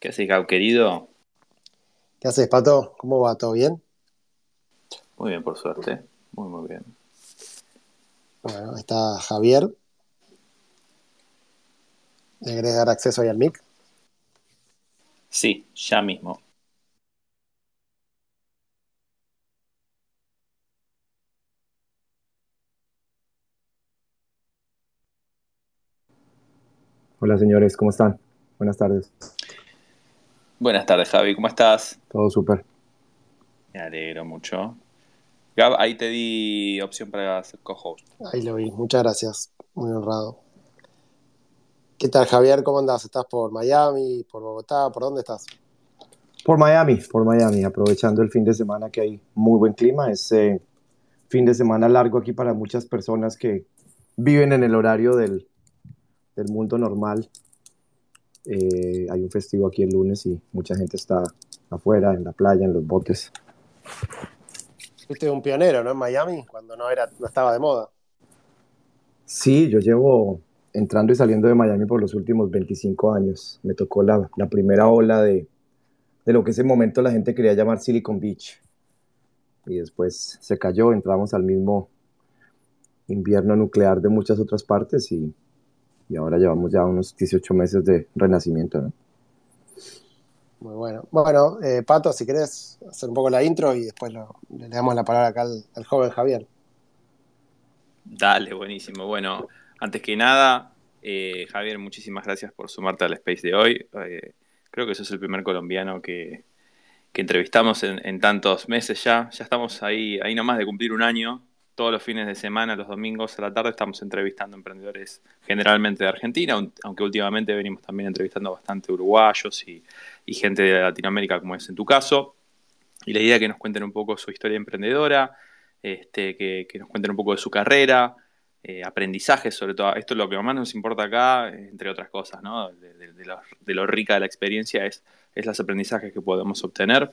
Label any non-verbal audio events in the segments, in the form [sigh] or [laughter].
¿Qué haces, Gab, querido? ¿Qué haces, Pato? ¿Cómo va? ¿Todo bien? Muy bien, por suerte. Muy, muy bien. Bueno, está Javier. ¿Le querés dar acceso ahí al mic? Sí, ya mismo. Hola señores, ¿cómo están? Buenas tardes. Buenas tardes, Javi, ¿cómo estás? Todo súper. Me alegro mucho. Gab, ahí te di opción para ser co-host. Ahí lo vi, muchas gracias. Muy honrado. ¿Qué tal, Javier? ¿Cómo andás? ¿Estás por Miami, por Bogotá? ¿Por dónde estás? Por Miami, por Miami, aprovechando el fin de semana que hay muy buen clima. Es eh, fin de semana largo aquí para muchas personas que viven en el horario del, del mundo normal. Eh, hay un festivo aquí el lunes y mucha gente está afuera, en la playa, en los botes. Fuiste un pionero, ¿no? En Miami, cuando no, era, no estaba de moda. Sí, yo llevo entrando y saliendo de Miami por los últimos 25 años. Me tocó la, la primera ola de, de lo que ese momento la gente quería llamar Silicon Beach. Y después se cayó, entramos al mismo invierno nuclear de muchas otras partes y, y ahora llevamos ya unos 18 meses de renacimiento. ¿no? Muy bueno. Bueno, eh, Pato, si querés hacer un poco la intro y después lo- le damos la palabra acá al, al joven Javier. Dale, buenísimo. Bueno, antes que nada, eh, Javier, muchísimas gracias por sumarte al Space de hoy. Eh, creo que sos el primer colombiano que, que entrevistamos en, en tantos meses ya. Ya estamos ahí, ahí nomás de cumplir un año. Todos los fines de semana, los domingos a la tarde, estamos entrevistando emprendedores generalmente de Argentina, aun- aunque últimamente venimos también entrevistando bastante uruguayos y, gente de Latinoamérica, como es en tu caso. Y la idea es que nos cuenten un poco su historia emprendedora, este, que, nos cuenten un poco de su carrera, eh, aprendizaje sobre todo. Esto es lo que más nos importa acá, entre otras cosas, de lo rica de la experiencia es, es los aprendizajes que podemos obtener.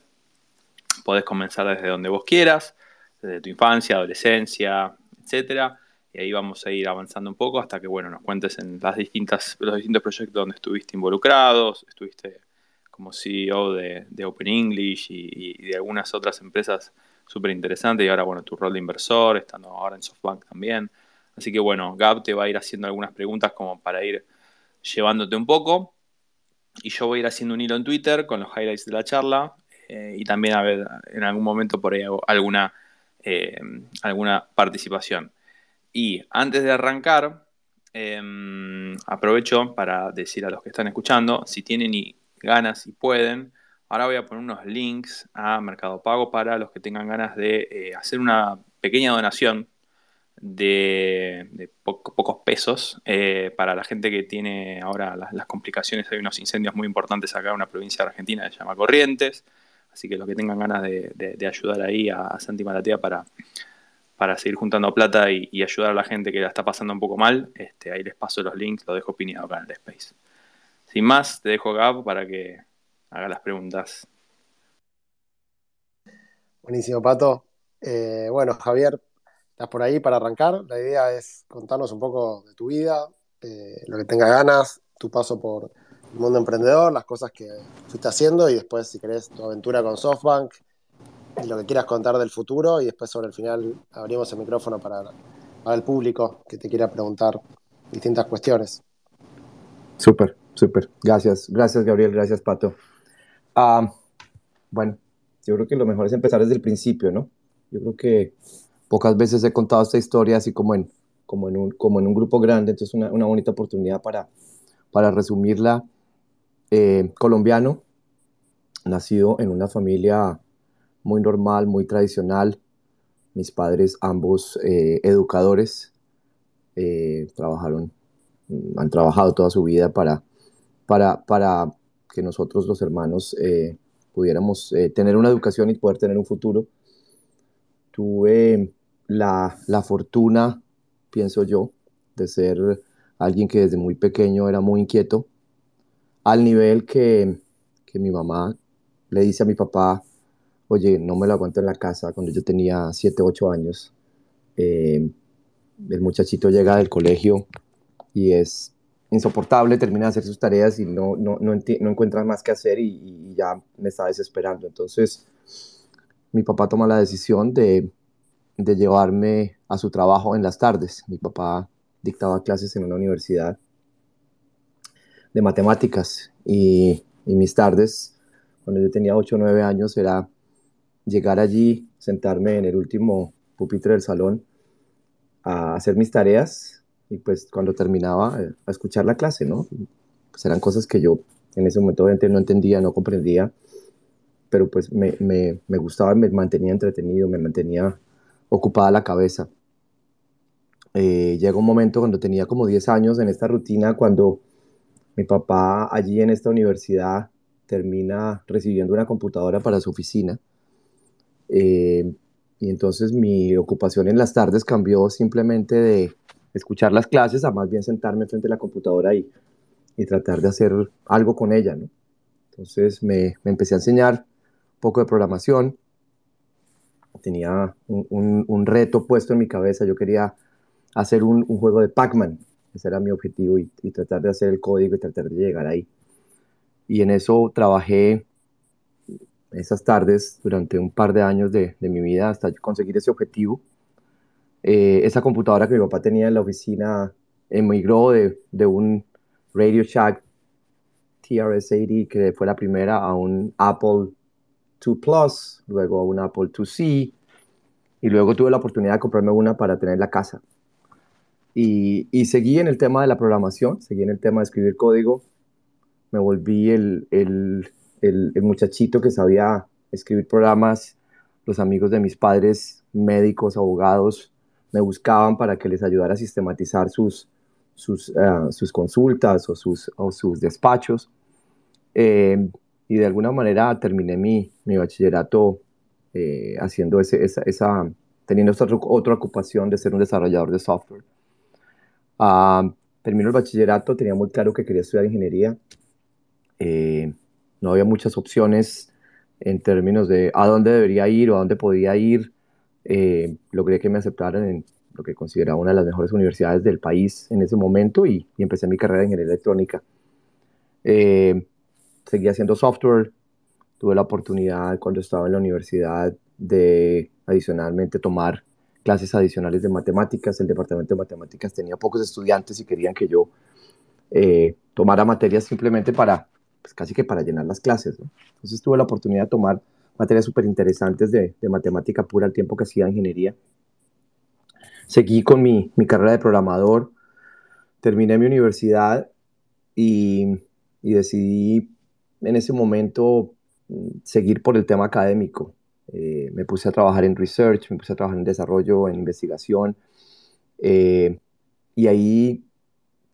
Podés comenzar desde donde vos quieras, desde tu infancia, adolescencia, etcétera. Y ahí vamos a ir avanzando un poco hasta que, bueno, nos cuentes en las distintas, los distintos proyectos donde estuviste involucrados, estuviste como CEO de, de Open English y, de algunas otras empresas súper interesantes y ahora, bueno, tu rol de inversor, estando ahora en SoftBank también. Así que, bueno, Gab te va a ir haciendo algunas preguntas como para ir llevándote un poco y yo voy a ir haciendo un hilo en Twitter con los highlights de la charla eh, y también a ver en algún momento por ahí alguna, eh, alguna participación. Y antes de arrancar, eh, aprovecho para decir a los que están escuchando, si tienen y ganas y pueden, ahora voy a poner unos links a Mercado Pago para los que tengan ganas de eh, hacer una pequeña donación de, de po- pocos pesos eh, para la gente que tiene ahora las, las complicaciones. Hay unos incendios muy importantes acá en una provincia de Argentina que se llama Corrientes. Así que los que tengan ganas de, de- ayudar ahí a, a Santi Maratea para, para seguir juntando plata y, ayudar a la gente que la está pasando un poco mal, este, ahí les paso los links, lo dejo pineado acá en el Space. Sin más, te dejo Gab para que haga las preguntas. Buenísimo, Pato. Eh, bueno, Javier, estás por ahí para arrancar. La idea es contarnos un poco de tu vida, eh, lo que tengas ganas, tu paso por mundo emprendedor, las cosas que fuiste haciendo y después, si querés, tu aventura con SoftBank y lo que quieras contar del futuro. Y después, sobre el final, abrimos el micrófono para, para el público que te quiera preguntar distintas cuestiones. Súper, súper. Gracias, gracias Gabriel, gracias Pato. Ah, bueno, yo creo que lo mejor es empezar desde el principio, ¿no? Yo creo que pocas veces he contado esta historia así como en, como en, un, como en un grupo grande, entonces una, una bonita oportunidad para, para resumirla. Eh, colombiano, nacido en una familia muy normal, muy tradicional. Mis padres, ambos eh, educadores, eh, trabajaron, mm, han trabajado toda su vida para, para, para que nosotros los hermanos pudiéramos tener una educación y poder tener un futuro. Tuve la, la fortuna, pienso yo, de ser alguien que desde muy pequeño era muy inquieto, al nivel que, que mi mamá le dice a mi papá, oye, no me lo aguanto en la casa cuando yo tenía 7, 8 años. Eh, el muchachito llega del colegio y es insoportable, termina de hacer sus tareas y no, no, no, encuentra más que hacer y, y, ya me está desesperando. Entonces, mi papá toma la decisión de, de llevarme a su trabajo en las tardes. Mi papá dictaba clases en una universidad de matemáticas y, mis tardes, cuando yo tenía 8 o 9 años, era llegar allí, sentarme en el último pupitre del salón a hacer mis tareas y pues cuando terminaba eh, a escuchar la clase, ¿no? Pues eran cosas que yo en ese momento no entendía, no comprendía, pero pues me, me, me gustaba, me mantenía entretenido, me mantenía ocupada la cabeza. Eh, llegó un momento cuando tenía como 10 años en esta rutina, cuando mi papá allí en esta universidad termina recibiendo una computadora para su oficina. Eh, y entonces mi ocupación en las tardes cambió simplemente de escuchar las clases a más bien sentarme frente a la computadora y, y tratar de hacer algo con ella. ¿no? Entonces me, me, empecé a enseñar un poco de programación. Tenía un, un, reto puesto en mi cabeza. Yo quería hacer un, un juego de Pac-Man. Ese era mi objetivo y, y tratar de hacer el código y tratar de llegar ahí. Y en eso trabajé esas tardes durante un par de años de, de mi vida hasta conseguir ese objetivo. Eh, esa computadora que mi papá tenía en la oficina emigró de, de un Radio Shack TRS-80 que fue la primera a un Apple II Plus, luego a un Apple IIc y luego tuve la oportunidad de comprarme una para tener la casa. Y, y, seguí en el tema de la programación, seguí en el tema de escribir código, me volví el, el el, el, muchachito que sabía escribir programas, los amigos de mis padres, médicos, abogados, me buscaban para que les ayudara a sistematizar sus, sus, uh, sus consultas o sus, o sus despachos. Eh, y de alguna manera terminé mi, mi bachillerato eh, haciendo ese, esa, esa, teniendo otra ocupación de ser un desarrollador de software. Uh, termino el bachillerato, tenía muy claro que quería estudiar ingeniería. Eh, no había muchas opciones en términos de a dónde debería ir o a dónde podía ir. Eh, logré que me aceptaran en lo que consideraba una de las mejores universidades del país en ese momento y, y empecé mi carrera en ingeniería electrónica. Eh, seguí haciendo software, tuve la oportunidad cuando estaba en la universidad de adicionalmente tomar clases adicionales de matemáticas. El departamento de matemáticas tenía pocos estudiantes y querían que yo eh, tomara materias simplemente para pues casi que para llenar las clases. ¿no? Entonces tuve la oportunidad de tomar materias súper interesantes de, de, matemática pura al tiempo que hacía ingeniería. Seguí con mi, mi carrera de programador, terminé mi universidad y, y, decidí en ese momento mm, seguir por el tema académico. Eh, me puse a trabajar en research, me puse a trabajar en desarrollo, en investigación. Eh, y ahí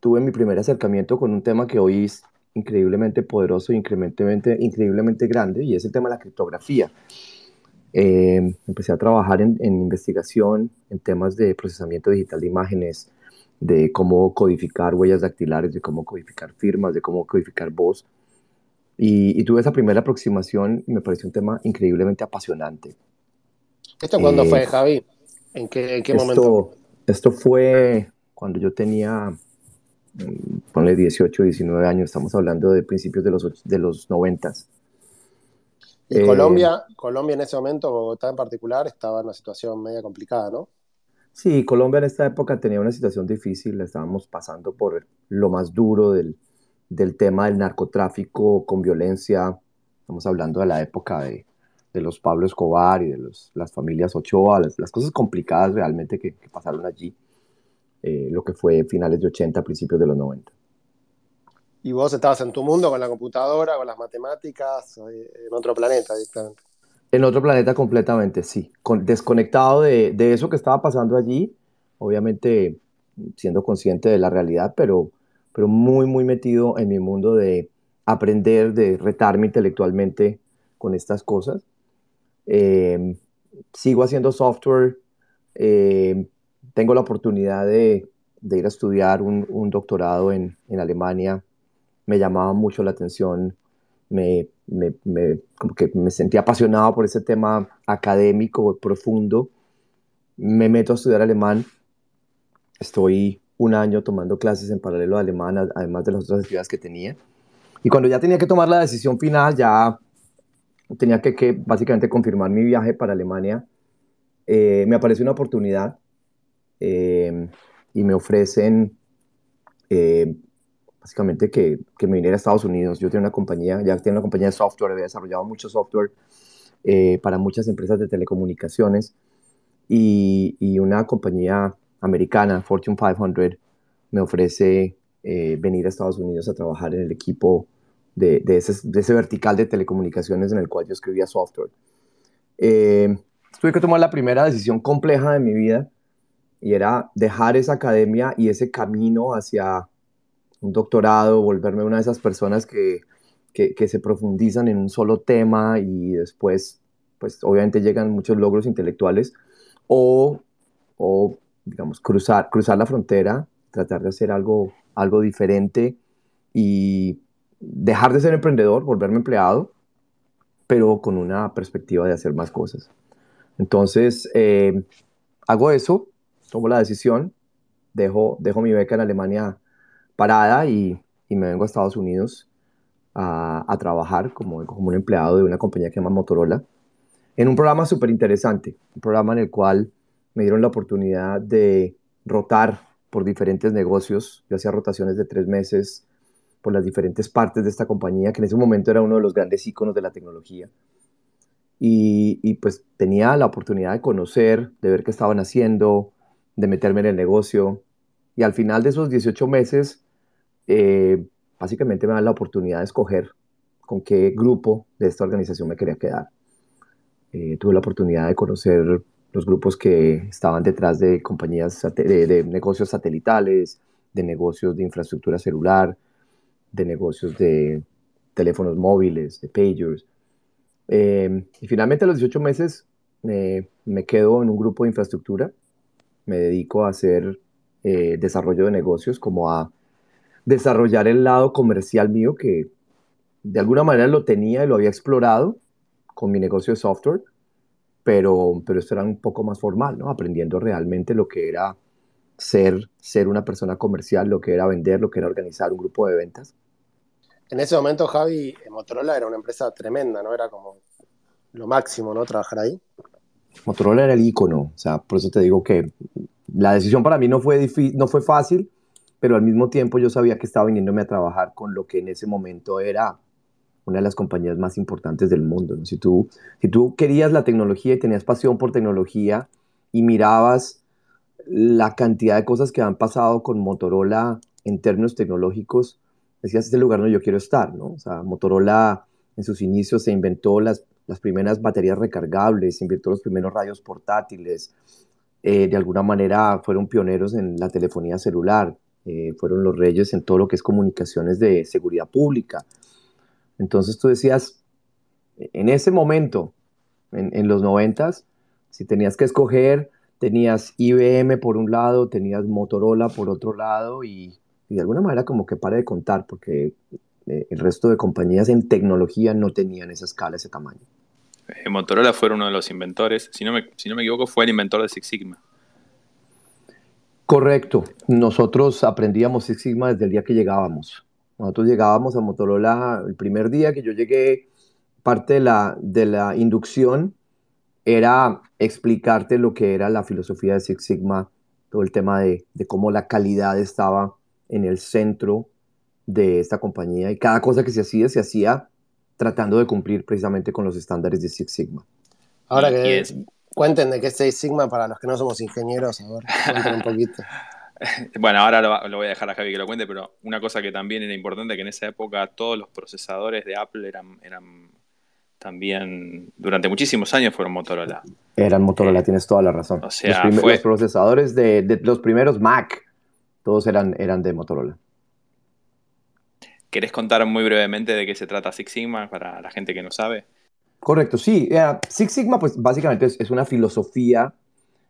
tuve mi primer acercamiento con un tema que hoy increíblemente poderoso e increíblemente, increíblemente grande y es el tema de la criptografía. Eh, empecé a trabajar en, en, investigación en temas de procesamiento digital de imágenes, de cómo codificar huellas dactilares, de cómo codificar firmas, de cómo codificar voz. Y, y tuve esa primera aproximación y me pareció un tema increíblemente apasionante. ¿Esto cuándo eh, fue, Javi? ¿En qué, en qué esto, momento? Esto fue cuando yo tenía ponle 18, 19 años, estamos hablando de principios de los, de los 90. Y eh, Colombia, Colombia en ese momento, Bogotá en particular, estaba en una situación media complicada, ¿no? Sí, Colombia en esta época tenía una situación difícil, estábamos pasando por lo más duro del, del tema del narcotráfico con violencia, estamos hablando de la época de, de los Pablo Escobar y de los, las familias Ochoa, las, las cosas complicadas realmente que, que pasaron allí eh, lo que fue finales de 80, principios de los 90. ¿Y vos estabas en tu mundo con la computadora, con las matemáticas, eh, en otro planeta directamente? En otro planeta completamente, sí. Con, desconectado de, de, eso que estaba pasando allí, obviamente siendo consciente de la realidad, pero, pero muy, muy metido en mi mundo de aprender, de retarme intelectualmente con estas cosas. Eh, sigo haciendo software, eh, tengo la oportunidad de, de ir a estudiar un, un doctorado en, en, Alemania. Me llamaba mucho la atención, me, me, me, como que me sentía apasionado por ese tema académico profundo. Me meto a estudiar alemán. Estoy un año tomando clases en paralelo de alemán, además de las otras actividades que tenía. Y cuando ya tenía que tomar la decisión final, ya tenía que, que básicamente confirmar mi viaje para Alemania, eh, me apareció una oportunidad eh, y me ofrecen eh, básicamente que, que, me viniera a Estados Unidos. Yo tenía una compañía, ya tenía una compañía de software, había desarrollado mucho software para muchas empresas de telecomunicaciones y, y, una compañía americana, Fortune 500, me ofrece venir a Estados Unidos a trabajar en el equipo de, de, ese, de, ese, vertical de telecomunicaciones en el cual yo escribía software. Eh, tuve que tomar la primera decisión compleja de mi vida y era dejar esa academia y ese camino hacia un doctorado, volverme una de esas personas que, que, que se profundizan en un solo tema y después, pues obviamente llegan muchos logros intelectuales, o, o digamos, cruzar, cruzar la frontera, tratar de hacer algo, algo diferente y dejar de ser emprendedor, volverme empleado, pero con una perspectiva de hacer más cosas. Entonces, eh, hago eso, tomo la decisión, dejo, dejo mi beca en Alemania parada y, y me vengo a Estados Unidos a, a, trabajar como, como un empleado de una compañía que se llama Motorola, en un programa súper interesante, un programa en el cual me dieron la oportunidad de rotar por diferentes negocios, yo hacía rotaciones de tres meses, por las diferentes partes de esta compañía, que en ese momento era uno de los grandes íconos de la tecnología. Y, pues tenía la oportunidad de conocer, de ver qué estaban haciendo, de meterme en el negocio. Y al final de esos 18 meses, eh, básicamente me dan la oportunidad de escoger con qué grupo de esta organización me quería quedar. Eh, tuve la oportunidad de conocer los grupos que estaban detrás de compañías de, negocios satelitales, de negocios de infraestructura celular, de negocios de teléfonos móviles, de pagers. Eh, y finalmente a los 18 meses me quedo en un grupo de infraestructura, me dedico a hacer eh, desarrollo de negocios, como a desarrollar el lado comercial mío que de alguna manera lo tenía y lo había explorado con mi negocio de software, pero, pero esto era un poco más formal, ¿no? aprendiendo realmente lo que era ser, ser una persona comercial, lo que era vender, lo que era organizar un grupo de ventas. En ese momento, Javi, Motorola era una empresa tremenda, ¿no? Era como lo máximo, ¿no? Trabajar ahí. Motorola era el icono, o sea, por eso te digo que la decisión para mí no fue, no fue fácil, pero al mismo tiempo yo sabía que estaba viniéndome a trabajar con lo que en ese momento era una de las compañías más importantes del mundo. ¿no? Si, tú, si tú querías la tecnología y tenías pasión por tecnología y mirabas la cantidad de cosas que han pasado con Motorola en términos tecnológicos, decías, este lugar donde yo quiero estar, ¿no? O sea, Motorola en sus inicios se inventó las, las primeras baterías recargables, se inventó los primeros radios portátiles, eh, de alguna manera fueron pioneros en la telefonía celular, eh, fueron los reyes en todo lo que es comunicaciones de seguridad pública. Entonces tú decías, en ese momento, en, en los noventas, si tenías que escoger, tenías IBM por un lado, tenías Motorola por otro lado y y de alguna manera como que pare de contar porque eh, el resto de compañías en tecnología no tenían esa escala, ese tamaño. Eh, Motorola fue uno de los inventores, si no, me, si no me equivoco, fue el inventor de Six Sigma. Correcto, nosotros aprendíamos Six Sigma desde el día que llegábamos. Nosotros llegábamos a Motorola el primer día que yo llegué, parte de la, de la inducción era explicarte lo que era la filosofía de Six Sigma, todo el tema de, de cómo la calidad estaba en el centro de esta compañía y cada cosa que se hacía se hacía tratando de cumplir precisamente con los estándares de Six Sigma. Ahora que cuenten de qué es Six Sigma para los que no somos ingenieros, a ver, cuenten un poquito. [laughs] [laughs] Bueno, ahora lo, lo, voy a dejar a Javi que lo cuente, pero una cosa que también era importante, que en esa época todos los procesadores de Apple eran, eran también, durante muchísimos años fueron Motorola. Eran Motorola, eh, tienes toda la razón. O sea, los, fue... los procesadores de, de, los primeros Mac todos eran, eran de Motorola. ¿Querés contar muy brevemente de qué se trata Six Sigma para la gente que no sabe? Correcto, sí. Uh, Six Sigma, pues básicamente es, es una filosofía,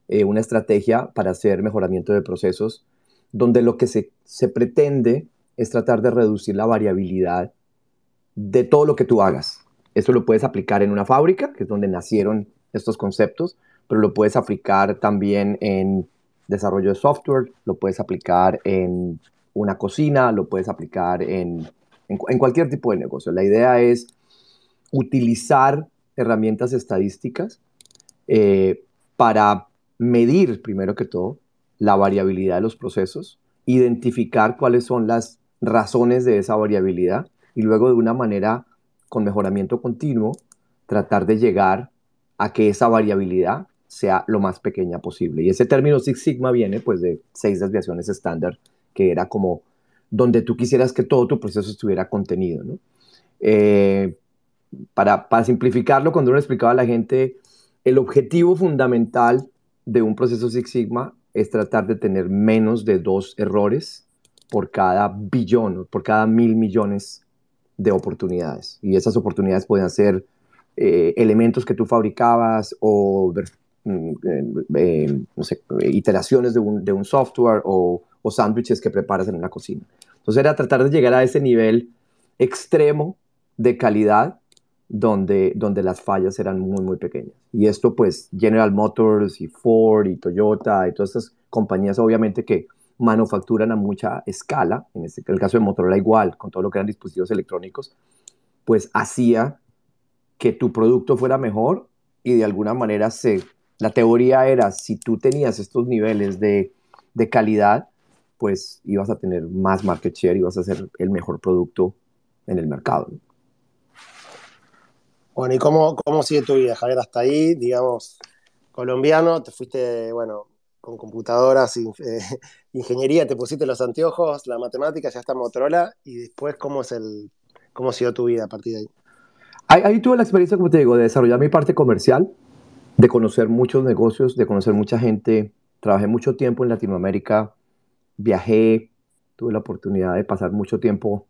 eh, una estrategia para hacer mejoramiento de procesos, donde lo que se, se pretende es tratar de reducir la variabilidad de todo lo que tú hagas. Esto lo puedes aplicar en una fábrica, que es donde nacieron estos conceptos, pero lo puedes aplicar también en desarrollo de software, lo puedes aplicar en una cocina, lo puedes aplicar en, en, cualquier tipo de negocio. La idea es utilizar herramientas estadísticas eh, para medir, primero que todo, la variabilidad de los procesos, identificar cuáles son las razones de esa variabilidad y luego de una manera con mejoramiento continuo tratar de llegar a que esa variabilidad sea lo más pequeña posible. Y ese término Six Sigma viene pues de seis desviaciones estándar, que era como donde tú quisieras que todo tu proceso estuviera contenido. Eh, para, para, simplificarlo, cuando uno explicaba a la gente, el objetivo fundamental de un proceso Six Sigma es tratar de tener menos de dos errores por cada billón, por cada mil millones de oportunidades. Y esas oportunidades pueden ser eh, elementos que tú fabricabas o mm, eh, iteraciones de un, software o, o sándwiches que preparas en una cocina. Entonces era tratar de llegar a ese nivel extremo de calidad donde, donde las fallas eran muy, muy pequeñas. Y esto pues General Motors y Ford y Toyota y todas estas compañías obviamente que manufacturan a mucha escala, en este, el caso de Motorola igual, con todo lo que eran dispositivos electrónicos, pues hacía que tu producto fuera mejor y de alguna manera se, la teoría era, si tú tenías estos niveles de, de calidad, pues ibas a tener más market share y ibas a ser el mejor producto en el mercado. Bueno, ¿y cómo, cómo sigue tu vida, Javier? Hasta ahí, digamos, colombiano, te fuiste, bueno, con computadoras, [laughs] eh, ingeniería, te pusiste los anteojos, la matemática, ya está en Motorola, y después, ¿cómo es el, cómo siguió tu vida a partir de ahí? Ahí, tuve la experiencia, como te digo, de desarrollar mi parte comercial, de conocer muchos negocios, de conocer mucha gente. Trabajé mucho tiempo en Latinoamérica, viajé, tuve la oportunidad de pasar mucho tiempo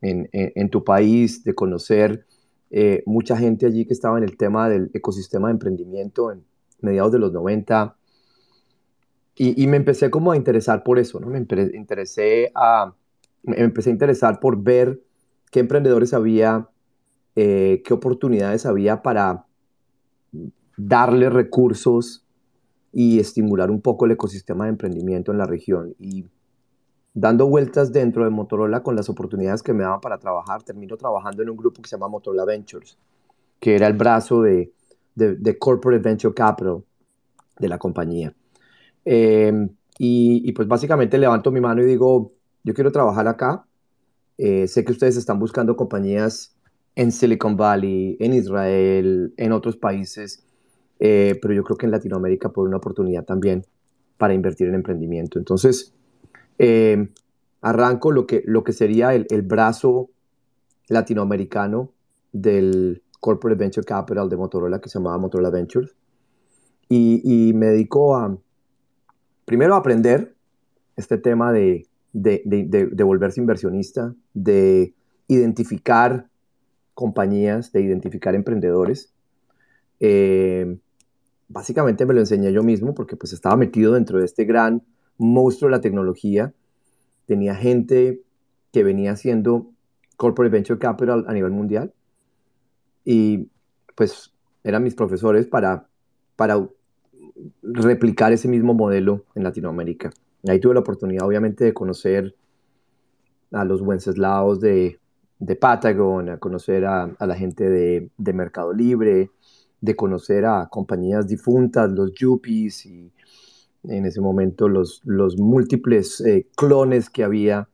en, en, tu país, de conocer eh, mucha gente allí que estaba en el tema del ecosistema de emprendimiento en mediados de los 90. Y, y me empecé como a interesar por eso, ¿no? Me interesé a, me empecé a interesar por ver qué emprendedores había eh, qué oportunidades había para darle recursos y estimular un poco el ecosistema de emprendimiento en la región. Y dando vueltas dentro de Motorola con las oportunidades que me daban para trabajar, termino trabajando en un grupo que se llama Motorola Ventures, que era el brazo de, de, Corporate Venture Capital de la compañía. Em, y, pues básicamente levanto mi mano y digo, yo quiero trabajar acá. Eh, sé que ustedes están buscando compañías en Silicon Valley, en Israel, en otros países, eh, pero yo creo que en Latinoamérica por una oportunidad también para invertir en emprendimiento. Entonces, eh, arranco lo que, lo que sería el, brazo latinoamericano del Corporate Venture Capital de Motorola, que se llamaba Motorola Ventures, y, me dedico a, primero, a aprender este tema de, de, de volverse inversionista, de identificar compañías, de identificar emprendedores. Eh, básicamente me lo enseñé yo mismo porque pues estaba metido dentro de este gran monstruo de la tecnología. Tenía gente que venía haciendo corporate venture capital a nivel mundial y pues eran mis profesores para, para replicar ese mismo modelo en Latinoamérica. ahí tuve la oportunidad obviamente de conocer a los Wenceslaos de, de Patagon, a conocer a, la gente de, Mercado Libre, de conocer a compañías difuntas, los Yuppies y en ese momento los, múltiples eh, clones que había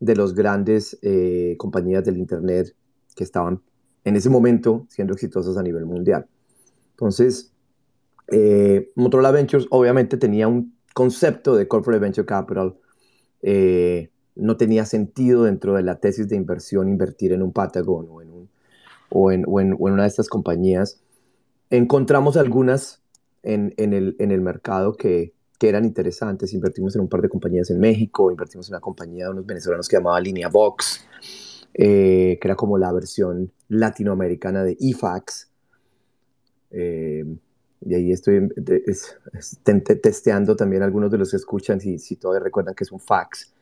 de los grandes eh, compañías del Internet que estaban en ese momento siendo exitosas a nivel mundial. Entonces, eh, Motorola Ventures obviamente tenía un concepto de Corporate Venture Capital no tenía sentido dentro de la tesis de inversión invertir en un Patagon o en, una de estas compañías. Encontramos algunas en, en, el, en el mercado que, que, eran interesantes. Invertimos en un par de compañías en México, invertimos en una compañía de unos venezolanos que llamaba Linea Box, eh, que era como la versión latinoamericana de IFAX. Eh, y ahí estoy testeando también algunos de los que escuchan si, si todavía recuerdan que es un fax.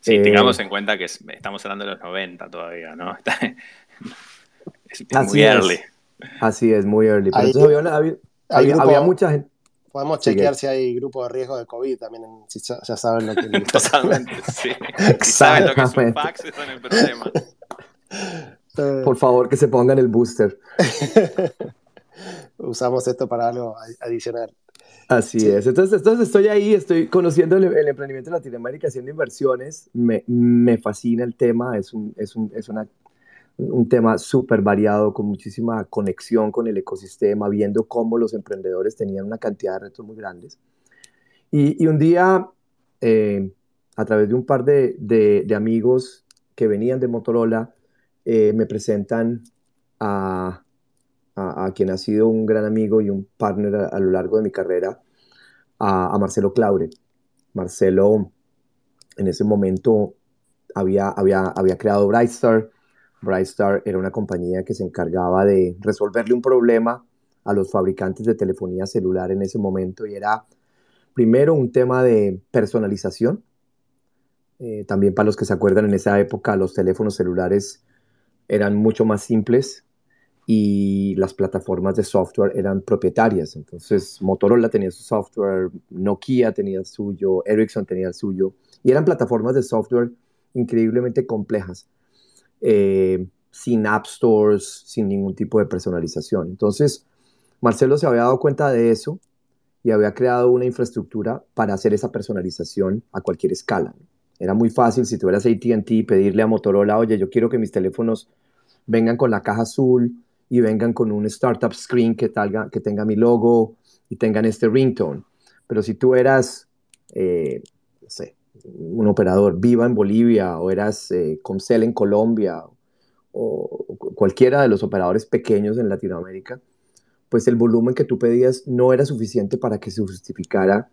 Sí, eh, tengamos en cuenta que estamos hablando de los 90 todavía, ¿no? [laughs] es, muy early. Así es, muy early. había, mucha gente. Podemos chequear si hay grupo de riesgo de COVID también, si ya, saben lo que [laughs] Totalmente, sí. Si saben lo que es un fax, están en el problema. Por favor, que se pongan el booster. [laughs] Usamos esto para algo adicional. Así es. Entonces, entonces estoy ahí, estoy conociendo el, emprendimiento en Latinoamérica, haciendo inversiones. Me, me fascina el tema, es un, es un, es una, un tema súper variado, con muchísima conexión con el ecosistema, viendo cómo los emprendedores tenían una cantidad de retos muy grandes. Y, un día, eh, a través de un par de, de, amigos que venían de Motorola, eh, me presentan a, a, quien ha sido un gran amigo y un partner a, lo largo de mi carrera, a, Marcelo Claure. Marcelo en ese momento había, había, había creado Brightstar. Brightstar era una compañía que se encargaba de resolverle un problema a los fabricantes de telefonía celular en ese momento y era primero un tema de personalización. Eh, también para los que se acuerdan, en esa época los teléfonos celulares eran mucho más simples y las plataformas de software eran propietarias. Entonces Motorola tenía su software, Nokia tenía el suyo, Ericsson tenía el suyo, y eran plataformas de software increíblemente complejas, eh, sin app stores, sin ningún tipo de personalización. Entonces Marcelo se había dado cuenta de eso y había creado una infraestructura para hacer esa personalización a cualquier escala. Era muy fácil si tuvieras ATT pedirle a Motorola, oye, yo quiero que mis teléfonos vengan con la caja azul, y vengan con un startup screen que, tenga mi logo y tengan este ringtone. Pero si tú eras, eh, no sé, un operador viva en Bolivia o eras eh, Comcel en Colombia o cualquiera de los operadores pequeños en Latinoamérica, pues el volumen que tú pedías no era suficiente para que se justificara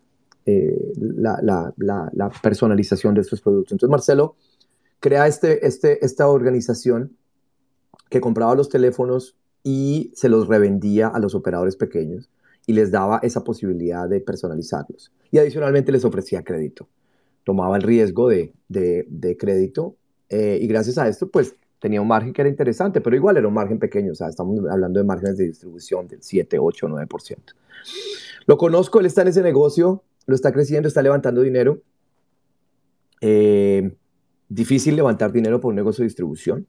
eh, la, personalización de estos productos. Entonces Marcelo crea este, este, esta organización que compraba los teléfonos y se los revendía a los operadores pequeños y les daba esa posibilidad de personalizarlos. Y adicionalmente les ofrecía crédito. Tomaba el riesgo de, de, crédito eh, y gracias a esto, pues tenía un margen que era interesante, pero igual era un margen pequeño, o sea, estamos hablando de márgenes de distribución del 7, 8, 9%. Lo conozco, él está en ese negocio, lo está creciendo, está levantando dinero. Eh, difícil levantar dinero por un negocio de distribución.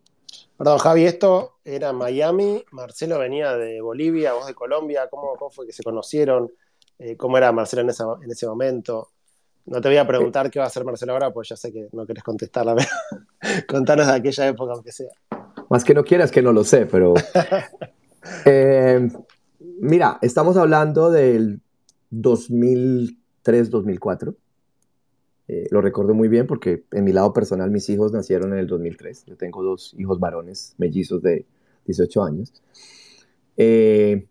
Perdón, Javi, esto era Miami, Marcelo venía de Bolivia, vos de Colombia, ¿cómo, fue que se conocieron? Eh, ¿Cómo era Marcelo en, en, ese momento? No te voy a preguntar qué va a hacer Marcelo ahora, pues ya sé que no querés contestarla. [laughs] Contanos de aquella época, aunque sea. Más que no quieras, que no lo sé, pero... [laughs] Eh, mira, estamos hablando del 2003-2004. Eh, lo recuerdo muy bien porque en mi lado personal mis hijos nacieron en el 2003. Yo tengo dos hijos varones, mellizos de 18 años. Eh,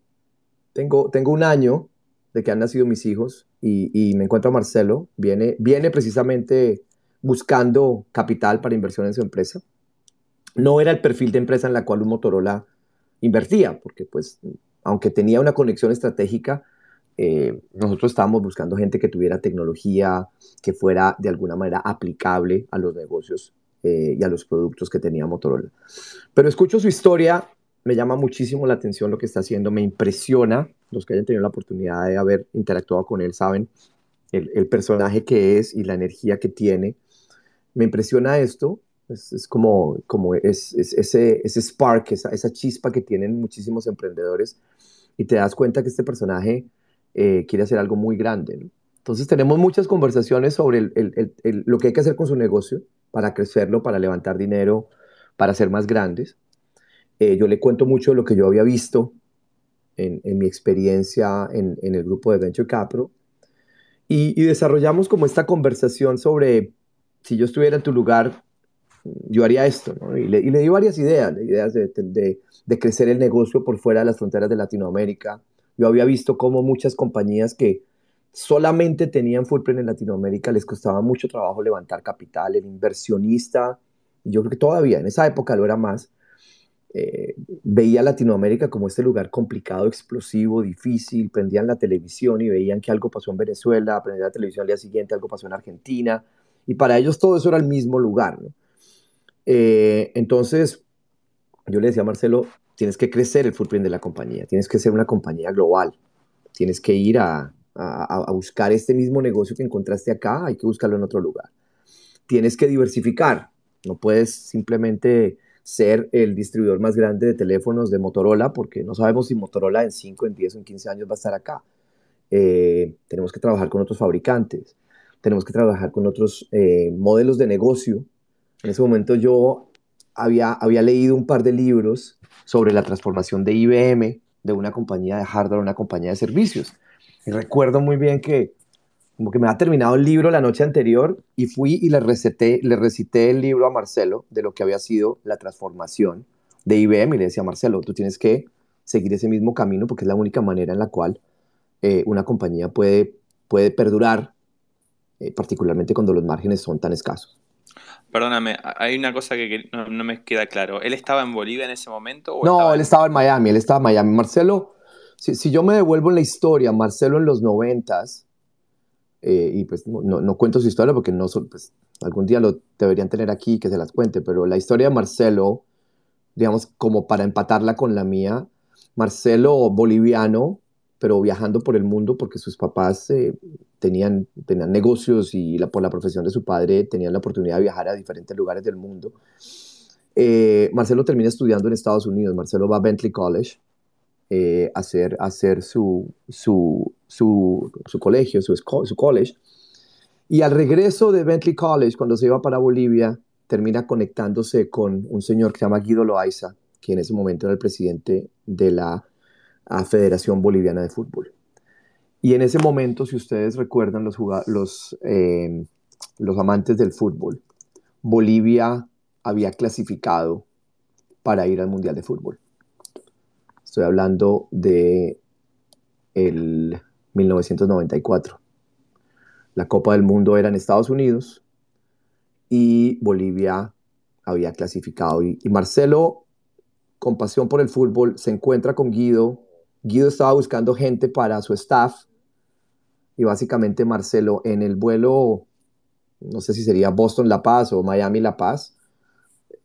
tengo, tengo un año de que han nacido mis hijos y, me encuentro a Marcelo. Viene, viene precisamente buscando capital para inversión en su empresa. No era el perfil de empresa en la cual un Motorola invertía, porque pues aunque tenía una conexión estratégica, eh, nosotros estábamos buscando gente que tuviera tecnología que fuera de alguna manera aplicable a los negocios eh, y a los productos que tenía Motorola. Pero escucho su historia, me llama muchísimo la atención lo que está haciendo, me impresiona, los que hayan tenido la oportunidad de haber interactuado con él saben el, personaje que es y la energía que tiene. Me impresiona esto, es, como, como es, ese, ese spark, esa, esa chispa que tienen muchísimos emprendedores y te das cuenta que este personaje eh, quiere hacer algo muy grande. Entonces tenemos muchas conversaciones sobre lo que hay que hacer con su negocio para crecerlo, para levantar dinero, para ser más grandes. Eh, yo le cuento mucho de lo que yo había visto en, mi experiencia en, el grupo de Venture Capital y, desarrollamos como esta conversación sobre si yo estuviera en tu lugar, yo haría esto, y, le, di varias ideas, ideas de, de, crecer el negocio por fuera de las fronteras de Latinoamérica, yo había visto cómo muchas compañías que solamente tenían footprint en Latinoamérica les costaba mucho trabajo levantar capital. El inversionista, yo creo que todavía en esa época lo era más, eh, veía Latinoamérica como este lugar complicado, explosivo, difícil. Prendían la televisión y veían que algo pasó en Venezuela, prendían la televisión al día siguiente, algo pasó en Argentina. Y para ellos todo eso era el mismo lugar. Eh, entonces, yo le decía a Marcelo, tienes que crecer el footprint de la compañía, tienes que ser una compañía global, tienes que ir a, a, buscar este mismo negocio que encontraste acá, hay que buscarlo en otro lugar. Tienes que diversificar, no puedes simplemente ser el distribuidor más grande de teléfonos de Motorola, porque no sabemos si Motorola en 5, en 10 o en 15 años va a estar acá. Eh, tenemos que trabajar con otros fabricantes, tenemos que trabajar con otros eh, modelos de negocio. En ese momento yo había, había leído un par de libros sobre la transformación de IBM de una compañía de hardware a una compañía de servicios. Y recuerdo muy bien que como que me había terminado el libro la noche anterior y fui y le, receté, le recité el libro a Marcelo de lo que había sido la transformación de IBM y le decía, Marcelo, tú tienes que seguir ese mismo camino porque es la única manera en la cual eh, una compañía puede, puede perdurar, eh, particularmente cuando los márgenes son tan escasos. Perdóname, hay una cosa que, no, me queda claro. ¿Él estaba en Bolivia en ese momento? no, él estaba en Miami, él estaba en Miami. Marcelo, si, si yo me devuelvo en la historia, Marcelo en los noventas, eh, y pues no, cuento su historia porque no, pues, algún día lo deberían tener aquí que se las cuente, pero la historia de Marcelo, digamos, como para empatarla con la mía, Marcelo boliviano, pero viajando por el mundo porque sus papás eh, tenían, tenían negocios y la, por la profesión de su padre tenían la oportunidad de viajar a diferentes lugares del mundo. Eh, Marcelo termina estudiando en Estados Unidos, Marcelo va a Bentley College eh, hacer, hacer su, su, su, colegio, su, su college. Y al regreso de Bentley College, cuando se iba para Bolivia, termina conectándose con un señor que se llama Guido Loaiza, que en ese momento era el presidente de la Federación Boliviana de Fútbol. Y en ese momento, si ustedes recuerdan, los, los, eh, los amantes del fútbol, Bolivia había clasificado para ir al Mundial de Fútbol. Estoy hablando de el 1994. La Copa del Mundo era en Estados Unidos y Bolivia había clasificado. Y, Marcelo, con pasión por el fútbol, se encuentra con Guido. Guido estaba buscando gente para su staff y básicamente Marcelo en el vuelo, no sé si sería Boston La Paz o Miami La Paz,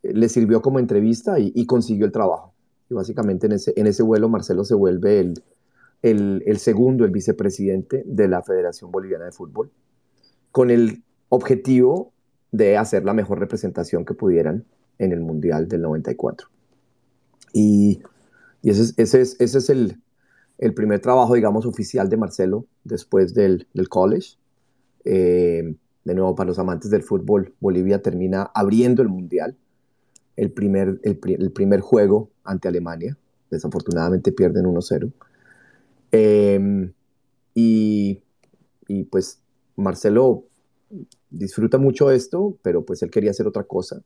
le sirvió como entrevista y consiguió el trabajo. Y básicamente en ese, en ese vuelo Marcelo se vuelve el, el, segundo, el vicepresidente de la Federación Boliviana de Fútbol, con el objetivo de hacer la mejor representación que pudieran en el Mundial del 94. Y, y ese, ese, es, ese es el, el, primer trabajo, digamos, oficial de Marcelo después del, del college. Eh, de nuevo, para los amantes del fútbol, Bolivia termina abriendo el Mundial el primer, el, primer juego ante Alemania. Desafortunadamente pierden 1-0. Em, y, y, pues Marcelo disfruta mucho esto, pero pues él quería hacer otra cosa.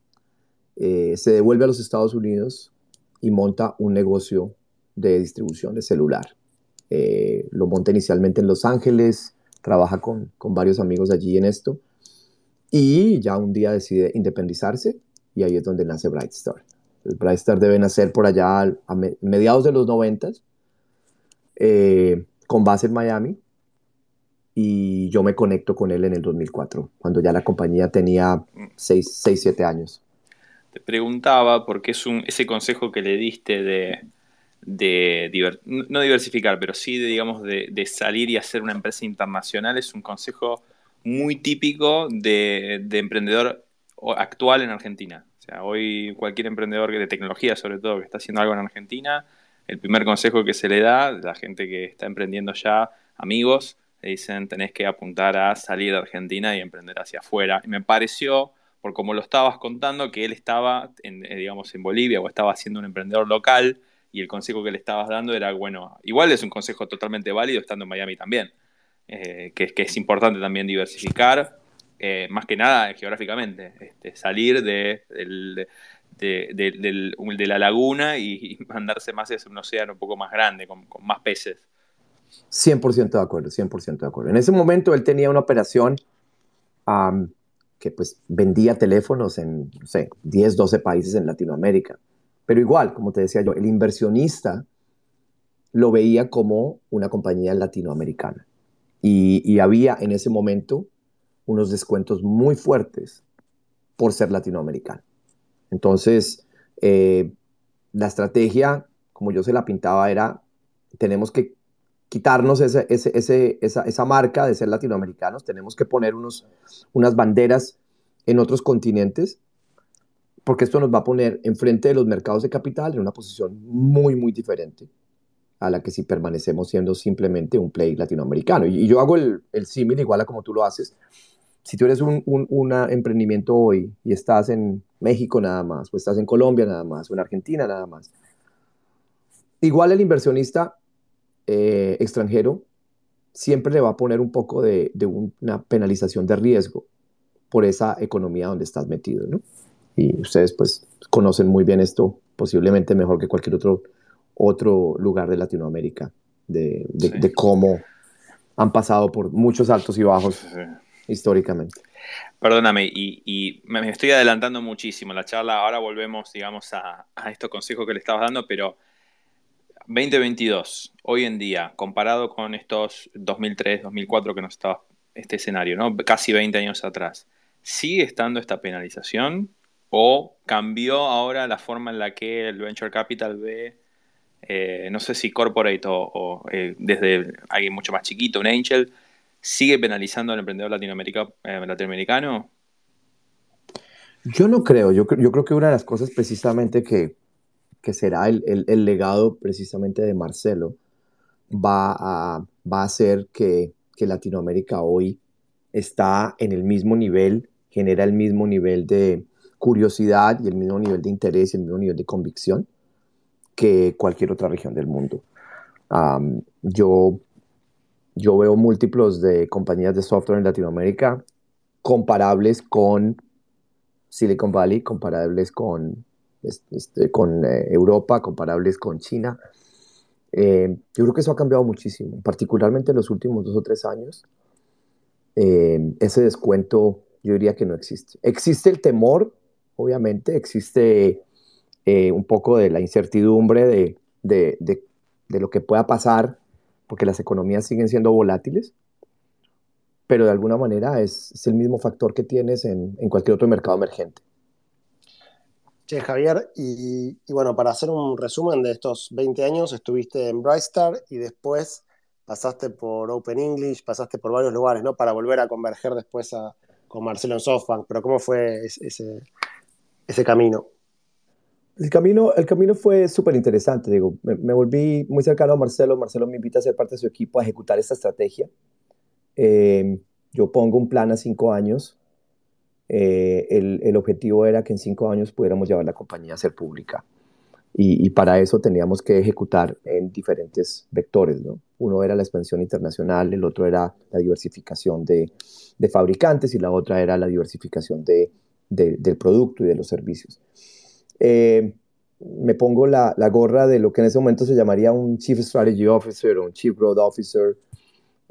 Eh, se devuelve a los Estados Unidos y monta un negocio de distribución de celular. Eh, lo monta inicialmente en Los Ángeles, trabaja con, con varios amigos allí en esto y ya un día decide independizarse y ahí es donde nace Bright Star. El Bright Star debe nacer por allá a mediados de los 90, eh, con base en Miami, y yo me conecto con él en el 2004, cuando ya la compañía tenía 6, 7 años. Te preguntaba, porque es un, ese consejo que le diste de, de no diversificar, pero sí de, digamos, de, de, salir y hacer una empresa internacional, es un consejo muy típico de, de emprendedor actual en Argentina. O sea, hoy cualquier emprendedor de tecnología, sobre todo, que está haciendo algo en Argentina, el primer consejo que se le da la gente que está emprendiendo ya, amigos, le dicen tenés que apuntar a salir de Argentina y emprender hacia afuera. Y me pareció, por como lo estabas contando, que él estaba, en, eh, digamos, en Bolivia o estaba siendo un emprendedor local y el consejo que le estabas dando era, bueno, igual es un consejo totalmente válido estando en Miami también, eh, que es importante también diversificar eh, más que nada geográficamente, este, salir de, de, la laguna y, mandarse más hacia un océano un poco más grande, con, más peces. 100% de acuerdo, 100% de acuerdo. En ese momento él tenía una operación que pues vendía teléfonos en, no sé, 10, 12 países en Latinoamérica. Pero igual, como te decía yo, el inversionista lo veía como una compañía latinoamericana. Y, y había en ese momento unos descuentos muy fuertes por ser latinoamericano. Entonces, eh, la estrategia, como yo se la pintaba, era, tenemos que, quitarnos ese, esa, marca de ser latinoamericanos, tenemos que poner unos, unas banderas en otros continentes, porque esto nos va a poner enfrente de los mercados de capital en una posición muy, muy diferente a la que si permanecemos siendo simplemente un play latinoamericano. Y, yo hago el, el símil igual a como tú lo haces. Si tú eres un, un emprendimiento hoy y estás en México nada más, o estás en Colombia nada más, o en Argentina nada más, igual el inversionista eh, extranjero siempre le va a poner un poco de, una penalización de riesgo por esa economía donde estás metido, ¿no? Y ustedes pues conocen muy bien esto, posiblemente mejor que cualquier otro, otro lugar de Latinoamérica, de, cómo han pasado por muchos altos y bajos históricamente. Perdóname, y, me estoy adelantando muchísimo la charla, ahora volvemos, digamos, a, a estos consejos que le estabas dando, pero 2022, hoy en día, comparado con estos 2003, 2004 que nos estaba este escenario, ¿no? Casi 20 años atrás. ¿Sigue estando esta penalización o cambió ahora la forma en la que el venture capital ve, eh, no sé si corporate o, eh, desde alguien mucho más chiquito, un angel, sigue penalizando al emprendedor eh, latinoamericano? Yo no creo, yo, yo creo que una de las cosas precisamente que, que será el, el, legado precisamente de Marcelo, va a, va a hacer que, que, Latinoamérica hoy está en el mismo nivel, genera el mismo nivel de curiosidad y el mismo nivel de interés y el mismo nivel de convicción que cualquier otra región del mundo. yo, yo veo múltiplos de compañías de software en Latinoamérica comparables con Silicon Valley, comparables con este, eh, Europa, comparables con China. Eh, yo creo que eso ha cambiado muchísimo, particularmente en los últimos dos o tres años. Eh, ese descuento yo diría que no existe. Existe el temor, obviamente, existe un poco de la incertidumbre de, lo que pueda pasar, porque las economías siguen siendo volátiles, pero de alguna manera es, el mismo factor que tienes en, cualquier otro mercado emergente. Che, Javier, y, bueno, para hacer un resumen de estos 20 años, estuviste en Brightstar y después pasaste por Open English, pasaste por varios lugares, ¿no? Para volver a converger después con Marcelo en SoftBank. Pero ¿cómo fue ese camino? El camino, el camino fue súper interesante, digo, me, volví muy cercano a Marcelo, Marcelo me invita a ser parte de su equipo a ejecutar esta estrategia. Eh, yo pongo un plan a cinco años, eh, el, objetivo era que en cinco años pudiéramos llevar la compañía a ser pública. Y, para eso teníamos que ejecutar en diferentes vectores. ¿no? Uno era la expansión internacional, el otro era la diversificación de, fabricantes y la otra era la diversificación de, del producto y de los servicios. Eh, me pongo la, gorra de lo que en ese momento se llamaría un Chief Strategy Officer o un Chief Growth Officer.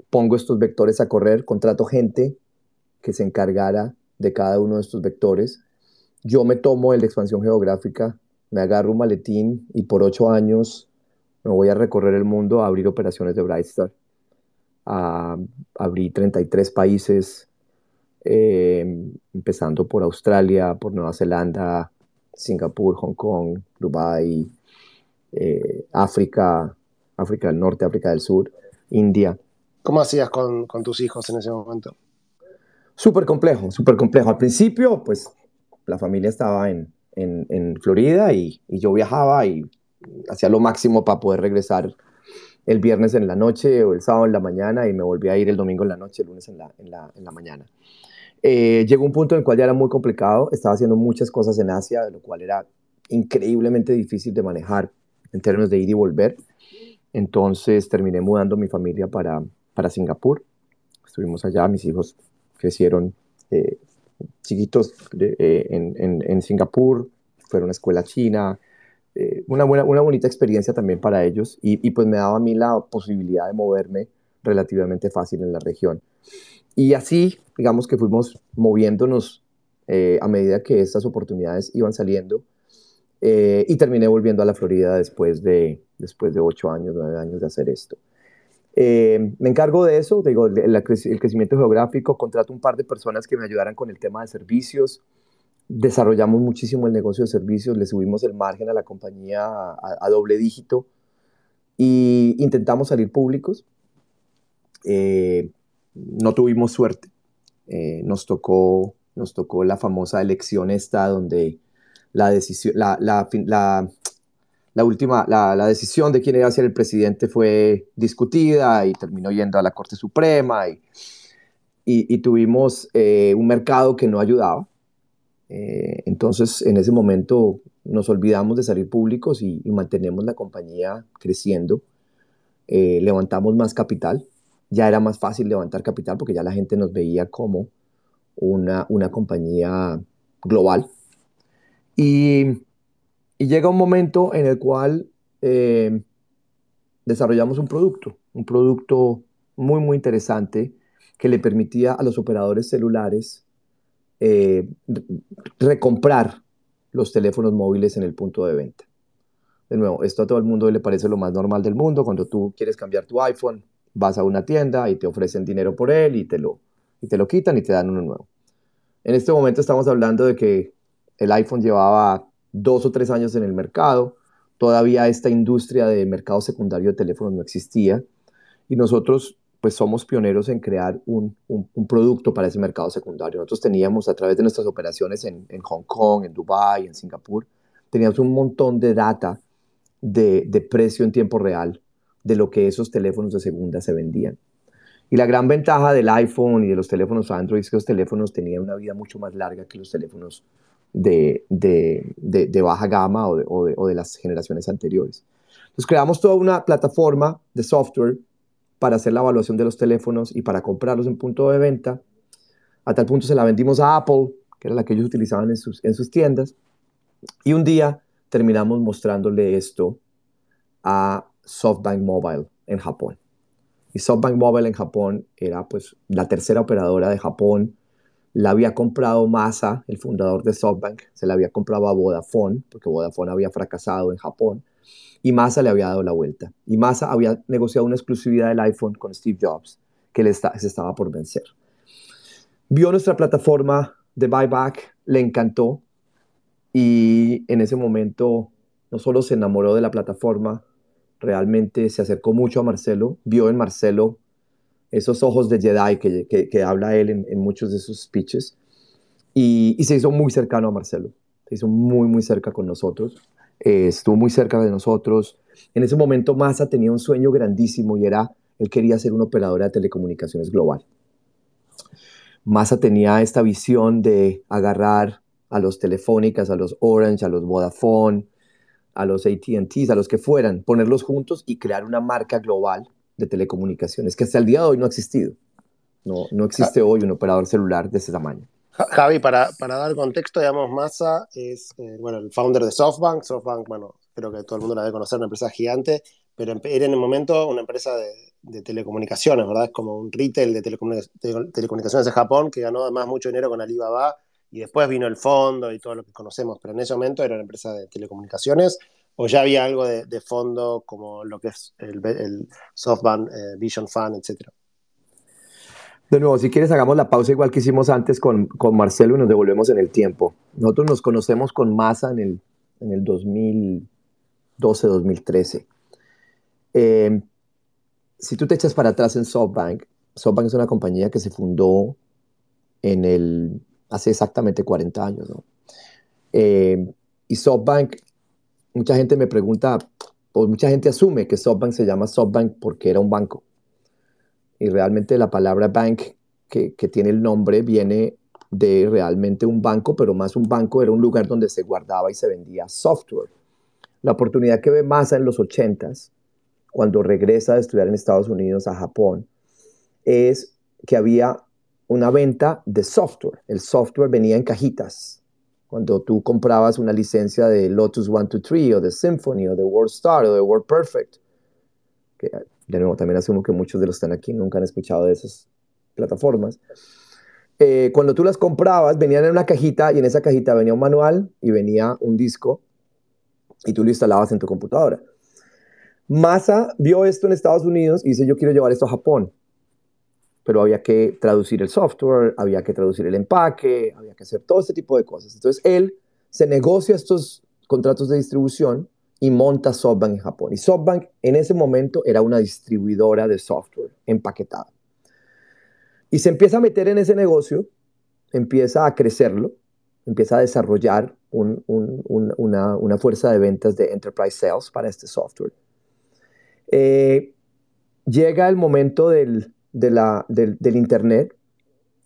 Pongo estos vectores a correr, contrato gente que se encargara de cada uno de estos vectores. Yo me tomo el de expansión geográfica, me agarro un maletín y por ocho años me voy a recorrer el mundo a abrir operaciones de Brightstar. A, abrí 33 países, eh, empezando por Australia, por Nueva Zelanda, Singapur, Hong Kong, Dubai, eh, África, África del Norte, África del Sur, India. ¿Cómo hacías con, con tus hijos en ese momento? Súper complejo, súper complejo. Al principio, pues la familia estaba en, en, Florida y, yo viajaba y hacía lo máximo para poder regresar el viernes en la noche o el sábado en la mañana y me volví a ir el domingo en la noche, el lunes en la, en la, en la mañana. Eh, llegó un punto en el cual ya era muy complicado, estaba haciendo muchas cosas en Asia, de lo cual era increíblemente difícil de manejar en términos de ir y volver. Entonces terminé mudando mi familia para, para Singapur. Estuvimos allá, mis hijos crecieron eh, chiquitos eh, en, en, Singapur, fueron a escuela china, eh, una, buena, una bonita experiencia también para ellos y, pues me daba a mí la posibilidad de moverme relativamente fácil en la región. Y así, digamos que fuimos moviéndonos a medida que estas oportunidades iban saliendo y terminé volviendo a la Florida después de, después de ocho años, nueve años de hacer esto. Eh, me encargo de eso, digo, el, el, crecimiento geográfico, contrato un par de personas que me ayudaran con el tema de servicios, desarrollamos muchísimo el negocio de servicios, le subimos el margen a la compañía a, doble dígito y intentamos salir públicos. eh, no tuvimos suerte. Eh, nos, tocó, nos tocó la famosa elección esta donde la decisión, la, última, la, decisión de quién iba a ser el presidente fue discutida y terminó yendo a la Corte Suprema y, tuvimos eh, un mercado que no ayudaba. entonces, en ese momento nos olvidamos de salir públicos y, mantenemos la compañía creciendo. levantamos más capital ya era más fácil levantar capital porque ya la gente nos veía como una, una compañía global. Y, llega un momento en el cual eh, desarrollamos un producto, un producto muy, muy interesante que le permitía a los operadores celulares eh, recomprar los teléfonos móviles en el punto de venta. De nuevo, esto a todo el mundo le parece lo más normal del mundo. Cuando tú quieres cambiar tu iPhone, vas a una tienda y te ofrecen dinero por él y te lo, y te lo quitan y te dan uno nuevo. En este momento estamos hablando de que el iPhone llevaba dos o tres años en el mercado, todavía esta industria de mercado secundario de teléfonos no existía y nosotros pues somos pioneros en crear un, un, producto para ese mercado secundario. Nosotros teníamos a través de nuestras operaciones en, Hong Kong, en Dubai, en Singapur, teníamos un montón de data de, de precio en tiempo real de lo que esos teléfonos de segunda se vendían. Y la gran ventaja del iPhone y de los teléfonos Android es que los teléfonos tenían una vida mucho más larga que los teléfonos de, baja gama o, de, las generaciones anteriores. Entonces creamos toda una plataforma de software para hacer la evaluación de los teléfonos y para comprarlos en punto de venta. A tal punto se la vendimos a Apple, que era la que ellos utilizaban en sus, en sus tiendas. Y un día terminamos mostrándole esto a SoftBank Mobile en Japón. Y SoftBank Mobile en Japón era pues la tercera operadora de Japón. La había comprado Masa, el fundador de SoftBank, se la había comprado a Vodafone, porque Vodafone había fracasado en Japón, y Masa le había dado la vuelta. Y Masa había negociado una exclusividad del iPhone con Steve Jobs, que le se estaba por vencer. Vio nuestra plataforma de buyback, le encantó, y en ese momento no solo se enamoró de la plataforma, realmente se acercó mucho a Marcelo, vio en Marcelo esos ojos de Jedi que, habla él en, muchos de sus speeches y, se hizo muy cercano a Marcelo, se hizo muy, muy cerca con nosotros, eh, estuvo muy cerca de nosotros. En ese momento Massa tenía un sueño grandísimo y era, él quería ser un operador de telecomunicaciones global. Massa tenía esta visión de agarrar a los telefónicas, a los Orange, a los Vodafone, a los ATTs, a los que fueran, ponerlos juntos y crear una marca global de telecomunicaciones que hasta el día de hoy no ha existido. No, no existe hoy un operador celular de ese tamaño. Javi, para, para dar contexto, digamos, Massa es eh, bueno, el founder de SoftBank. SoftBank, bueno, creo que todo el mundo la debe conocer, una empresa gigante, pero era en el momento una empresa de, de telecomunicaciones, ¿verdad? Es como un retail de, telecomunicaciones de Japón que ganó además mucho dinero con Alibaba y después vino el fondo y todo lo que conocemos, pero en ese momento era una empresa de telecomunicaciones, o ya había algo de, fondo como lo que es el, SoftBank eh, Vision Fund, etc. De nuevo, si quieres hagamos la pausa igual que hicimos antes con, con Marcelo y nos devolvemos en el tiempo. Nosotros nos conocemos con Masa en el, en el 2012-2013. Eh, si tú te echas para atrás en SoftBank, SoftBank es una compañía que se fundó en el hace exactamente 40 años. Eh, y SoftBank, mucha gente me pregunta, o mucha gente asume que SoftBank se llama SoftBank porque era un banco. Y realmente la palabra bank que, tiene el nombre viene de realmente un banco, pero más un banco era un lugar donde se guardaba y se vendía software. La oportunidad que ve Massa en los 80s, cuando regresa a estudiar en Estados Unidos a Japón, es que había una venta de software. El software venía en cajitas. Cuando tú comprabas una licencia de Lotus 123 o de Symphony o de WordStar o de WordPerfect, que de nuevo también asumo que muchos de los que están aquí nunca han escuchado de esas plataformas. Eh, cuando tú las comprabas, venían en una cajita y en esa cajita venía un manual y venía un disco y tú lo instalabas en tu computadora. Massa vio esto en Estados Unidos y dice, yo quiero llevar esto a Japón pero había que traducir el software, había que traducir el empaque, había que hacer todo este tipo de cosas. Entonces él se negocia estos contratos de distribución y monta SoftBank en Japón. Y SoftBank en ese momento era una distribuidora de software empaquetado. Y se empieza a meter en ese negocio, empieza a crecerlo, empieza a desarrollar una, fuerza de ventas de enterprise sales para este software. Eh, llega el momento del, del, Internet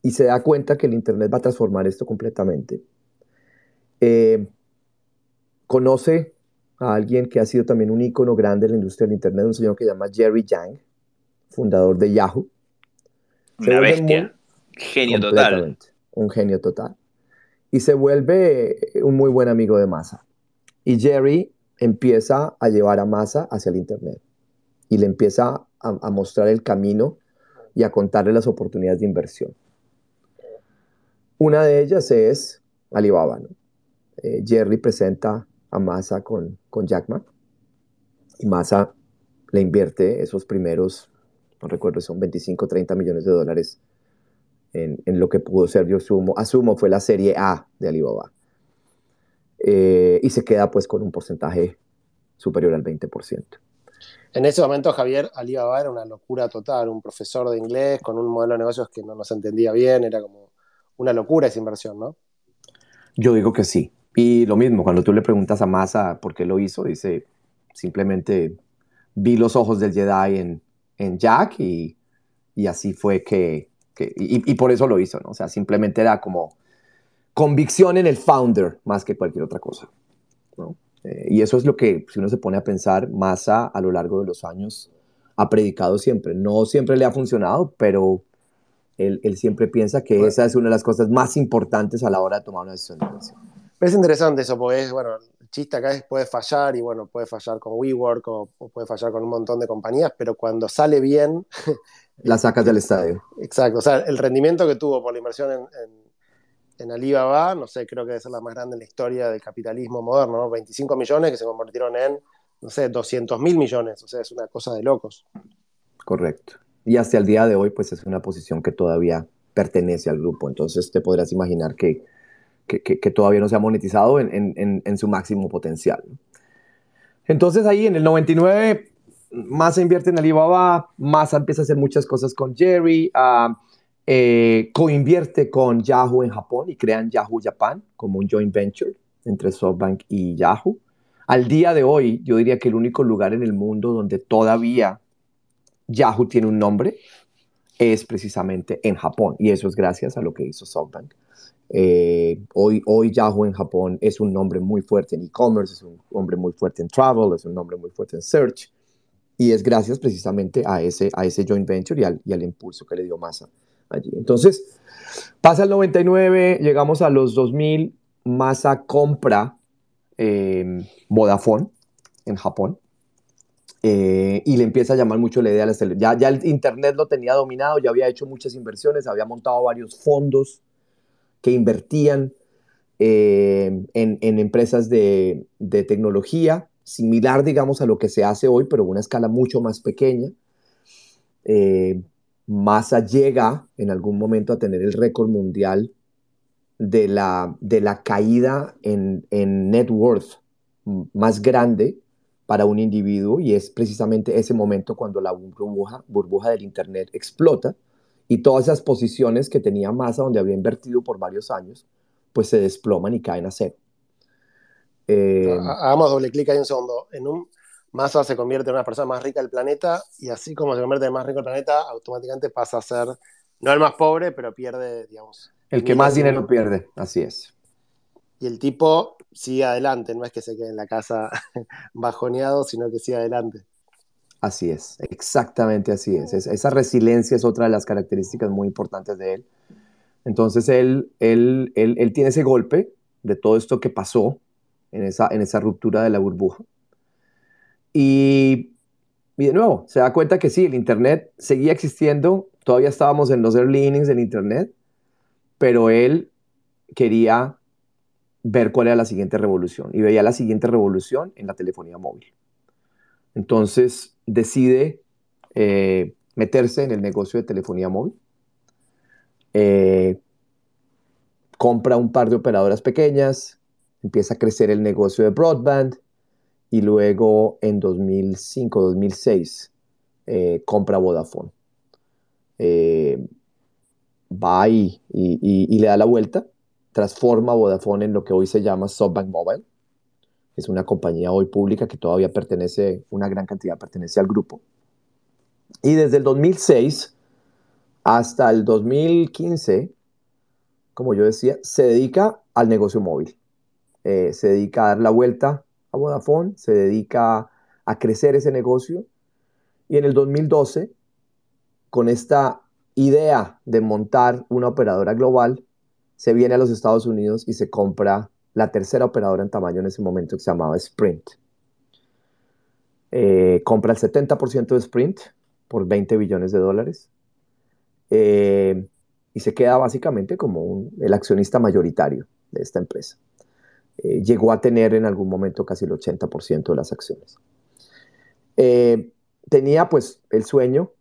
y se da cuenta que el Internet va a transformar esto completamente. Eh, conoce a alguien que ha sido también un icono grande en la industria del Internet, un señor que se llama Jerry Yang, fundador de Yahoo. Una bestia. genio total. Un genio total. Y se vuelve un muy buen amigo de Massa. Y Jerry empieza a llevar a Massa hacia el Internet. Y le empieza a, mostrar el camino y a contarle las oportunidades de inversión. Una de ellas es Alibaba. Eh, Jerry presenta a Massa con, con Jack Ma y Massa le invierte esos primeros, no recuerdo, son 25, 30 millones de dólares en, lo que pudo ser, yo asumo, asumo fue la serie A de Alibaba. Eh, y se queda pues con un porcentaje superior al 20%. En ese momento, Javier, Alibaba era una locura total, un profesor de inglés con un modelo de negocios que no nos entendía bien, era como una locura esa inversión, ¿no? Yo digo que sí. Y lo mismo, cuando tú le preguntas a Massa por qué lo hizo, dice, simplemente vi los ojos del Jedi en, en Jack y, y así fue que, y, por eso lo hizo, ¿no? O sea, simplemente era como convicción en el founder más que cualquier otra cosa, ¿no? Eh, y eso es lo que, si uno se pone a pensar, Massa a lo largo de los años ha predicado siempre. No siempre le ha funcionado, pero él, él siempre piensa que esa es una de las cosas más importantes a la hora de tomar una decisión de Es interesante eso, porque es, bueno, el chiste acá es puede fallar y bueno, puede fallar con WeWork o, o puede fallar con un montón de compañías, pero cuando sale bien, la sacas del estadio. [laughs] Exacto, o sea, el rendimiento que tuvo por la inversión en, en, Alibaba, no sé, creo que debe ser la más grande en la historia del capitalismo moderno, ¿no? 25 millones que se convirtieron en, no sé, 200 mil millones, o sea, es una cosa de locos. Correcto. Y hasta el día de hoy, pues es una posición que todavía pertenece al grupo, entonces te podrás imaginar que, que, todavía no se ha monetizado en, en, en su máximo potencial. Entonces ahí en el 99 Massa invierte en Alibaba, Massa empieza a hacer muchas cosas con Jerry, uh, eh, coinvierte con Yahoo en Japón y crean Yahoo Japan como un joint venture entre SoftBank y Yahoo. Al día de hoy, yo diría que el único lugar en el mundo donde todavía Yahoo tiene un nombre es precisamente en Japón y eso es gracias a lo que hizo SoftBank. Eh, hoy, hoy Yahoo en Japón es un nombre muy fuerte en e-commerce, es un nombre muy fuerte en travel, es un nombre muy fuerte en search. Y es gracias precisamente a ese, a ese joint venture y al, y al impulso que le dio Massa allí. Entonces, pasa el 99, llegamos a los 2000, Massa compra em, Vodafone en Japón. Eh, y le empieza a llamar mucho la idea a las ya, ya el Internet lo tenía dominado, ya había hecho muchas inversiones, había montado varios fondos que invertían eh, en, en, empresas de, de, tecnología similar, digamos, a lo que se hace hoy, pero a una escala mucho más pequeña. Eh, Massa llega en algún momento a tener el récord mundial de la, de la caída en, en net worth más grande para un individuo y es precisamente ese momento cuando la burbuja, burbuja del Internet explota y todas esas posiciones que tenía Massa donde había invertido por varios años, pues se desploman y caen a cero. Eh, hagamos doble clic ahí un segundo. En un Massa se convierte en una persona más rica del planeta y así como se convierte en más rico del planeta, automáticamente pasa a ser no el más pobre, pero pierde, digamos. El que más dinero pierde, así es. Y el tipo sigue adelante, no es que se quede en la casa [laughs] bajoneado, sino que sigue adelante. Así es, exactamente así es. Esa resiliencia es otra de las características muy importantes de él. Entonces él, él, él, él tiene ese golpe de todo esto que pasó, en esa, en esa ruptura de la burbuja. Y, de nuevo, se da cuenta que sí, el Internet seguía existiendo, todavía estábamos en los early innings del Internet, pero él quería ver cuál era la siguiente revolución y veía la siguiente revolución en la telefonía móvil. Entonces decide eh, meterse en el negocio de telefonía móvil. Eh, compra un par de operadoras pequeñas, empieza a crecer el negocio de broadband y luego en 2005, 2006 eh, compra Vodafone. Eh, va y, y, le da la vuelta, transforma Vodafone en lo que hoy se llama SoftBank Mobile. Es una compañía hoy pública que todavía pertenece, una gran cantidad pertenece al grupo. Y desde el 2006 hasta el 2015, como yo decía, se dedica al negocio móvil. Eh, se dedica a dar la vuelta Vodafone, se dedica a crecer ese negocio. Y en el 2012, con esta idea de montar una operadora global, se viene a los Estados Unidos y se compra la tercera operadora en tamaño en ese momento que se llamaba Sprint. Eh, compra el 70% de Sprint por 20 billones de dólares eh, y se queda básicamente como el accionista mayoritario de esta empresa. Eh, llegó a tener en algún momento casi el 80% de las acciones. tenía pues el sueño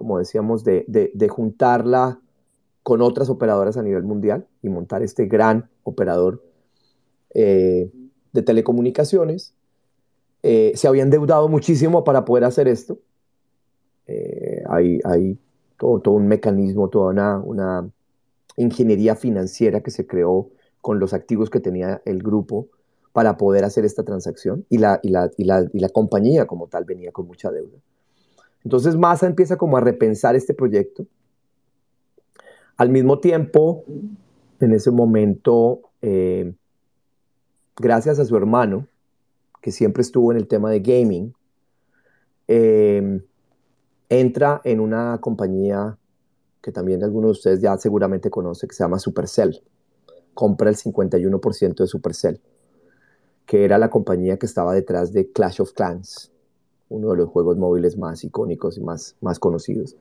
como decíamos, de, juntarla con otras operadoras a nivel mundial y montar este gran operador eh, de telecomunicaciones. Eh, se había endeudado muchísimo para poder hacer esto. Eh, hay, todo, un mecanismo, toda una, una, ingeniería financiera que se creó con los activos que tenía el grupo para poder hacer esta transacción y la, y la, y la compañía como tal venía con mucha deuda. Entonces Massa empieza como a repensar este proyecto. Al mismo tiempo, en ese momento, eh, gracias a su hermano, que siempre estuvo en el tema de gaming, eh, entra en una compañía que también algunos de ustedes ya seguramente conocen, que se llama Supercell. Compra el 51% de Supercell, que era la compañía que estaba detrás de Clash of Clans uno de los juegos móviles más icónicos y más, más conocidos.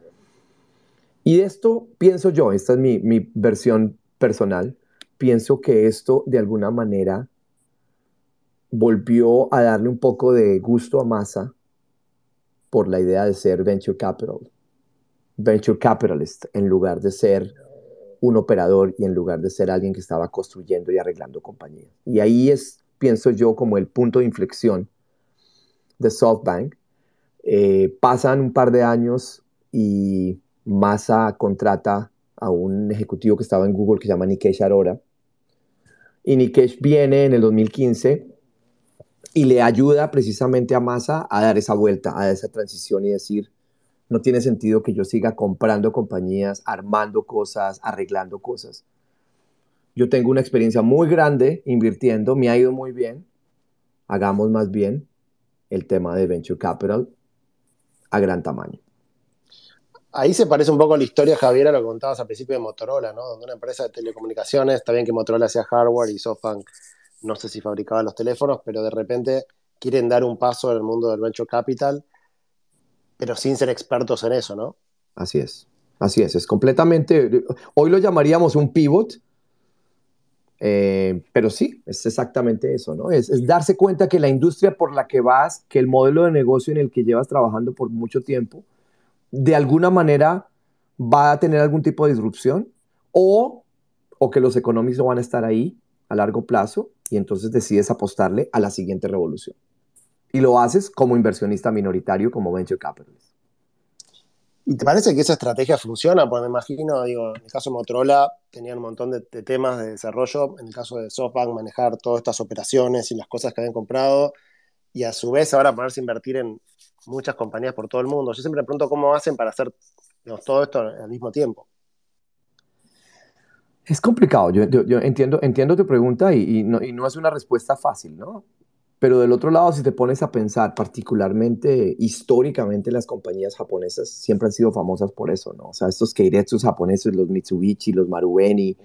Y de esto pienso yo, esta es mi, mi versión personal, pienso que esto de alguna manera volvió a darle un poco de gusto a Massa por la idea de ser venture capital, venture capitalist, en lugar de ser un operador y en lugar de ser alguien que estaba construyendo y arreglando compañías. Y ahí es, pienso yo, como el punto de inflexión de SoftBank, eh, pasan un par de años y Massa contrata a un ejecutivo que estaba en Google que se llama Nikesh Arora. Y Nikesh viene en el 2015 y le ayuda precisamente a Massa a dar esa vuelta, a esa transición y decir, no tiene sentido que yo siga comprando compañías, armando cosas, arreglando cosas. Yo tengo una experiencia muy grande invirtiendo, me ha ido muy bien. Hagamos más bien el tema de Venture Capital a gran tamaño. Ahí se parece un poco la historia, Javier, a lo que contabas al principio de Motorola, ¿no? Donde una empresa de telecomunicaciones, está bien que Motorola hacía hardware y SoftBank no sé si fabricaba los teléfonos, pero de repente quieren dar un paso en el mundo del venture capital, pero sin ser expertos en eso, ¿no? Así es, así es, es completamente, hoy lo llamaríamos un pivot, eh, pero sí, es exactamente eso, ¿no? Es, darse cuenta que la industria por la que vas, que el modelo de negocio en el que llevas trabajando por mucho tiempo, de alguna manera va a tener algún tipo de disrupción o, o que los económicos van a estar ahí a largo plazo y entonces decides apostarle a la siguiente revolución. Y lo haces como inversionista minoritario, como venture capitalist. ¿Y te parece que esa estrategia funciona? Porque me imagino, digo, en el caso de Motorola tenían un montón de, temas de desarrollo, en el caso de SoftBank manejar todas estas operaciones y las cosas que habían comprado, y a su vez ahora ponerse a invertir en muchas compañías por todo el mundo. Yo siempre me pregunto cómo hacen para hacer todo esto al mismo tiempo. Es complicado, yo, entiendo, entiendo tu pregunta y, no, y no es una respuesta fácil, ¿no? Pero del otro lado, si te pones a pensar, particularmente históricamente las compañías japonesas siempre han sido famosas por eso, ¿no? O sea, estos Keiretsus japoneses, los Mitsubishi, los Marubeni,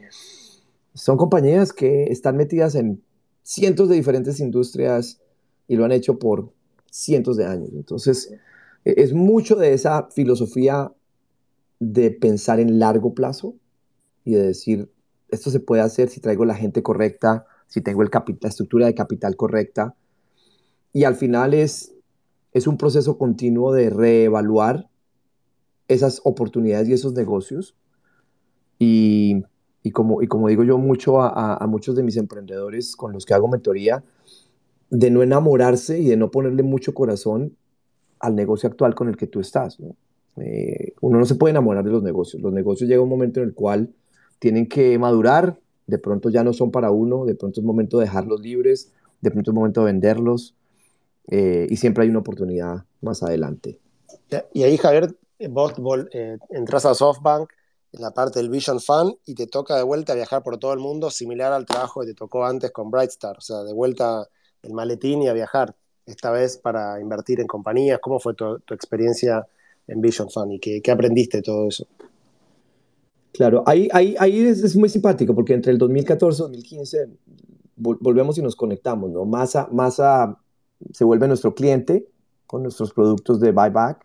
son compañías que están metidas en cientos de diferentes industrias y lo han hecho por cientos de años. Entonces, e, es mucho de esa filosofía de pensar en largo plazo y de decir, esto se puede hacer si traigo la gente correcta, si tengo el la estructura de capital correcta, y al final es, es un proceso continuo de reevaluar esas oportunidades y esos negocios. Y, como, y como digo yo mucho a, muchos de mis emprendedores con los que hago mentoría, de no enamorarse y de no ponerle mucho corazón al negocio actual con el que tú estás. Eh, uno no se puede enamorar de los negocios. Los negocios llega un momento en el cual tienen que madurar, de pronto ya no son para uno, de pronto es momento de dejarlos libres, de pronto es momento de venderlos eh, y siempre hay una oportunidad más adelante. Y ahí, Javier, vos, eh, entras a SoftBank en la parte del Vision Fund y te toca de vuelta viajar por todo el mundo, similar al trabajo que te tocó antes con Brightstar, o sea, de vuelta el maletín y a viajar, esta vez para invertir en compañías. ¿Cómo fue tu, experiencia en Vision Fund y qué, aprendiste de todo eso? Claro, ahí, ahí, ahí es, muy simpático porque entre el 2014 y 2015 volvemos y nos conectamos, ¿no? Masa, Masa se vuelve nuestro cliente con nuestros productos de buyback.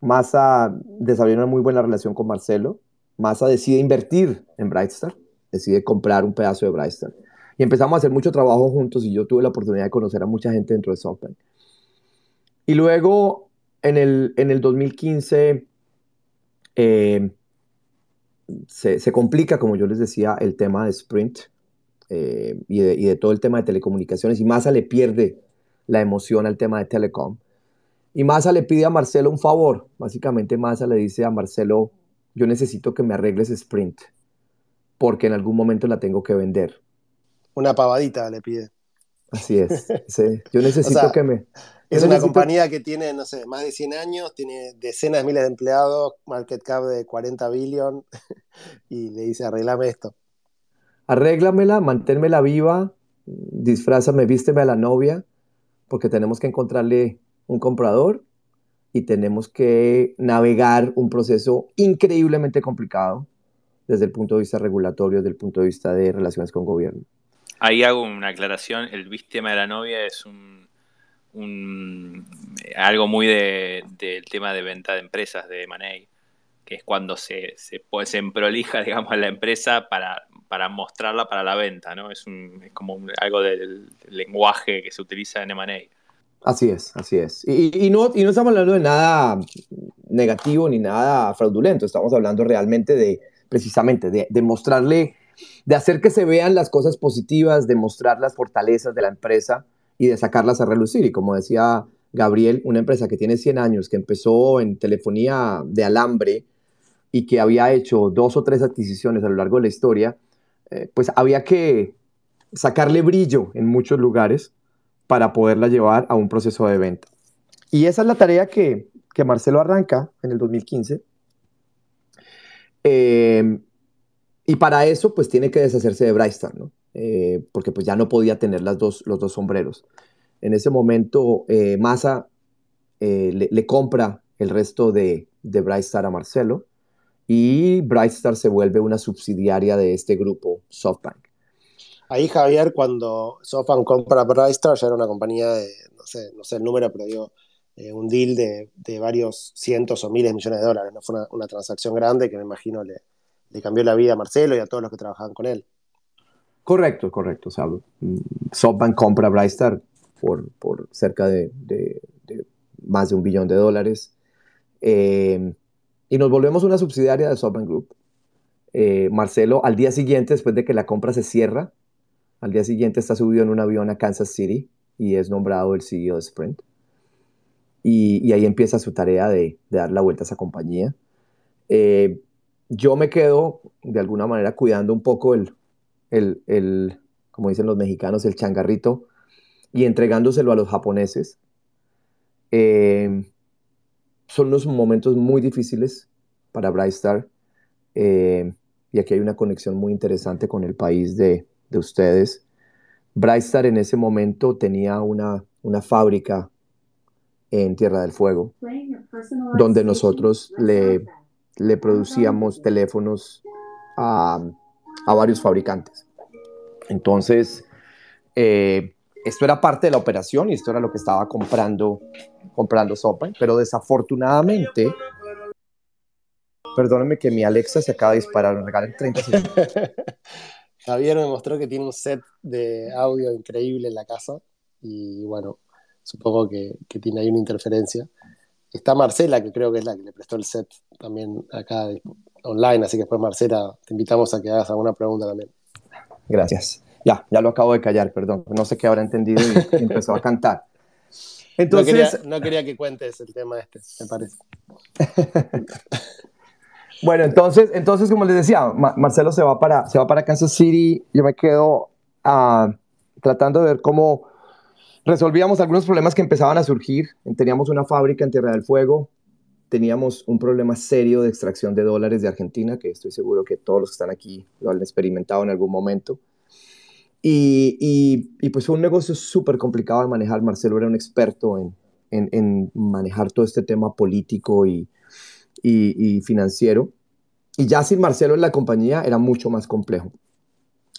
Masa desarrolla una muy buena relación con Marcelo. Masa decide invertir en Brightstar, decide comprar un pedazo de Brightstar. Y empezamos a hacer mucho trabajo juntos y yo tuve la oportunidad de conocer a mucha gente dentro de SoftBank. Y luego, en el, en el 2015, eh, se, complica, como yo les decía, el tema de Sprint eh, y, de, y, de, todo el tema de telecomunicaciones. Y Masa le pierde la emoción al tema de telecom. Y Massa le pide a Marcelo un favor. Básicamente Massa le dice a Marcelo, yo necesito que me arregles Sprint, porque en algún momento la tengo que vender. Una pavadita le pide. Así es. [laughs] Yo necesito que me... Es una compañía que tiene, no sé, más de 100 años, tiene decenas de miles de empleados, market cap de 40 billion, [laughs] y le dice, arreglame esto. Arréglamela, manténmela viva, disfrázame, vísteme a la novia, porque tenemos que encontrarle un comprador y tenemos que navegar un proceso increíblemente complicado desde el punto de vista regulatorio, desde el punto de vista de relaciones con gobierno. Ahí hago una aclaración, el vístema de la novia es un, algo muy del tema de venta de empresas, de M&A, que es cuando se, se, se emprolija, [laughs] digamos, la empresa para, para mostrarla para la venta, ¿no? Es, un, es como algo del lenguaje que se utiliza en M&A. Así es, así es. Y, y, no, y no estamos hablando de nada negativo ni nada fraudulento, estamos hablando realmente de, precisamente, de, de mostrarle, de hacer que se vean las cosas positivas, de mostrar las fortalezas de la empresa y de sacarlas a relucir. Y como decía Gabriel, una empresa que tiene 100 años, que empezó en telefonía de alambre y que había hecho dos o tres adquisiciones a lo largo de la historia, eh, pues había que sacarle brillo en muchos lugares para poderla llevar a un proceso de venta. Y esa es la tarea que, que Marcelo arranca en el 2015. Eh, y para eso, pues tiene que deshacerse de Brightstar, ¿no? Eh, porque pues ya no podía tener las dos, los dos sombreros. En ese momento, eh, Massa le, compra el resto de, de Brightstar a Marcelo y Brightstar se vuelve una subsidiaria de este grupo SoftBank. Ahí, Javier, cuando SoftBank compra Brightstar, ya era una compañía de, no sé, no sé el número, pero digo, eh, un deal de, de, varios cientos o miles de millones de dólares. No fue una, transacción grande que me imagino le, le, cambió la vida a Marcelo y a todos los que trabajaban con él. Correcto, correcto. O sea, SoftBank compra Brightstar por, por cerca de, de, más de un billón de dólares. Eh, y nos volvemos una subsidiaria de SoftBank Group. Eh, Marcelo, al día siguiente, después de que la compra se cierra, al día siguiente está subido en un avión a Kansas City y es nombrado el CEO de Sprint. Y, ahí empieza su tarea de, dar la vuelta a esa compañía. Eh, yo me quedo, de alguna manera, cuidando un poco el, el, como dicen los mexicanos, el changarrito y entregándoselo a los japoneses. Eh, son unos momentos muy difíciles para Brightstar eh, y aquí hay una conexión muy interesante con el país de, de ustedes. Brightstar en ese momento tenía una, una fábrica en Tierra del Fuego, donde nosotros le, le producíamos teléfonos a, a, varios fabricantes. Entonces, eh, esto era parte de la operación y esto era lo que estaba comprando, comprando Sopa, pero desafortunadamente, perdónenme que mi Alexa se acaba de disparar, me regalen 30 segundos. [laughs] Javier me mostró que tiene un set de audio increíble en la casa y bueno, supongo que, que, tiene ahí una interferencia. Está Marcela, que creo que es la que le prestó el set también acá online, así que después Marcela, te invitamos a que hagas alguna pregunta también. Gracias. Ya, ya lo acabo de callar, perdón. No sé qué habrá entendido y, [laughs] empezó a cantar. Entonces, no quería, que cuentes el tema este, me parece. [laughs] bueno, entonces, entonces como les decía, Marcelo se va, para, se va para Kansas City, yo me quedo uh, tratando de ver cómo resolvíamos algunos problemas que empezaban a surgir. Teníamos una fábrica en Tierra del Fuego, teníamos un problema serio de extracción de dólares de Argentina, que estoy seguro que todos los que están aquí lo han experimentado en algún momento. Y, y, pues fue un negocio súper complicado de manejar. Marcelo era un experto en, en, manejar todo este tema político y, y, financiero. Y ya sin Marcelo en la compañía era mucho más complejo.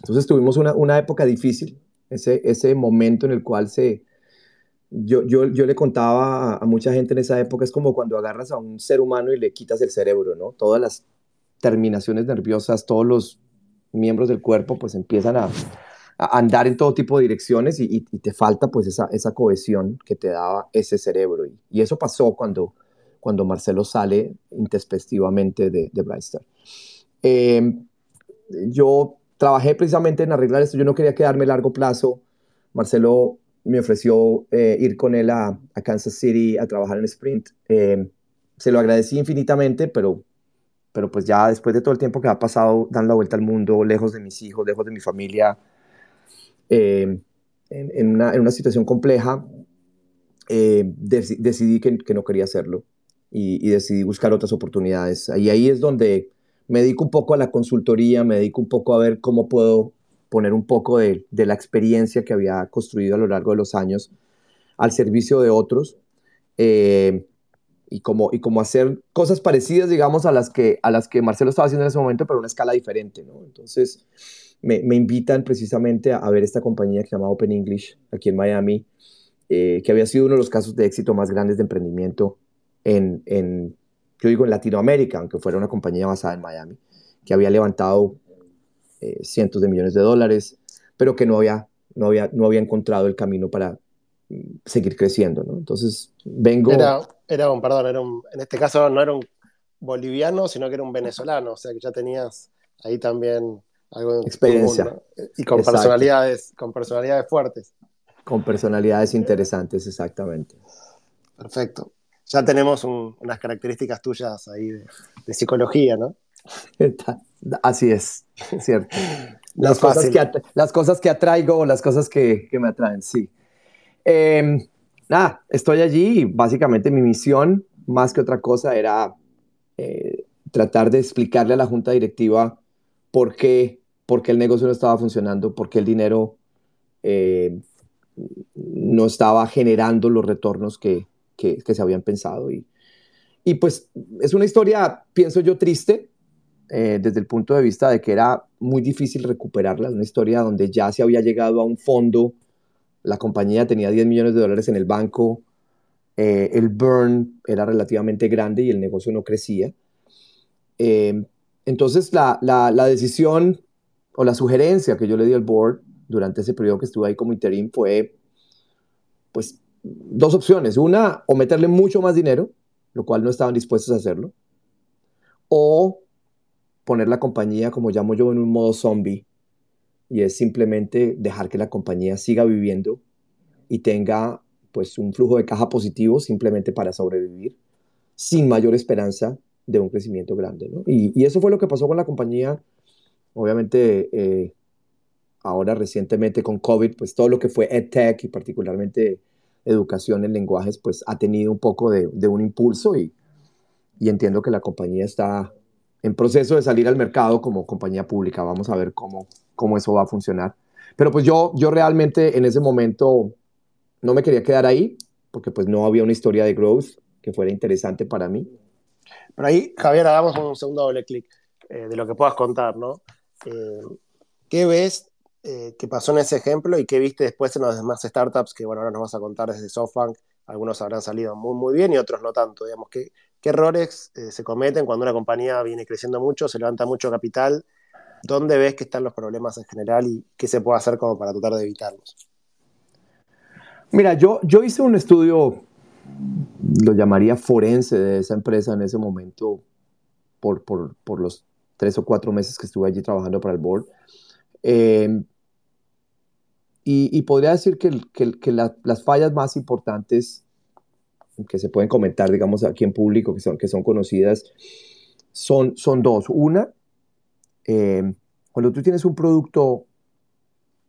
Entonces tuvimos una, una época difícil, ese, ese momento en el cual se... Yo, yo, yo le contaba a, a, mucha gente en esa época, es como cuando agarras a un ser humano y le quitas el cerebro, ¿no? Todas las terminaciones nerviosas, todos los miembros del cuerpo pues empiezan a, andar en todo tipo de direcciones y, te falta pues esa, esa, cohesión que te daba ese cerebro. Y, eso pasó cuando, cuando Marcelo sale intespectivamente de, de Brightstar. Em, yo trabajé precisamente en arreglar esto, yo no quería quedarme a largo plazo. Marcelo me ofreció eh, ir con él a, a, Kansas City a trabajar en Sprint. Em, se lo agradecí infinitamente, pero, pero pues ya después de todo el tiempo que ha pasado dando la vuelta al mundo, lejos de mis hijos, lejos de mi familia, eh, en, una, situación compleja, eh, decidí que, no quería hacerlo y, decidí buscar otras oportunidades. Y ahí es donde me dedico un poco a la consultoría, me dedico un poco a ver cómo puedo poner un poco de, la experiencia que había construido a lo largo de los años al servicio de otros. Eh, y como, y como hacer cosas parecidas, digamos, a las, que, a las que Marcelo estaba haciendo en ese momento, pero a una escala diferente, ¿no? Entonces, me, invitan precisamente a, ver esta compañía que se llama Open English aquí en Miami, eh, que había sido uno de los casos de éxito más grandes de emprendimiento en, yo digo, en Latinoamérica, aunque fuera una compañía basada en Miami, que había levantado eh, cientos de millones de dólares, pero que no había, no había, no había encontrado el camino para mm, seguir creciendo. Entonces, vengo... Era, era un, perdón, era en este caso no era un boliviano, sino que era un venezolano, o sea que ya tenías ahí también algo experiencia. Y con personalidades, con personalidades fuertes. Con personalidades interesantes, exactamente. Perfecto. Ya tenemos unas características tuyas ahí de, psicología, ¿no? [laughs] Así es, cierto. las, cosas que las cosas que atraigo las cosas que, me atraen, sí. Eh, nada, estoy allí y básicamente mi misión, más que otra cosa, era eh, tratar de explicarle a la junta directiva por qué por qué el negocio no estaba funcionando, por qué el dinero eh, no estaba generando los retornos que, que, se habían pensado. Y, y, pues es una historia, pienso yo, triste eh, desde el punto de vista de que era muy difícil recuperarla, una historia donde ya se había llegado a un fondo, la compañía tenía 10 millones de dólares en el banco, eh, el burn era relativamente grande y el negocio no crecía. entonces la, la, la decisión o la sugerencia que yo le di al board durante ese periodo que estuve ahí como interim fue, pues, dos opciones. Una, o meterle mucho más dinero, lo cual no estaban dispuestos a hacerlo, o poner la compañía, como llamo yo, en un modo zombie, y es simplemente dejar que la compañía siga viviendo y tenga pues un flujo de caja positivo simplemente para sobrevivir, sin mayor esperanza de un crecimiento grande. Y, y, eso fue lo que pasó con la compañía Obviamente, eh, ahora recientemente con COVID, pues todo lo que fue EdTech y particularmente educación en lenguajes, pues ha tenido un poco de, un impulso y, y, entiendo que la compañía está en proceso de salir al mercado como compañía pública. Vamos a ver cómo, cómo eso va a funcionar. Pero pues yo, yo realmente en ese momento no me quería quedar ahí porque pues no había una historia de growth que fuera interesante para mí. Pero ahí, Javier, hagamos un segundo doble clic eh, de lo que puedas contar, ¿no? Eh, ¿Qué ves eh, que pasó en ese ejemplo y qué viste después en las demás startups que, bueno, ahora nos vas a contar desde SoftBank? Algunos habrán salido muy, muy bien y otros no tanto. Digamos, ¿qué, errores eh, se cometen cuando una compañía viene creciendo mucho, se levanta mucho capital? ¿Dónde ves que están los problemas en general y qué se puede hacer como para tratar de evitarlos? Mira, yo, yo hice un estudio, lo llamaría forense de esa empresa en ese momento, por, por, por los tres o cuatro meses que estuve allí trabajando para el board. Eh, y, podría decir que, que, las fallas más importantes que se pueden comentar, digamos, aquí en público, que son, que son conocidas, son, son dos. Una, eh, cuando tú tienes un producto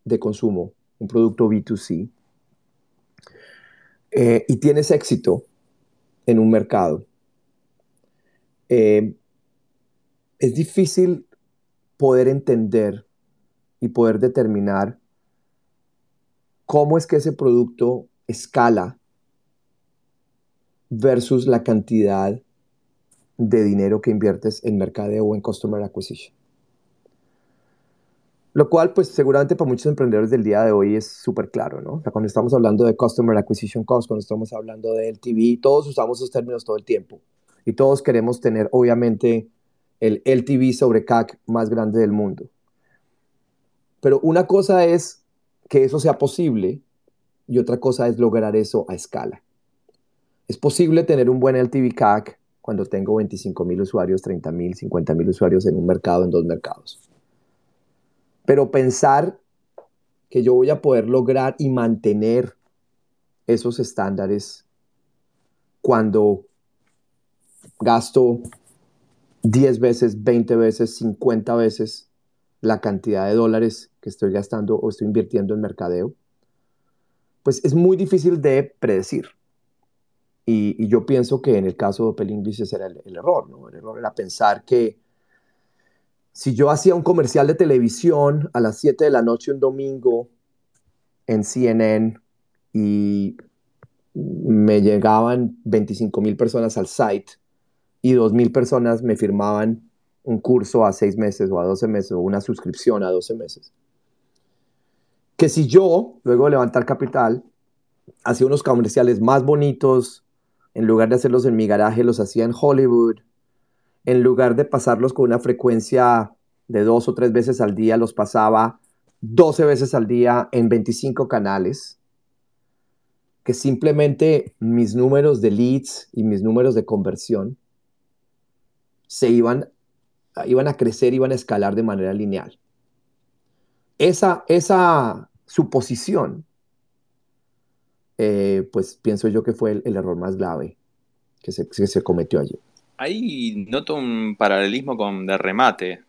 de consumo, un producto B2C, eh, y tienes éxito en un mercado, eh, es difícil poder entender y poder determinar cómo es que ese producto escala versus la cantidad de dinero que inviertes en mercadeo o en customer acquisition. Lo cual, pues seguramente para muchos emprendedores del día de hoy es súper claro, ¿no? Cuando estamos hablando de Customer Acquisition Cost, cuando estamos hablando de LTV, todos usamos esos términos todo el tiempo. Y todos queremos tener, obviamente, el LTV sobre CAC más grande del mundo. Pero una cosa es que eso sea posible y otra cosa es lograr eso a escala. Es posible tener un buen LTV CAC cuando tengo 25 mil usuarios, 30 mil, 50 mil usuarios en un mercado, en dos mercados. Pero pensar que yo voy a poder lograr y mantener esos estándares cuando gasto 10 veces, 20 veces, 50 veces la cantidad de dólares que estoy gastando o estoy invirtiendo en mercadeo, pues es muy difícil de predecir. Y, yo pienso que en el caso de Opel English ese era el, error, ¿no? El error era pensar que si yo hacía un comercial de televisión a las 7 de la noche un domingo en CNN y me llegaban 25 mil personas al site y 2 mil personas me firmaban un curso a 6 meses o a 12 meses o una suscripción a 12 meses. Que si yo, luego de levantar capital, hacía unos comerciales más bonitos, en lugar de hacerlos en mi garaje, los hacía en Hollywood, en lugar de pasarlos con una frecuencia de dos o tres veces al día, los pasaba 12 veces al día en 25 canales, que simplemente mis números de leads y mis números de conversión se iban, iban a crecer, iban a escalar de manera lineal. Esa, esa suposición, eh, pues pienso yo que fue el, error más grave que se, que se cometió allí. Ahí noto un paralelismo con de remate,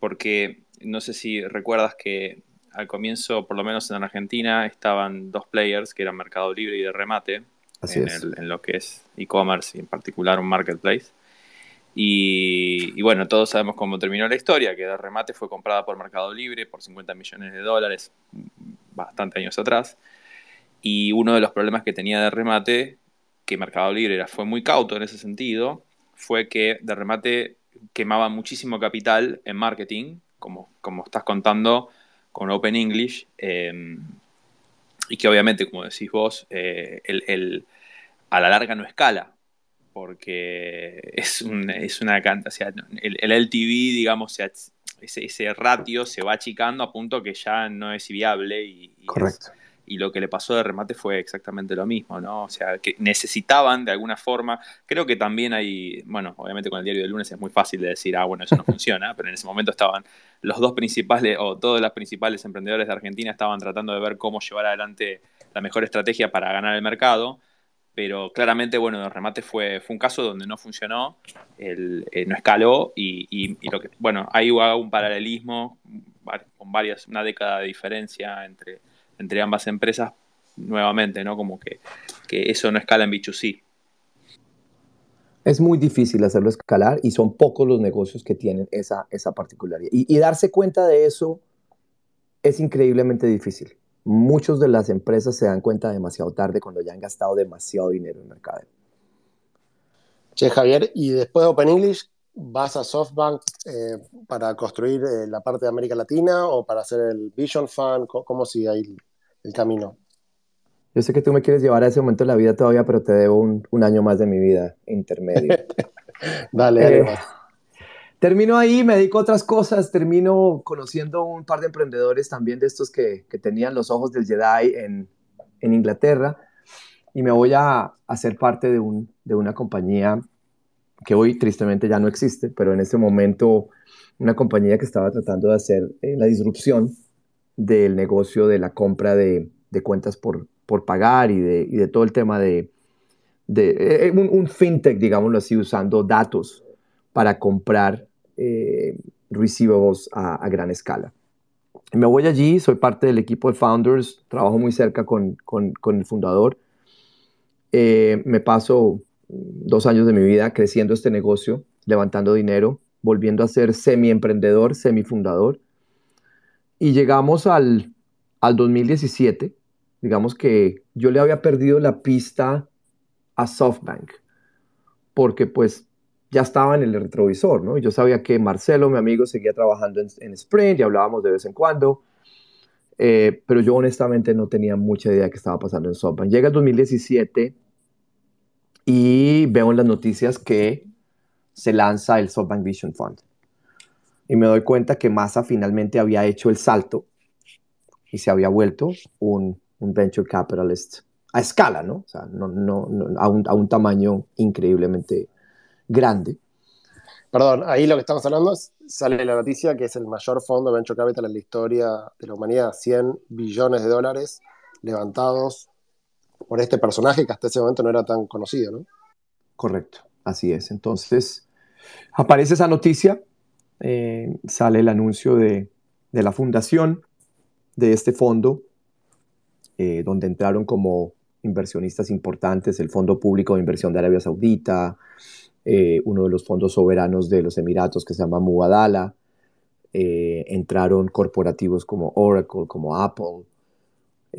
porque no sé si recuerdas que al comienzo, por lo menos en Argentina, estaban dos players que eran Mercado Libre y de remate, en, lo que es e-commerce y en particular un marketplace. Y, bueno, todos sabemos cómo terminó la historia, que de remate fue comprada por Mercado Libre por 50 millones de dólares bastante años atrás. Y uno de los problemas que tenía de remate, que Mercado Libre era, fue muy cauto en ese sentido, fue que de remate quemaba muchísimo capital en marketing, como, como estás contando con Open English, em, y que obviamente, como decís vos, eh, el, a la larga no escala, porque es, es una cantidad, o sea, el, el, LTV, digamos, ese, ese, ratio se va achicando a punto que ya no es viable. Y, Correcto y lo que le pasó de remate fue exactamente lo mismo, ¿no? O sea, que necesitaban de alguna forma, creo que también hay, bueno, obviamente con el diario del lunes es muy fácil de decir, ah, bueno, eso no [laughs] funciona, pero en ese momento estaban los dos principales, o todos los principales emprendedores de Argentina estaban tratando de ver cómo llevar adelante la mejor estrategia para ganar el mercado, pero claramente, bueno, el remate fue, fue un caso donde no funcionó, eh, no escaló y, y, lo que, bueno, ahí hubo un paralelismo con varias, una década de diferencia entre entre ambas empresas nuevamente, ¿no? Como que, eso no escala en B2C. Es muy difícil hacerlo escalar y son pocos los negocios que tienen esa, esa particularidad. Y, darse cuenta de eso es increíblemente difícil. Muchas de las empresas se dan cuenta demasiado tarde cuando ya han gastado demasiado dinero en el mercado. Che, Javier, y después de Open English, ¿vas a SoftBank eh, para construir eh, la parte de América Latina o para hacer el Vision Fund? ¿Cómo, sigue ahí el camino. Yo sé que tú me quieres llevar a ese momento de la vida todavía, pero te debo un, año más de mi vida intermedio. [laughs] dale, dale. Eh, termino ahí, me dedico a otras cosas, termino conociendo un par de emprendedores también de estos que, tenían los ojos del Jedi en, Inglaterra y me voy a hacer parte de, un, de una compañía que hoy tristemente ya no existe, pero en ese momento una compañía que estaba tratando de hacer eh, la disrupción del negocio de la compra de, cuentas por, por pagar y de, de, todo el tema de, de eh, un, fintech, digámoslo así, usando datos para comprar eh, receivables a, gran escala. Me voy allí, soy parte del equipo de founders, trabajo muy cerca con, con, el fundador. Eh, me paso dos años de mi vida creciendo este negocio, levantando dinero, volviendo a ser semi-emprendedor, semi-fundador. Y llegamos al, al 2017, digamos que yo le había perdido la pista a SoftBank, porque pues ya estaba en el retrovisor, ¿no? Yo sabía que Marcelo, mi amigo, seguía trabajando en, Sprint y hablábamos de vez en cuando, eh, pero yo honestamente no tenía mucha idea de qué estaba pasando en SoftBank. Llega el 2017 y veo en las noticias que se lanza el SoftBank Vision Fund. Y me doy cuenta que Massa finalmente había hecho el salto y se había vuelto un, un venture capitalist a escala, ¿no? O sea, no, no, a, un, a, un, tamaño increíblemente grande. Perdón, ahí lo que estamos hablando es, sale la noticia que es el mayor fondo venture capital en la historia de la humanidad, 100 billones de dólares levantados por este personaje que hasta ese momento no era tan conocido, ¿no? Correcto, así es. Entonces, aparece esa noticia, eh, sale el anuncio de, de, la fundación de este fondo, eh, donde entraron como inversionistas importantes el Fondo Público de Inversión de Arabia Saudita, eh, uno de los fondos soberanos de los Emiratos que se llama Mubadala, entraron corporativos como Oracle, como Apple,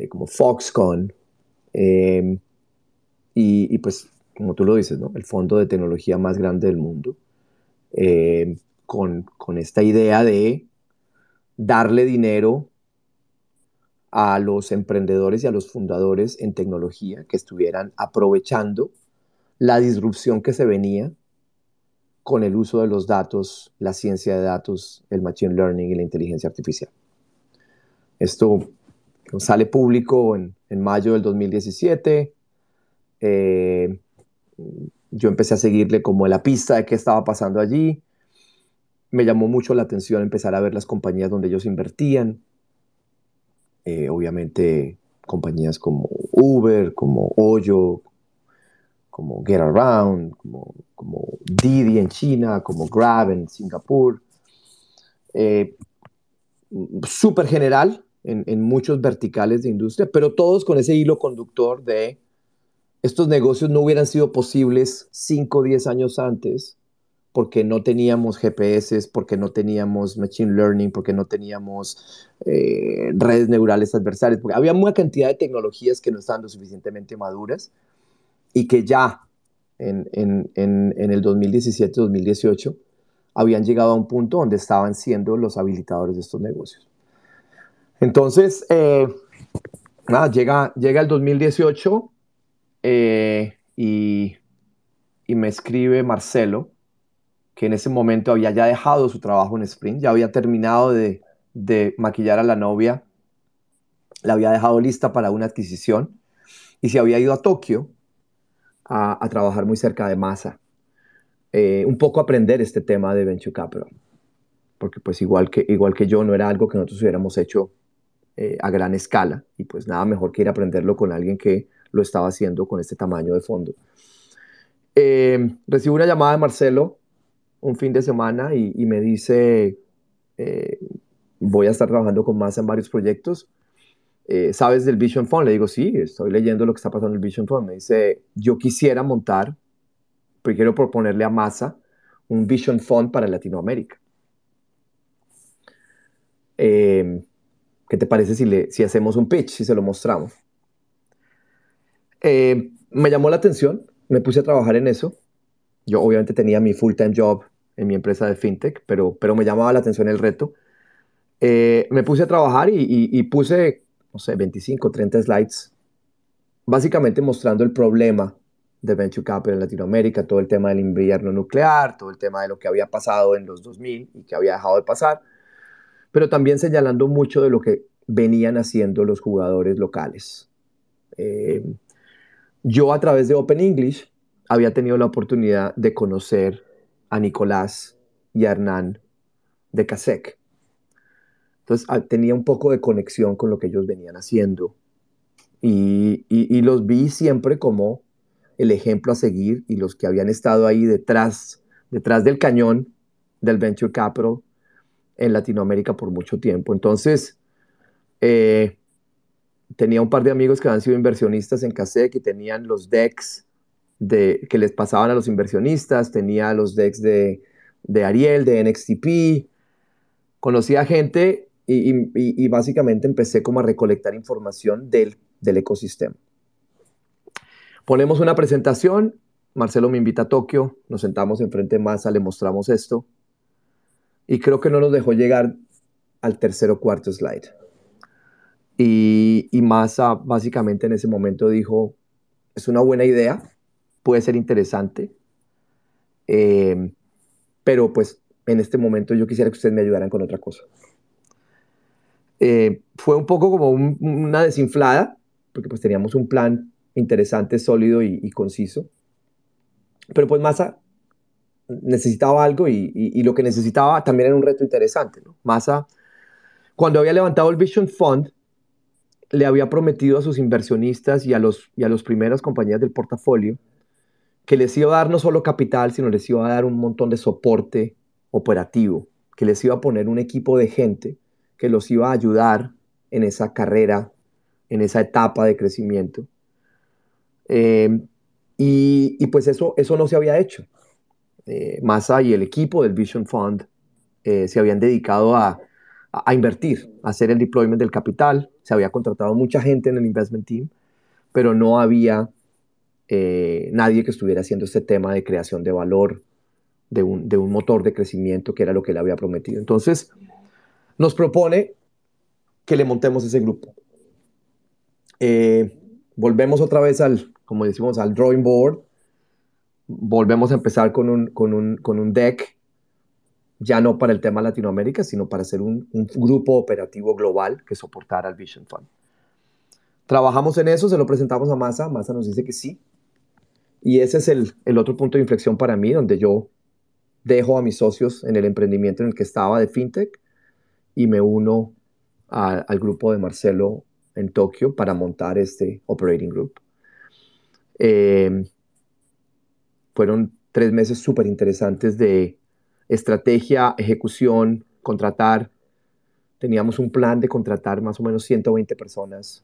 como Foxconn, y, y, pues como tú lo dices, ¿no? el fondo de tecnología más grande del mundo, eh, con, con, esta idea de darle dinero a los emprendedores y a los fundadores en tecnología que estuvieran aprovechando la disrupción que se venía con el uso de los datos, la ciencia de datos, el machine learning y la inteligencia artificial. Esto sale público en, mayo del 2017. Eh, yo empecé a seguirle como la pista de qué estaba pasando allí. Me llamó mucho la atención empezar a ver las compañías donde ellos invertían. Eh, obviamente compañías como Uber, como Hoyo, como Get Around, como, como Didi en China, como Grab en Singapur. Eh, Súper general en, en muchos verticales de industria, pero todos con ese hilo conductor de estos negocios no hubieran sido posibles 5 o 10 años antes porque no teníamos GPS, porque no teníamos Machine Learning, porque no teníamos eh, redes neurales adversarias, porque había una cantidad de tecnologías que no estaban lo suficientemente maduras y que ya en, en, en, el 2017-2018 habían llegado a un punto donde estaban siendo los habilitadores de estos negocios. Entonces, eh, nada, llega, llega el 2018, eh, y, me escribe Marcelo, que en ese momento había ya dejado su trabajo en Sprint, ya había terminado de, maquillar a la novia, la había dejado lista para una adquisición y se había ido a Tokio a, trabajar muy cerca de Masa. Eh, un poco aprender este tema de Venture Capital, porque pues igual que, igual que yo no era algo que nosotros hubiéramos hecho eh, a gran escala y pues nada mejor que ir a aprenderlo con alguien que lo estaba haciendo con este tamaño de fondo. Eh, recibo una llamada de Marcelo un fin de semana y, me dice, eh, voy a estar trabajando con más en varios proyectos. Eh, ¿Sabes del Vision Fund? Le digo, sí, estoy leyendo lo que está pasando en el Vision Fund. Me dice, yo quisiera montar, pero quiero proponerle a Massa un Vision Fund para Latinoamérica. ¿Qué te parece si, le, si hacemos un pitch, si se lo mostramos? Eh, me llamó la atención, me puse a trabajar en eso. Yo obviamente tenía mi full-time job en mi empresa de fintech, pero, pero me llamaba la atención el reto. Eh, me puse a trabajar y, puse, no sé, 25, 30 slides, básicamente mostrando el problema de Venture Capital en Latinoamérica, todo el tema del invierno nuclear, todo el tema de lo que había pasado en los 2000 y que había dejado de pasar, pero también señalando mucho de lo que venían haciendo los jugadores locales. Eh, yo a través de Open English había tenido la oportunidad de conocer a Nicolás y a Hernán de CASEC. Entonces ah, tenía un poco de conexión con lo que ellos venían haciendo. Y, los vi siempre como el ejemplo a seguir y los que habían estado ahí detrás, detrás del cañón del Venture Capital en Latinoamérica por mucho tiempo. Entonces, eh, tenía un par de amigos que habían sido inversionistas en CASEC y tenían los decks de, que les pasaban a los inversionistas, tenía los decks de, de Ariel, de NXTP, conocía gente y, básicamente empecé como a recolectar información del, del ecosistema. Ponemos una presentación, Marcelo me invita a Tokio, nos sentamos enfrente de Masa, le mostramos esto y creo que no nos dejó llegar al tercer o cuarto slide. Y, y Masa básicamente en ese momento dijo, es una buena idea, puede ser interesante, eh, pero pues en este momento yo quisiera que ustedes me ayudaran con otra cosa. Eh, fue un poco como una desinflada, porque pues teníamos un plan interesante, sólido y, conciso. Pero pues Massa necesitaba algo y, lo que necesitaba también era un reto interesante. ¿no? Massa, cuando había levantado el Vision Fund, le había prometido a sus inversionistas y a, los, y a las primeras compañías del portafolio que les iba a dar no solo capital, sino les iba a dar un montón de soporte operativo, que les iba a poner un equipo de gente que los iba a ayudar en esa carrera, en esa etapa de crecimiento. Em, y, pues eso, eso no se había hecho. Eh, Massa y el equipo del Vision Fund eh, se habían dedicado a, invertir, a hacer el deployment del capital. Se había contratado mucha gente en el investment team, pero no había eh, nadie que estuviera haciendo este tema de creación de valor, de un, de un, motor de crecimiento, que era lo que le había prometido. Entonces, nos propone que le montemos ese grupo. Eh, volvemos otra vez al, como decimos, al drawing board. Volvemos a empezar con un, con un, con un deck, ya no para el tema Latinoamérica, sino para hacer un, grupo operativo global que soportara al Vision Fund. Trabajamos en eso, se lo presentamos a Massa, Massa nos dice que sí. Y ese es el, el otro punto de inflexión para mí, donde yo dejo a mis socios en el emprendimiento en el que estaba de FinTech y me uno al grupo de Marcelo en Tokio para montar este operating group. Em, fueron tres meses súper interesantes de estrategia, ejecución, contratar. Teníamos un plan de contratar más o menos 120 personas.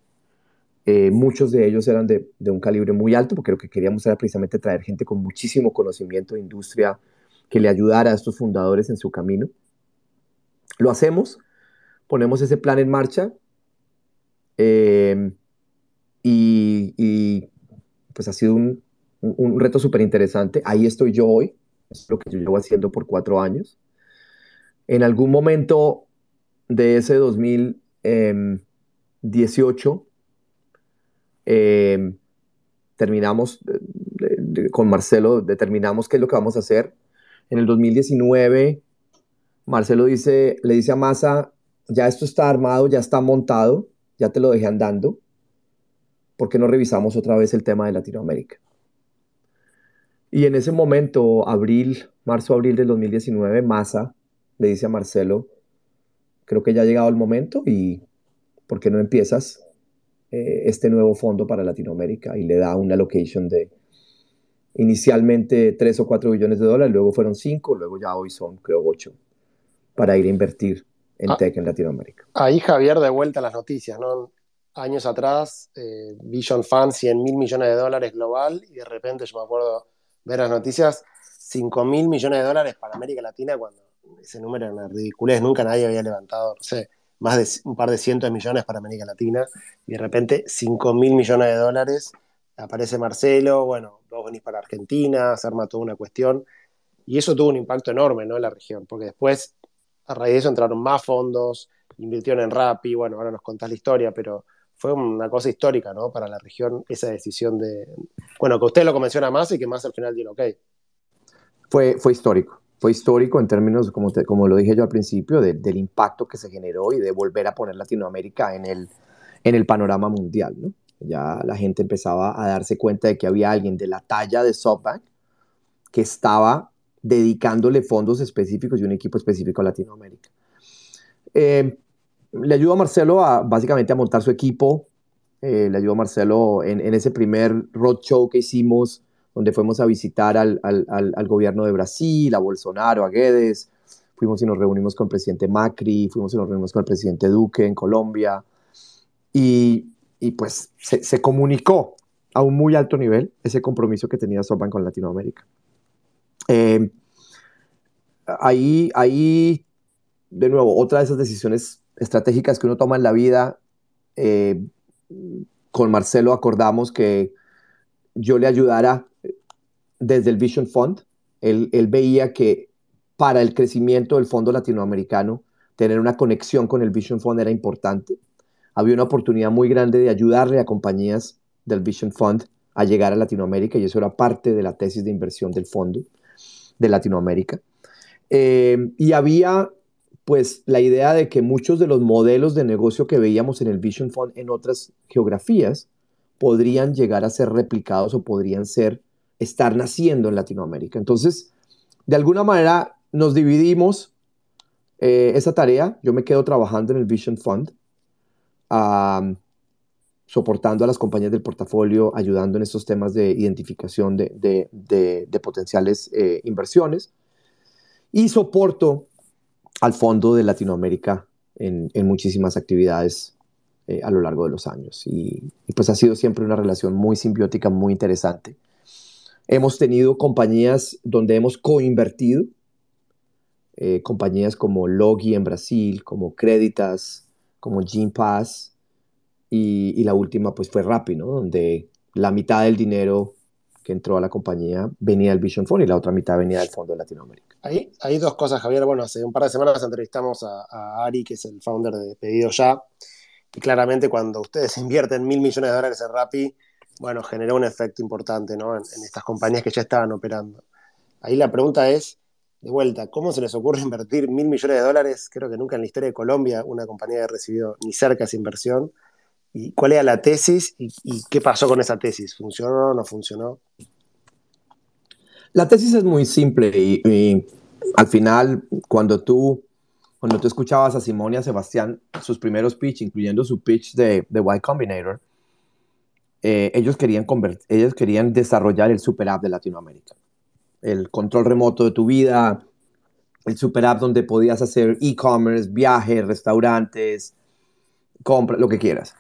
Eh, muchos de ellos eran de, de, un calibre muy alto, porque lo que queríamos era precisamente traer gente con muchísimo conocimiento de industria que le ayudara a estos fundadores en su camino. Lo hacemos, ponemos ese plan en marcha em, y, pues ha sido un, reto súper interesante. Ahí estoy yo hoy, es lo que yo llevo haciendo por cuatro años. En algún momento de ese 2018, em, terminamos con Marcelo, determinamos qué es lo que vamos a hacer. En el 2019 Marcelo dice, le dice a Massa, ya esto está armado, ya está montado, ya te lo dejé andando, ¿por qué no revisamos otra vez el tema de Latinoamérica? Y en ese momento, abril, marzo-abril del 2019, Massa le dice a Marcelo, creo que ya ha llegado el momento y ¿por qué no empiezas eh, este nuevo fondo para Latinoamérica? Y le da una allocation de inicialmente 3 o 4 billones de dólares, luego fueron 5, luego ya hoy son creo 8 para ir a invertir en ah. tech en Latinoamérica. Ahí Javier de vuelta a las noticias, ¿no? Años atrás, eh, Vision Fund 100 mil millones de dólares global y de repente yo me acuerdo ver las noticias 5 mil millones de dólares para América Latina cuando ese número era una ridiculez, nunca nadie había levantado, no sé, más de un par de cientos de millones para América Latina y de repente 5 mil millones de dólares, aparece Marcelo, bueno, vos venís para Argentina, se arma toda una cuestión y eso tuvo un impacto enorme ¿no? en la región, porque después a raíz de eso entraron más fondos, invirtieron en Rappi, bueno, ahora nos contás la historia, pero fue una cosa histórica, ¿no? Para la región, esa decisión de, bueno, que usted lo menciona más y que más al final dio ok. Fue, fue histórico, fue histórico en términos, como, como lo dije yo al principio, del impacto que se generó y de volver a poner Latinoamérica en el, en el panorama mundial, ¿no? Ya la gente empezaba a darse cuenta de que había alguien de la talla de SoftBank que estaba dedicándole fondos específicos y un equipo específico a Latinoamérica. Eh, le ayudó a Marcelo a básicamente a montar su equipo. Eh, le ayudó a Marcelo en, ese primer roadshow que hicimos, donde fuimos a visitar al, al, al, gobierno de Brasil, a Bolsonaro, a Guedes. Fuimos y nos reunimos con el presidente Macri, fuimos y nos reunimos con el presidente Duque en Colombia. Y, y pues se, se, comunicó a un muy alto nivel ese compromiso que tenía SoftBank con Latinoamérica. Eh, ahí, ahí, de nuevo, otra de esas decisiones estratégicas que uno toma en la vida, eh, con Marcelo acordamos que yo le ayudara desde el Vision Fund. Él, él, veía que para el crecimiento del fondo latinoamericano, tener una conexión con el Vision Fund era importante. Había una oportunidad muy grande de ayudarle a compañías del Vision Fund a llegar a Latinoamérica y eso era parte de la tesis de inversión del fondo de Latinoamérica. Eh, y había pues la idea de que muchos de los modelos de negocio que veíamos en el Vision Fund en otras geografías podrían llegar a ser replicados o podrían ser estar naciendo en Latinoamérica. Entonces, de alguna manera nos dividimos eh, esa tarea. Yo me quedo trabajando en el Vision Fund, soportando a las compañías del portafolio, ayudando en estos temas de identificación de, potenciales eh, inversiones y soporto al Fondo de Latinoamérica en, muchísimas actividades eh, a lo largo de los años. Y, pues ha sido siempre una relación muy simbiótica, muy interesante. Hemos tenido compañías donde hemos coinvertido, eh, compañías como Logi en Brasil, como Creditas, como Gympass, y, la última pues fue Rappi, ¿no? Donde la mitad del dinero que entró a la compañía venía del Vision Fund y la otra mitad venía del Fondo de Latinoamérica. Hay, hay dos cosas, Javier. Bueno, hace un par de semanas entrevistamos a, Ari, que es el founder de Pedido Ya, y claramente cuando ustedes [laughs] invierten mil millones de dólares en Rappi, bueno, generó un efecto importante ¿no? en, estas compañías que ya estaban operando. Ahí la pregunta es, de vuelta, ¿cómo se les ocurre [laughs] invertir mil millones de dólares? Creo que nunca en la historia de Colombia una compañía ha recibido ni cerca esa inversión y cuál era la tesis y, qué pasó con esa tesis. ¿Funcionó o no funcionó? La tesis es muy simple y, al final, cuando tú, cuando tú escuchabas a Simón y a Sebastián, sus primeros pitch, incluyendo su pitch de, de Y Combinator, eh, ellos, querían ellos querían desarrollar el super app de Latinoamérica. El control remoto de tu vida, el super app donde podías hacer e-commerce, viajes, restaurantes, compra, lo que quieras.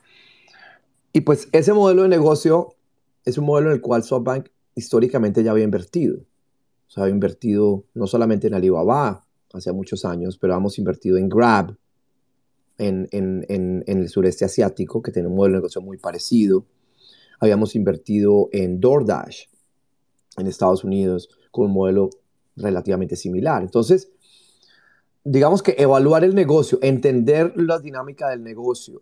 Y pues ese modelo de negocio es un modelo en el cual SoftBank históricamente ya había invertido. O sea, había invertido no solamente en Alibaba hace muchos años, pero hemos invertido en Grab, en, el sureste asiático, que tiene un modelo de negocio muy parecido. Habíamos invertido en DoorDash en Estados Unidos con un modelo relativamente similar. Entonces, digamos que evaluar el negocio, entender la dinámica del negocio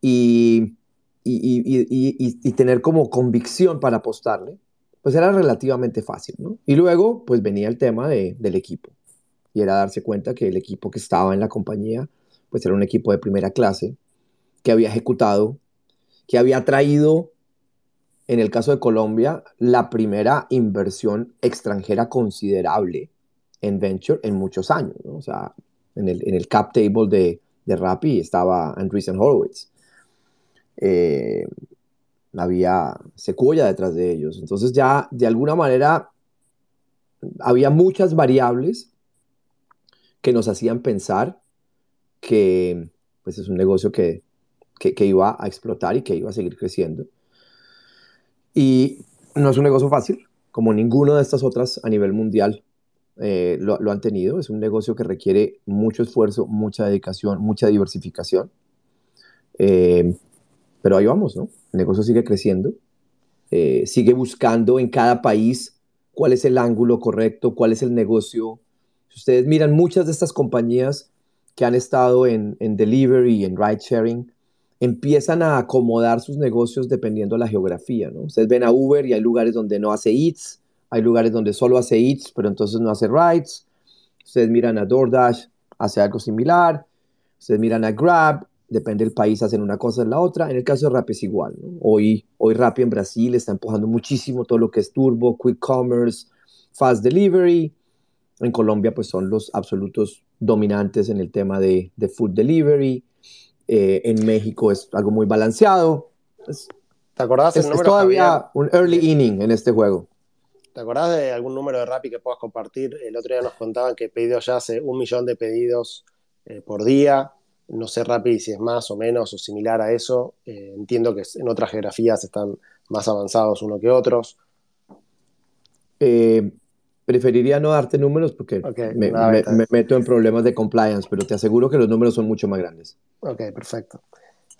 y y, tener como convicción para apostarle, pues era relativamente fácil, ¿no? Y luego, pues venía el tema del equipo. Y era darse cuenta que el equipo que estaba en la compañía, pues era un equipo de primera clase, que había ejecutado, que había traído, en el caso de Colombia, la primera inversión extranjera considerable en venture en muchos años, ¿no? O sea, en el, en el cap table de, de Rappi estaba Andreessen Horowitz eh, había secuoya detrás de ellos. Entonces ya de alguna manera había muchas variables que nos hacían pensar que pues es un negocio que, que, iba a explotar y que iba a seguir creciendo. Y no es un negocio fácil, como ninguno de estas otras a nivel mundial eh, lo, han tenido. Es un negocio que requiere mucho esfuerzo, mucha dedicación, mucha diversificación. Eh, pero ahí vamos, ¿no? El negocio sigue creciendo, eh, sigue buscando en cada país cuál es el ángulo correcto, cuál es el negocio. Si ustedes miran muchas de estas compañías que han estado en, en delivery, en ride sharing, empiezan a acomodar sus negocios dependiendo de la geografía, ¿no? Ustedes ven a Uber y hay lugares donde no hace eats, hay lugares donde solo hace eats, pero entonces no hace rides. Ustedes miran a DoorDash, hace algo similar. Ustedes miran a Grab, depende del país, hacen una cosa en la otra. En el caso de Rappi es igual. Hoy, hoy Rappi en Brasil está empujando muchísimo todo lo que es turbo, quick commerce, fast delivery. En Colombia pues son los absolutos dominantes en el tema de, de food delivery. Eh, en México es algo muy balanceado. ¿Te acordás es, es todavía un early inning en este juego. ¿Te acordás de algún número de Rappi que puedas compartir? El otro día nos contaban que pedidos ya hace un millón de pedidos eh, por día. No sé Rappi si es más o menos o similar a eso. Eh, entiendo que en otras geografías están más avanzados uno que otros. Eh, preferiría no darte números porque me, meto en problemas de compliance, pero te aseguro que los números son mucho más grandes. Ok, perfecto.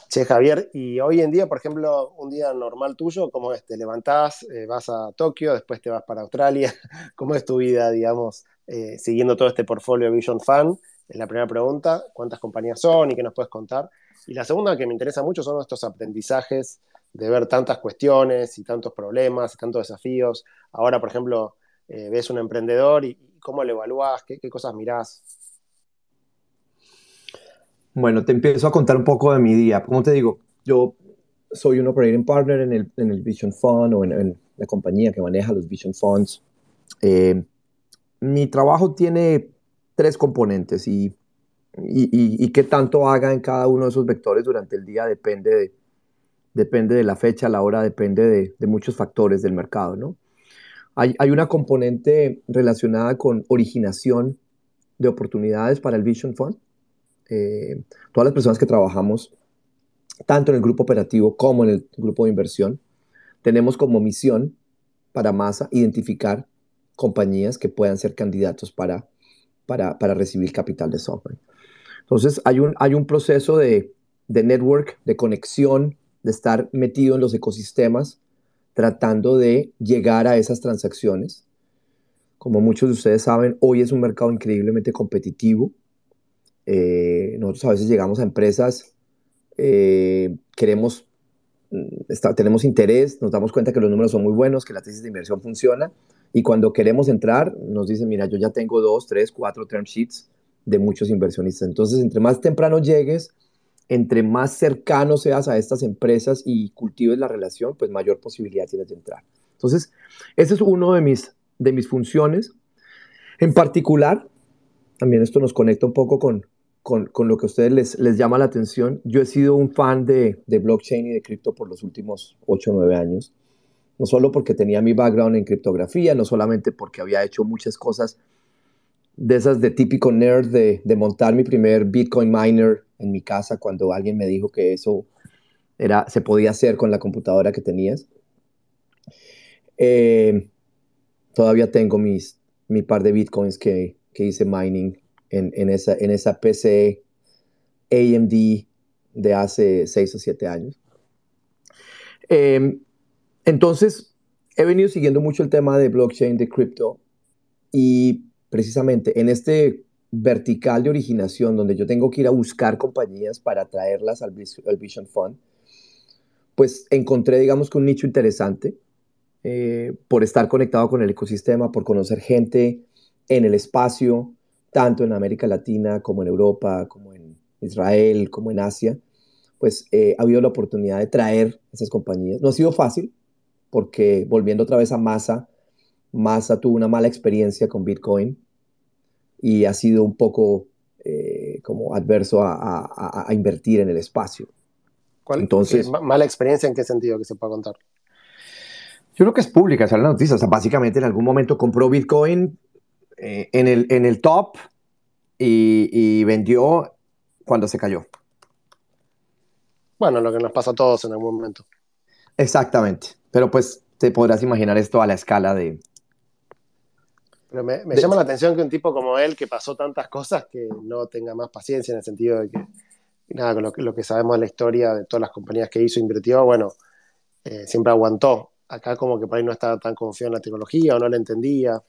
Che, Javier, y hoy en día, por ejemplo, un día normal tuyo, ¿cómo es? ¿Te levantás, eh, vas a Tokio, después te vas para Australia? [laughs] ¿Cómo es tu vida, digamos, eh, siguiendo todo este portfolio Vision Fan? Es la primera pregunta. ¿Cuántas compañías son y qué nos puedes contar? Y la segunda que me interesa mucho son estos aprendizajes de ver tantas cuestiones y tantos problemas tantos desafíos. Ahora, por ejemplo, eh, ves un emprendedor y, cómo lo evalúas, qué, cosas mirás. Bueno, te empiezo a contar un poco de mi día. Como te digo, yo soy un operating partner en el, en el Vision Fund o en, la compañía que maneja los Vision Funds. Eh, mi trabajo tiene tres componentes y, y, y, qué tanto haga en cada uno de esos vectores durante el día depende de, depende de la fecha, la hora, depende de, de muchos factores del mercado, ¿no? Hay, una componente relacionada con originación de oportunidades para el Vision Fund. Eh, todas las personas que trabajamos, tanto en el grupo operativo como en el grupo de inversión, tenemos como misión para Masa identificar compañías que puedan ser candidatos para, para, recibir capital de software. Entonces, hay un, hay un proceso de, de network, de conexión, de estar metido en los ecosistemas tratando de llegar a esas transacciones. Como muchos de ustedes saben, hoy es un mercado increíblemente competitivo. Eh, nosotros a veces llegamos a empresas, eh, queremos, mm, tenemos interés, nos damos cuenta que los números son muy buenos, que la tesis de inversión funciona, y cuando queremos entrar, nos dicen, mira, yo ya tengo dos, tres, cuatro term sheets de muchos inversionistas. Entonces, entre más temprano llegues, entre más cercano seas a estas empresas y cultives la relación, pues mayor posibilidad tienes de entrar. Entonces, ese es uno de mis, de mis funciones. En particular, también esto nos conecta un poco con, con, lo que a ustedes les, les, llama la atención. Yo he sido un fan de, de blockchain y de cripto por los últimos 8 o 9 años. No solo porque tenía mi background en criptografía, no solamente porque había hecho muchas cosas de esas de típico nerd de, de montar mi primer Bitcoin miner en mi casa cuando alguien me dijo que eso era, se podía hacer con la computadora que tenías. Eh, todavía tengo mis, mi par de bitcoins que, que hice mining en, en, esa, en esa PC AMD de hace 6 o 7 años. Em, entonces, he venido siguiendo mucho el tema de blockchain, de cripto, y precisamente en este vertical de originación, donde yo tengo que ir a buscar compañías para traerlas al, Vision Fund, pues encontré, digamos, que un nicho interesante eh, por estar conectado con el ecosistema, por conocer gente en el espacio, tanto en América Latina como en Europa, como en Israel, como en Asia, pues eh, ha habido la oportunidad de traer esas compañías. No ha sido fácil, porque volviendo otra vez a Masa, Masa tuvo una mala experiencia con Bitcoin, y ha sido un poco eh, como adverso a, invertir en el espacio. ¿Cuál, Entonces, ¿Mala experiencia en qué sentido que se pueda contar? Yo creo que es pública, sale la noticia. O sea, básicamente en algún momento compró Bitcoin eh, en, el, en el top y, vendió cuando se cayó. Bueno, lo que nos pasa a todos en algún momento. Exactamente. Pero pues te podrás imaginar esto a la escala de, pero me, llama la atención que un tipo como él, que pasó tantas cosas, que no tenga más paciencia en el sentido de que, nada, con lo, que sabemos de la historia de todas las compañías que hizo, invirtió, bueno, eh, siempre aguantó. Acá como que por ahí no estaba tan confiado en la tecnología o no la entendía.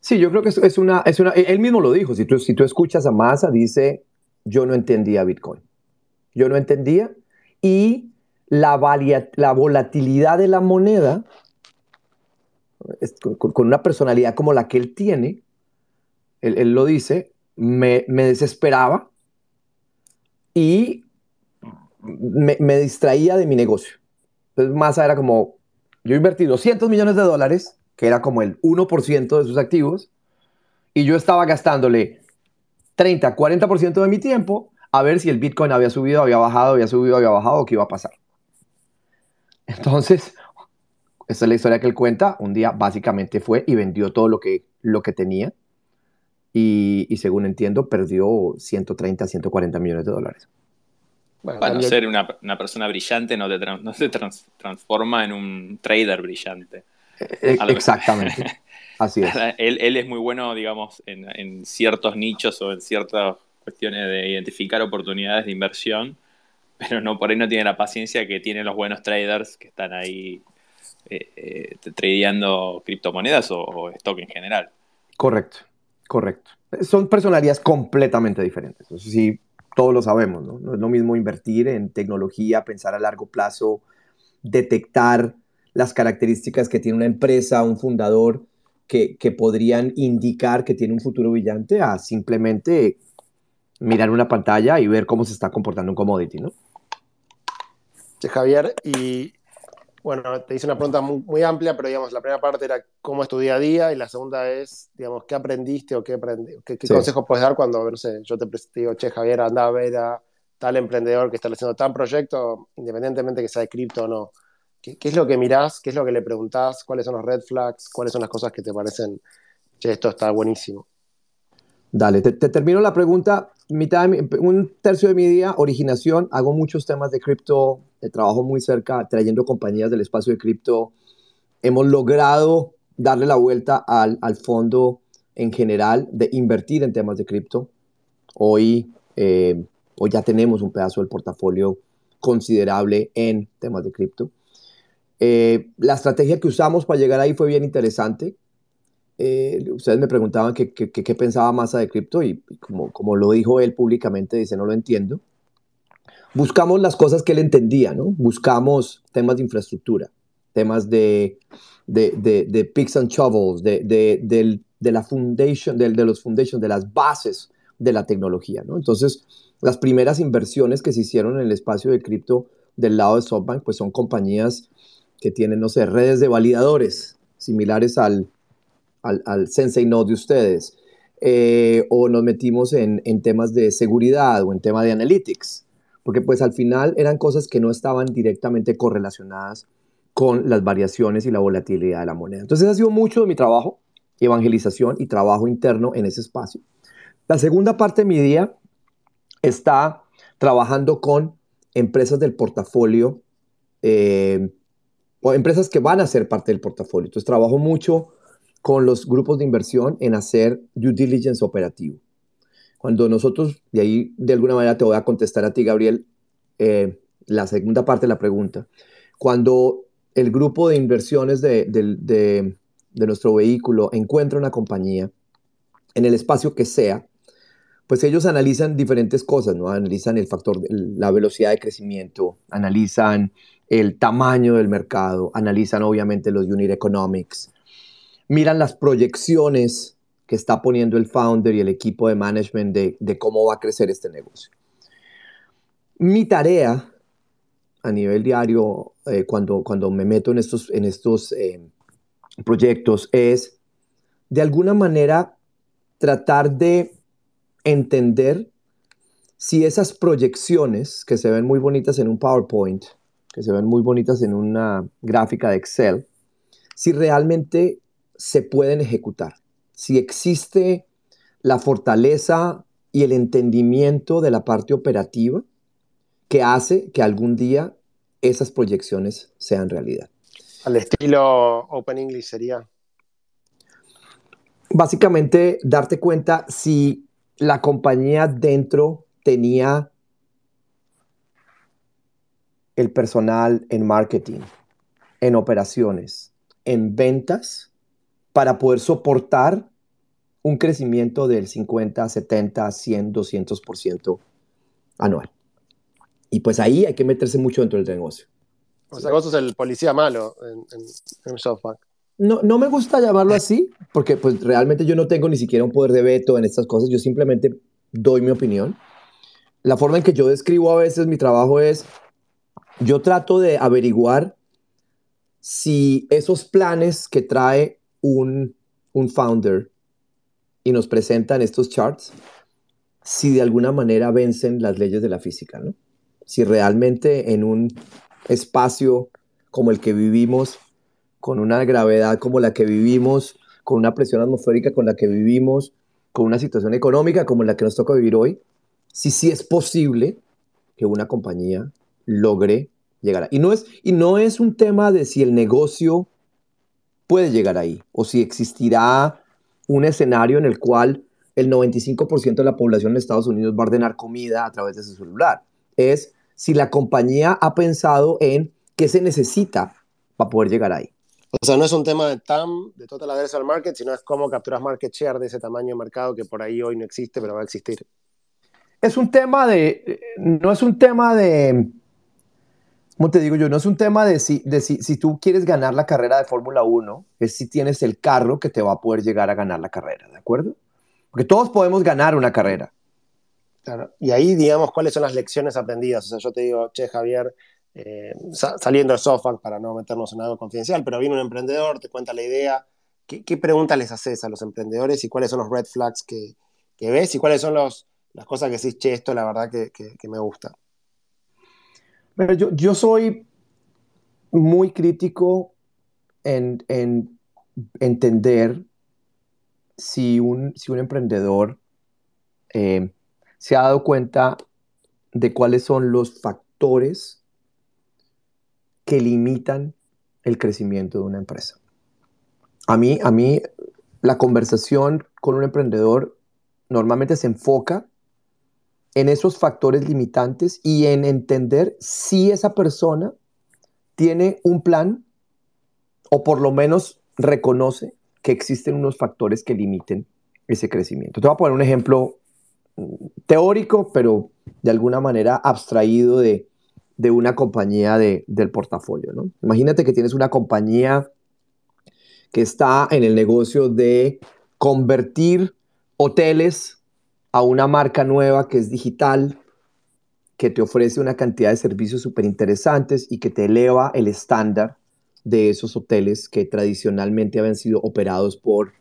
Sí, yo creo que es una, es una, él mismo lo dijo, si tú, si tú escuchas a Massa, dice, yo no entendía Bitcoin. Yo no entendía y la, la volatilidad de la moneda con, una personalidad como la que él tiene, él, lo dice, me, desesperaba y me, distraía de mi negocio. Entonces, Massa era como, yo invertí 200 millones de dólares, que era como el 1% de sus activos, y yo estaba gastándole 30, 40% de mi tiempo a ver si el Bitcoin había subido, había bajado, había subido, había bajado, o qué iba a pasar. Entonces, esa es la historia que él cuenta. Un día básicamente fue y vendió todo lo que, lo que tenía. Y, según entiendo, perdió 130, 140 millones de dólares. Bueno, ser una, persona brillante no, no se transforma en un trader brillante. Eh, exactamente. [laughs] Así es. Él, es muy bueno, digamos, en, en, ciertos nichos o en ciertas cuestiones de identificar oportunidades de inversión, pero no por ahí no tiene la paciencia que tienen los buenos traders que están ahí eh, eh, tradeando criptomonedas o, stock en general. Correcto, correcto. Son personalidades completamente diferentes. Eso sí, todos lo sabemos, ¿no? No es lo mismo invertir en tecnología, pensar a largo plazo, detectar las características que tiene una empresa, un fundador, que, que, podrían indicar que tiene un futuro brillante, a simplemente mirar una pantalla y ver cómo se está comportando un commodity, ¿no? Sí, Javier, y bueno, te hice una pregunta muy, amplia, pero digamos, la primera parte era cómo es tu día a día y la segunda es, digamos, qué aprendiste o qué, qué, consejos puedes dar cuando, no sé, yo te, digo, che, Javier, anda a ver a tal emprendedor que está haciendo tal proyecto, independientemente que sea de cripto o no. ¿Qué, es lo que mirás? ¿Qué es lo que le preguntás? ¿Cuáles son los red flags? ¿Cuáles son las cosas que te parecen, che, esto está buenísimo? Dale, te, termino la pregunta. Mitad un tercio de mi día, originación. Hago muchos temas de cripto. Trabajo muy cerca trayendo compañías del espacio de cripto. Hemos logrado darle la vuelta al, al, fondo en general de invertir en temas de cripto. Hoy, eh, hoy ya tenemos un pedazo del portafolio considerable en temas de cripto. Eh, la estrategia que usamos para llegar ahí fue bien interesante. Eh, ustedes me preguntaban qué pensaba Massa de cripto y, como, como lo dijo él públicamente, dice, no lo entiendo. Buscamos las cosas que él entendía, ¿no? Buscamos temas de infraestructura, temas de, de, de, de picks and shovels, de, de, de la foundation, de, los foundations, de las bases de la tecnología, ¿no? Entonces, las primeras inversiones que se hicieron en el espacio de cripto del lado de SoftBank, pues son compañías que tienen, no sé, redes de validadores similares al, al, Sensei Node de ustedes, eh, o nos metimos en, temas de seguridad o en temas de analytics, porque pues al final eran cosas que no estaban directamente correlacionadas con las variaciones y la volatilidad de la moneda. Entonces ha sido mucho de mi trabajo, evangelización y trabajo interno en ese espacio. La segunda parte de mi día está trabajando con empresas del portafolio eh, o empresas que van a ser parte del portafolio. Entonces trabajo mucho con los grupos de inversión en hacer due diligence operativo. Cuando nosotros, de ahí de alguna manera te voy a contestar a ti, Gabriel, eh, la segunda parte de la pregunta. Cuando el grupo de inversiones de, de, nuestro vehículo encuentra una compañía en el espacio que sea, pues ellos analizan diferentes cosas, ¿no? Analizan el factor, la velocidad de crecimiento, analizan el tamaño del mercado, analizan obviamente los unit economics, miran las proyecciones que está poniendo el founder y el equipo de management de, cómo va a crecer este negocio. Mi tarea a nivel diario, eh, cuando, cuando me meto en estos, en estos eh, proyectos, es de alguna manera tratar de entender si esas proyecciones que se ven muy bonitas en un PowerPoint, que se ven muy bonitas en una gráfica de Excel, si realmente se pueden ejecutar. Si existe la fortaleza y el entendimiento de la parte operativa que hace que algún día esas proyecciones sean realidad. Al estilo Open English sería. Básicamente, darte cuenta si la compañía dentro tenía el personal en marketing, en operaciones, en ventas para poder soportar un crecimiento del 50, 70, 100, 200% anual. Y pues ahí hay que meterse mucho dentro del negocio. O sea, vos sos el policía malo en, en, SoftBank. No, no me gusta llamarlo así, porque pues realmente yo no tengo ni siquiera un poder de veto en estas cosas, yo simplemente doy mi opinión. La forma en que yo describo a veces mi trabajo es, yo trato de averiguar si esos planes que trae un, founder y nos presentan estos charts, si de alguna manera vencen las leyes de la física, ¿no? Si realmente en un espacio como el que vivimos, con una gravedad como la que vivimos, con una presión atmosférica con la que vivimos, con una situación económica como la que nos toca vivir hoy, si sí es posible que una compañía logre llegar. Y no es, y no es un tema de si el negocio puede llegar ahí o si existirá un escenario en el cual el 95% de la población de Estados Unidos va a ordenar comida a través de su celular. Es si la compañía ha pensado en qué se necesita para poder llegar ahí. O sea, no es un tema de TAM, de Total Addressable Market, sino es cómo capturas market share de ese tamaño de mercado que por ahí hoy no existe, pero va a existir. Es un tema de, no es un tema de, ¿cómo te digo yo? No es un tema de si, de si, si tú quieres ganar la carrera de Fórmula 1, es si tienes el carro que te va a poder llegar a ganar la carrera, ¿de acuerdo? Porque todos podemos ganar una carrera. Claro. Y ahí, digamos, ¿cuáles son las lecciones aprendidas? O sea, yo te digo, che, Javier, eh, saliendo de SoftBank para no meternos en algo confidencial, pero viene un emprendedor, te cuenta la idea. ¿Qué, preguntas les haces a los emprendedores y cuáles son los red flags que, ves y cuáles son los, las cosas que decís, che, esto la verdad que, me gusta? Yo, yo, soy muy crítico en, en entender si un, si un emprendedor eh, se ha dado cuenta de cuáles son los factores que limitan el crecimiento de una empresa. A mí, a mí la conversación con un emprendedor normalmente se enfoca en esos factores limitantes y en entender si esa persona tiene un plan o por lo menos reconoce que existen unos factores que limiten ese crecimiento. Te voy a poner un ejemplo mm, teórico, pero de alguna manera abstraído de, de una compañía de, del portafolio. ¿no? Imagínate que tienes una compañía que está en el negocio de convertir hoteles a una marca nueva que es digital, que te ofrece una cantidad de servicios súper interesantes y que te eleva el estándar de esos hoteles que tradicionalmente habían sido operados por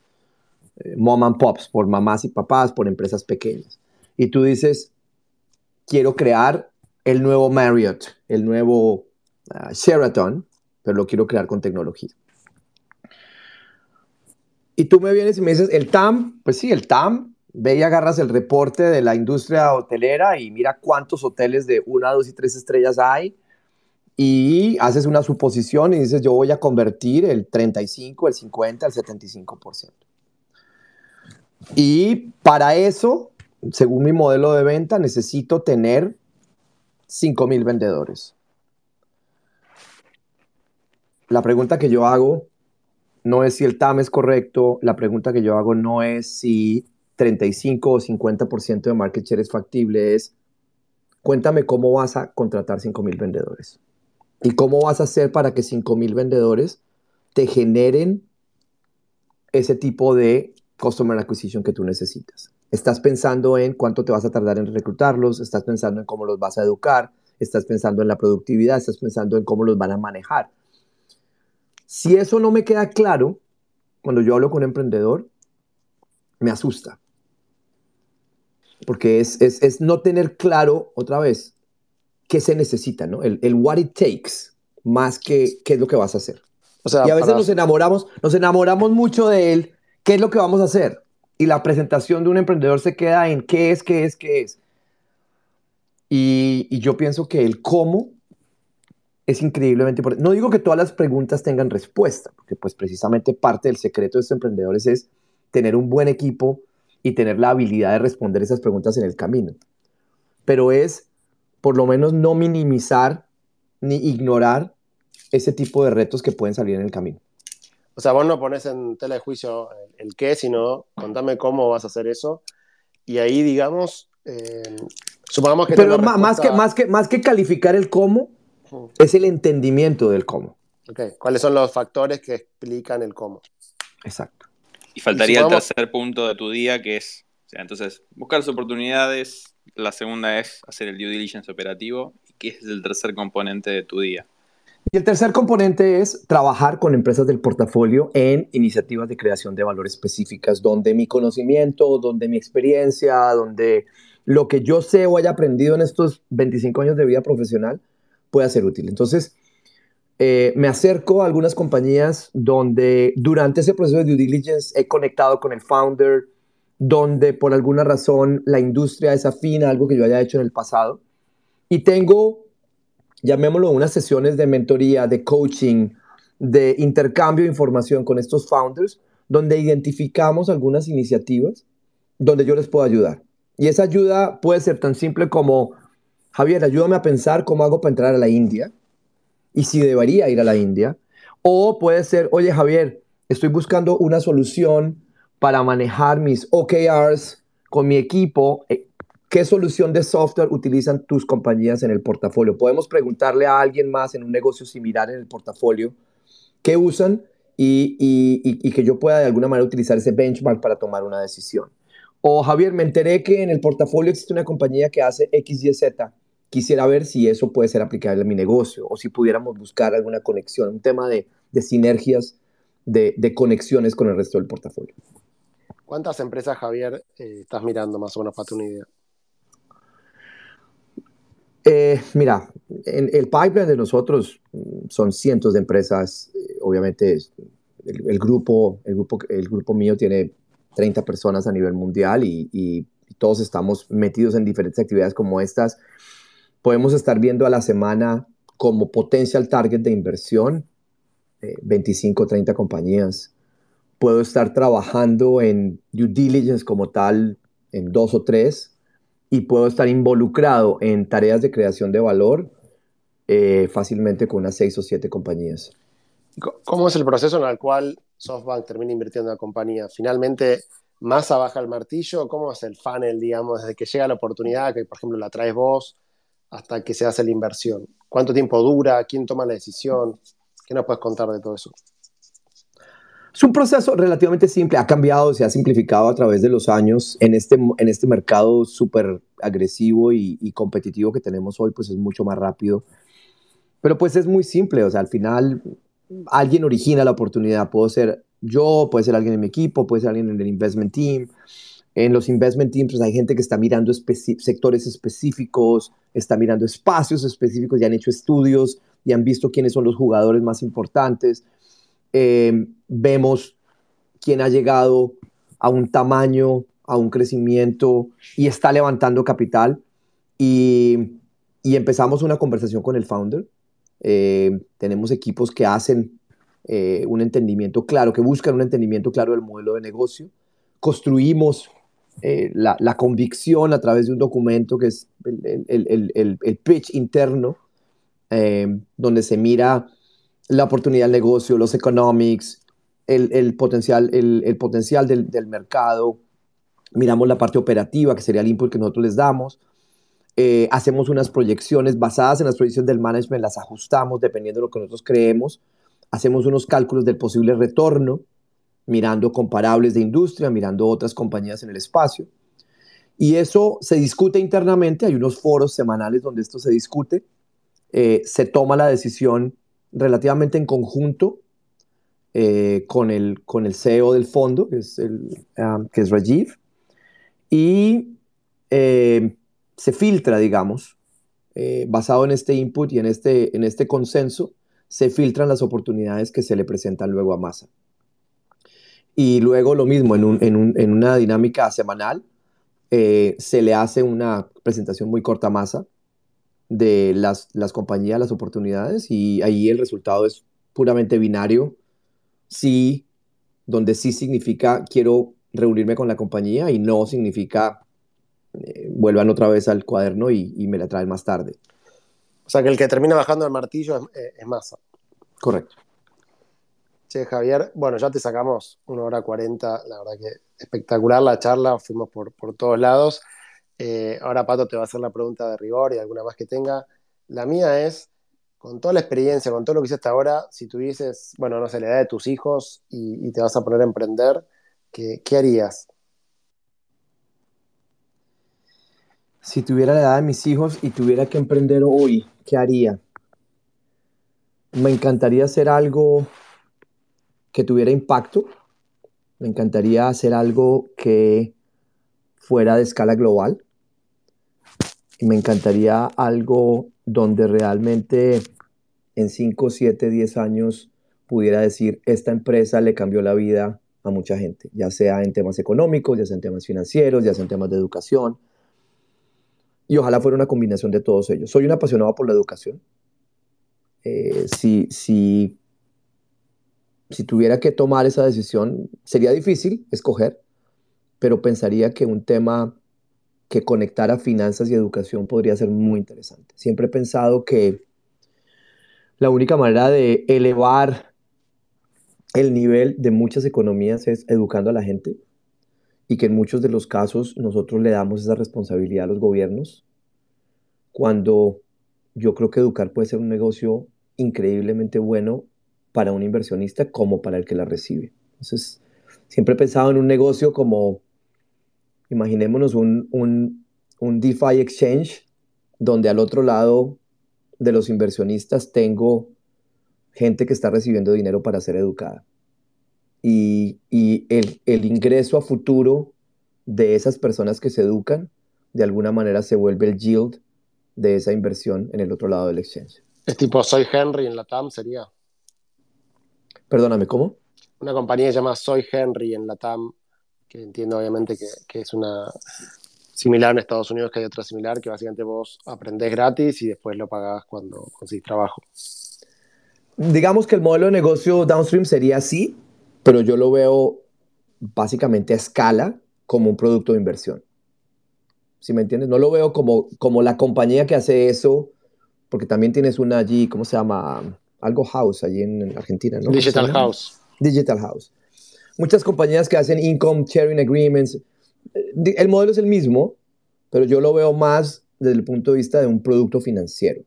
eh, mom and pops, por mamás y papás, por empresas pequeñas. Y tú dices, quiero crear el nuevo Marriott, el nuevo ah, Sheraton, pero lo quiero crear con tecnología. Y tú me vienes y me dices, el TAM, pues sí, el TAM, ve y agarras el reporte de la industria hotelera y mira cuántos hoteles de una, dos y tres estrellas hay y haces una suposición y dices, yo voy a convertir el 35, el 50, el 75%. Y para eso, según mi modelo de venta, necesito tener 5.000 vendedores. La pregunta que yo hago no es si el TAM es correcto, la pregunta que yo hago no es si 35 o 50% de market share es factible, es cuéntame cómo vas a contratar 5.000 vendedores y cómo vas a hacer para que 5.000 vendedores te generen ese tipo de customer acquisition que tú necesitas. Estás pensando en cuánto te vas a tardar en reclutarlos, estás pensando en cómo los vas a educar, estás pensando en la productividad, estás pensando en cómo los van a manejar. Si eso no me queda claro, cuando yo hablo con un emprendedor, me asusta. Porque es, es, no tener claro, otra vez, qué se necesita, ¿no? El, el, what it takes, más que qué es lo que vas a hacer. O sea, y a veces nos enamoramos, nos enamoramos mucho de él, qué es lo que vamos a hacer y la presentación de un emprendedor se queda en qué es, qué es, qué es. Y, yo pienso que el cómo es increíblemente importante. No digo que todas las preguntas tengan respuesta, porque pues precisamente parte del secreto de estos emprendedores es tener un buen equipo y tener la habilidad de responder esas preguntas en el camino. Pero es por lo menos no minimizar ni ignorar ese tipo de retos que pueden salir en el camino. O sea, vos no pones en tela de juicio el, qué, sino contame cómo vas a hacer eso. Y ahí, digamos, eh, supongamos que... Pero más, que, más, que, más que calificar el cómo, es el entendimiento del cómo. Okay. ¿Cuáles son los factores que explican el cómo? Exacto. Y faltaría el tercer punto de tu día, que es, o sea, entonces, buscar las oportunidades. La segunda es hacer el due diligence operativo, que es el tercer componente de tu día. Y el tercer componente es trabajar con empresas del portafolio en iniciativas de creación de valor específicas, donde mi conocimiento, donde mi experiencia, donde lo que yo sé o haya aprendido en estos 25 años de vida profesional pueda ser útil. Entonces, eh, me acerco a algunas compañías donde durante ese proceso de due diligence he conectado con el founder, donde por alguna razón la industria desafina algo que yo haya hecho en el pasado. Y tengo, llamémoslo, unas sesiones de mentoría, de coaching, de intercambio de información con estos founders, donde identificamos algunas iniciativas donde yo les puedo ayudar. Y esa ayuda puede ser tan simple como, Javier, ayúdame a pensar cómo hago para entrar a la India y si debería ir a la India. O puede ser, oye Javier, estoy buscando una solución para manejar mis OKRs con mi equipo. Eh, ¿Qué solución de software utilizan tus compañías en el portafolio? Podemos preguntarle a alguien más en un negocio similar en el portafolio qué usan y, y que yo pueda de alguna manera utilizar ese benchmark para tomar una decisión. O Javier, me enteré que en el portafolio existe una compañía que hace X, Y, Z. Quisiera ver si eso puede ser aplicable a mi negocio o si pudiéramos buscar alguna conexión, un tema de, sinergias, de, conexiones con el resto del portafolio. ¿Cuántas empresas, Javier, eh, estás mirando más o menos para tu idea? Eh, mira, en el pipeline de nosotros mm, son cientos de empresas. Eh, obviamente, el, grupo, el, grupo, el grupo mío tiene 30 personas a nivel mundial y, todos estamos metidos en diferentes actividades como estas. Podemos estar viendo a la semana como potencial target de inversión 25 25, 30 compañías. Puedo estar trabajando en due diligence como tal en dos o tres y puedo estar involucrado en tareas de creación de valor eh, fácilmente con unas seis o siete compañías. ¿Cómo es el proceso en el cual SoftBank termina invirtiendo en la compañía. Finalmente, Massa baja el martillo, ¿cómo es el funnel, digamos, desde que llega la oportunidad, que por ejemplo la traes vos, hasta que se hace la inversión? ¿Cuánto tiempo dura? ¿Quién toma la decisión? ¿Qué nos puedes contar de todo eso? Es un proceso relativamente simple, ha cambiado, se ha simplificado a través de los años. En este, en este mercado súper agresivo y, competitivo que tenemos hoy, pues es mucho más rápido. Pero pues es muy simple, o sea, al final alguien origina la oportunidad. Puedo ser yo, puede ser alguien en mi equipo, puede ser alguien en el investment team. En los investment teams pues, hay gente que está mirando sectores específicos, está mirando espacios específicos y han hecho estudios y han visto quiénes son los jugadores más importantes. Em, vemos quién ha llegado a un tamaño, a un crecimiento y está levantando capital. Y, y empezamos una conversación con el founder eh, tenemos equipos que hacen eh, un entendimiento claro, que buscan un entendimiento claro del modelo de negocio. Construimos eh, la, convicción a través de un documento que es el, pitch interno, donde se mira la oportunidad del negocio, los economics, el, potencial, el, potencial del, del mercado. Miramos la parte operativa, que sería el input que nosotros les damos. Eh, hacemos unas proyecciones basadas en las proyecciones del management, las ajustamos dependiendo de lo que nosotros creemos, hacemos unos cálculos del posible retorno, mirando comparables de industria, mirando otras compañías en el espacio. Y eso se discute internamente, hay unos foros semanales donde esto se discute, eh, se toma la decisión relativamente en conjunto eh, con, el, con el CEO del fondo, que es, el, um, que es Rajiv, y se filtra, digamos, eh, basado en este input y en este, en este consenso, se filtran las oportunidades que se le presentan luego a Massa. Y luego lo mismo, en, una dinámica semanal, eh, se le hace una presentación muy corta a Massa de las, las compañías, las oportunidades, y ahí el resultado es puramente binario. Sí, donde sí significa quiero reunirme con la compañía y no significa eh, vuelvan otra vez al cuaderno y, me la traen más tarde. O sea que el que termina bajando el martillo es, eh, es masa. Correcto. Che, Javier, bueno, ya te sacamos una hora cuarenta, la verdad que espectacular la charla, fuimos por, por todos lados. Eh, ahora Pato te va a hacer la pregunta de rigor y alguna más que tenga. La mía es, con toda la experiencia, con todo lo que hiciste ahora, si tuvieses, bueno, no sé, la edad de tus hijos y, te vas a poner a emprender, ¿qué, qué harías? Si tuviera la edad de mis hijos y tuviera que emprender hoy, ¿qué haría? Me encantaría hacer algo que tuviera impacto. Me encantaría hacer algo que fuera de escala global. me encantaría algo donde realmente en 5, 7, 10 años pudiera decir, esta empresa le cambió la vida a mucha gente, ya sea en temas económicos, ya sea en temas financieros, ya sea en temas de educación. Y ojalá fuera una combinación de todos ellos. Soy un apasionado por la educación. Eh, si, si, si tuviera que tomar esa decisión, sería difícil escoger, pero pensaría que un tema que conectara finanzas y educación podría ser muy interesante. Siempre he pensado que la única manera de elevar el nivel de muchas economías es educando a la gente y que en muchos de los casos nosotros le damos esa responsabilidad a los gobiernos cuando yo creo que educar puede ser un negocio increíblemente bueno para un inversionista como para el que la recibe. Entonces, siempre he pensado en un negocio como, imaginémonos un, un, un DeFi exchange donde al otro lado de los inversionistas tengo gente que está recibiendo dinero para ser educada. Y, el, el, ingreso a futuro de esas personas que se educan, de alguna manera se vuelve el yield de esa inversión en el otro lado del exchange. Es tipo Soy Henry en la TAM, sería. Perdóname, ¿cómo? Una compañía que se llama Soy Henry en la TAM, que entiendo obviamente que, que es una similar en Estados Unidos, que hay otra similar, que básicamente vos aprendés gratis y después lo pagás cuando consigues trabajo. Digamos que el modelo de negocio downstream sería así, pero yo lo veo básicamente a escala como un producto de inversión. ¿Sí me entiendes? No lo veo como, como la compañía que hace eso, porque también tienes una allí, ¿cómo se llama? Algo House allí en Argentina, ¿no? Digital House. Digital House. Muchas compañías que hacen income sharing agreements, el modelo es el mismo, pero yo lo veo más desde el punto de vista de un producto financiero,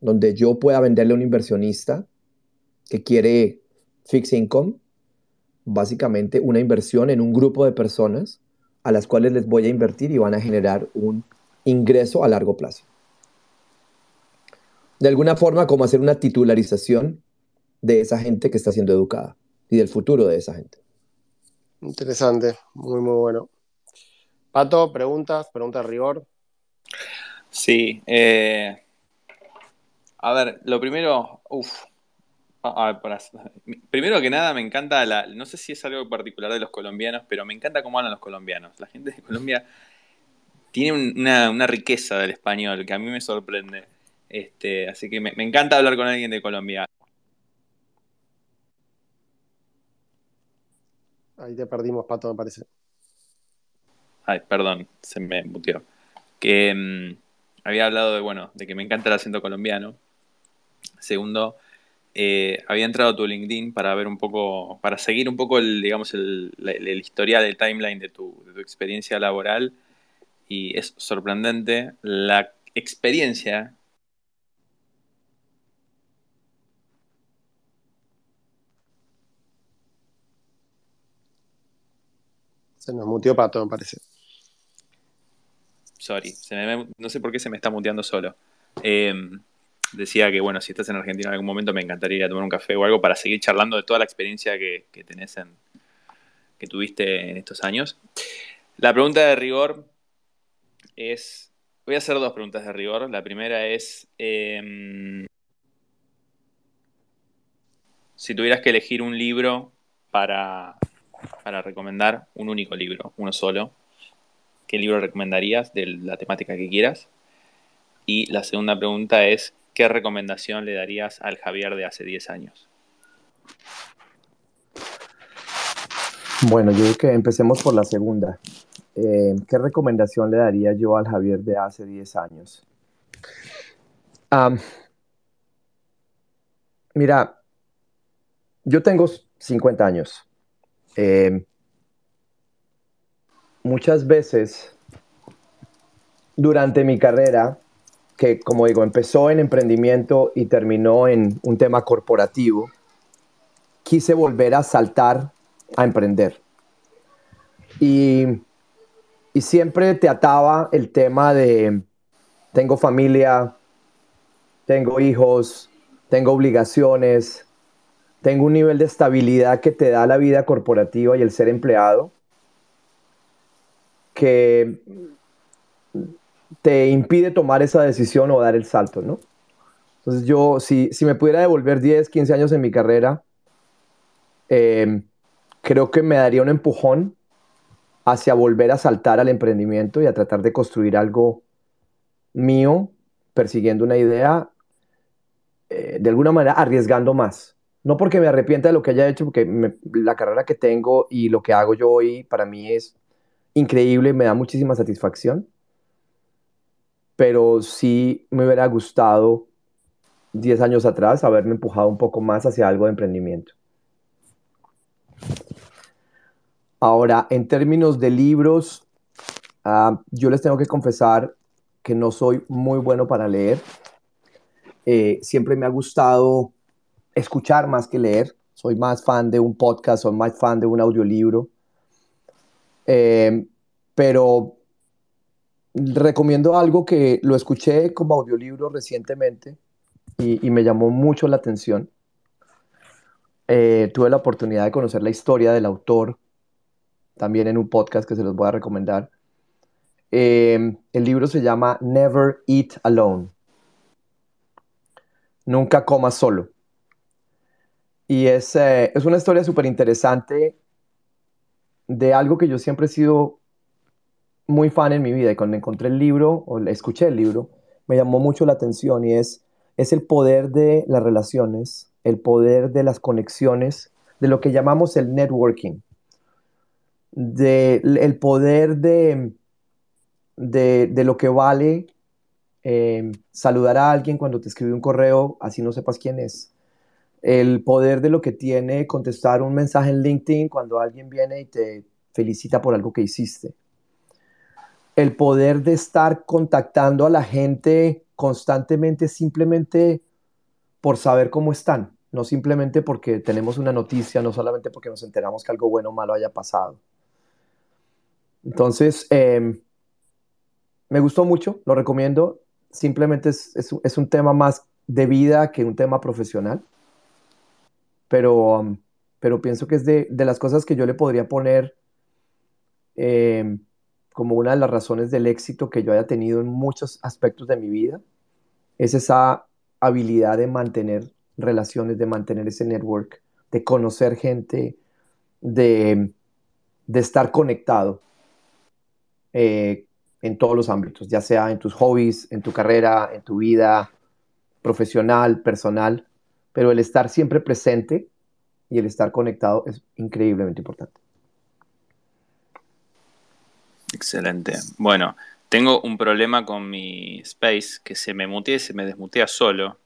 donde yo pueda venderle a un inversionista que quiere fixed income, básicamente una inversión en un grupo de personas a las cuales les voy a invertir y van a generar un ingreso a largo plazo. De alguna forma, como hacer una titularización de esa gente que está siendo educada y del futuro de esa gente. Interesante, muy, muy bueno. Pato, preguntas, preguntas de rigor. Sí. Eh, a ver, lo primero, uff. primero que nada, me encanta la. No sé si es algo particular de los colombianos, pero me encanta cómo hablan los colombianos. La gente de Colombia tiene una, riqueza del español que a mí me sorprende. Este, así que me, me encanta hablar con alguien de Colombia. Ahí te perdimos, Pato, me parece. Ay, perdón, se me muteó. Que mm, había hablado de, bueno, de que me encanta el acento colombiano. Segundo, eh, había entrado a tu LinkedIn para ver un poco, para seguir un poco el, digamos, el, historial, el timeline de tu, de tu experiencia laboral. Y es sorprendente la experiencia Se nos muteó Pato, me parece. Sorry, no sé por qué se me está muteando solo. Em, decía que, bueno, si estás en Argentina en algún momento me encantaría ir a tomar un café o algo para seguir charlando de toda la experiencia que, tenés en, que tuviste en estos años. La pregunta de rigor es, voy a hacer dos preguntas de rigor. La primera es, em, si tuvieras que elegir un libro para, para recomendar, un único libro, uno solo, qué libro recomendarías de la temática que quieras. Y la segunda pregunta es, ¿qué recomendación le darías al Javier de hace 10 años? Bueno, yo creo que empecemos por la segunda. Eh, ¿Qué recomendación le daría yo al Javier de hace 10 años? mira, yo tengo 50 años. Eh, muchas veces durante mi carrera, que como digo, empezó en emprendimiento y terminó en un tema corporativo, quise volver a saltar a emprender. Y, y siempre te ataba el tema de, tengo familia, tengo hijos, tengo obligaciones, tengo un nivel de estabilidad que te da la vida corporativa y el ser empleado que te impide tomar esa decisión o dar el salto, ¿no? Entonces yo, si, si me pudiera devolver 10, 15 años en mi carrera, em, creo que me daría un empujón hacia volver a saltar al emprendimiento y a tratar de construir algo mío, persiguiendo una idea, eh, de alguna manera arriesgando más. No porque me arrepienta de lo que haya hecho, porque la carrera que tengo y lo que hago yo hoy para mí es increíble, me da muchísima satisfacción, pero sí me hubiera gustado 10 años atrás haberme empujado un poco más hacia algo de emprendimiento. Ahora, en términos de libros, ah, yo les tengo que confesar que no soy muy bueno para leer. Eh, siempre me ha gustado escuchar más que leer. Soy más fan de un podcast, soy más fan de un audiolibro. Eh, pero recomiendo algo que lo escuché como audiolibro recientemente y, me llamó mucho la atención. Eh, tuve la oportunidad de conocer la historia del autor también en un podcast que se los voy a recomendar. Eh, el libro se llama Never Eat Alone. Nunca comas solo. Y es, eh, es una historia súper interesante de algo que yo siempre he sido muy fan en mi vida. Y cuando encontré el libro, o escuché el libro, me llamó mucho la atención y es, es el poder de las relaciones, el poder de las conexiones, de lo que llamamos el networking de, el poder de, de, lo que vale eh, saludar a alguien cuando te escribe un correo, así no sepas quién es. El poder de lo que tiene contestar un mensaje en LinkedIn cuando alguien viene y te felicita por algo que hiciste. El poder de estar contactando a la gente constantemente simplemente por saber cómo están, no simplemente porque tenemos una noticia, no solamente porque nos enteramos que algo bueno o malo haya pasado. Entonces, em, me gustó mucho, lo recomiendo. Simplemente es, un tema más de vida que un tema profesional. Pero, pero pienso que es de, las cosas que yo le podría poner em, como una de las razones del éxito que yo haya tenido en muchos aspectos de mi vida. Es esa habilidad de mantener relaciones, de mantener ese network, de conocer gente, de, de estar conectado. Eh, en todos los ámbitos, ya sea en tus hobbies, en tu carrera, en tu vida profesional, personal, pero el estar siempre presente y el estar conectado es increíblemente importante. Excelente. Bueno, tengo un problema con mi Space que se me mutea y se me desmutea solo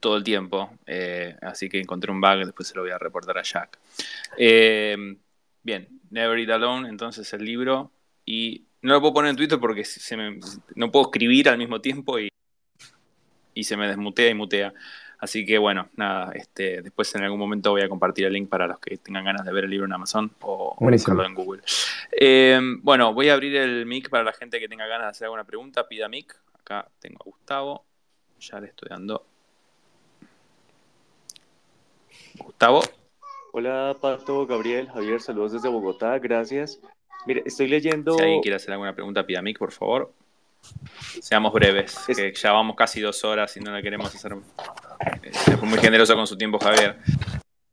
todo el tiempo. Eh, así que encontré un bug, después se lo voy a reportar a Jack. Eh, bien, Never Eat Alone, entonces el libro y no lo puedo poner en Twitter porque se me, no puedo escribir al mismo tiempo y, y se me desmutea y mutea. Así que bueno, nada, este, después en algún momento voy a compartir el link para los que tengan ganas de ver el libro en Amazon o buscarlo en Google. Eh, bueno, voy a abrir el mic para la gente que tenga ganas de hacer alguna pregunta. Pida mic. Acá tengo a Gustavo. Ya le estoy dando. Gustavo. Hola, Pato, Gabriel, Javier, saludos desde Bogotá, gracias. Mire, estoy leyendo. Si alguien quiere hacer alguna pregunta, pida mic, por favor. Seamos breves, que ya vamos casi dos horas y no le queremos hacer. Es eh, muy generoso con su tiempo, Javier.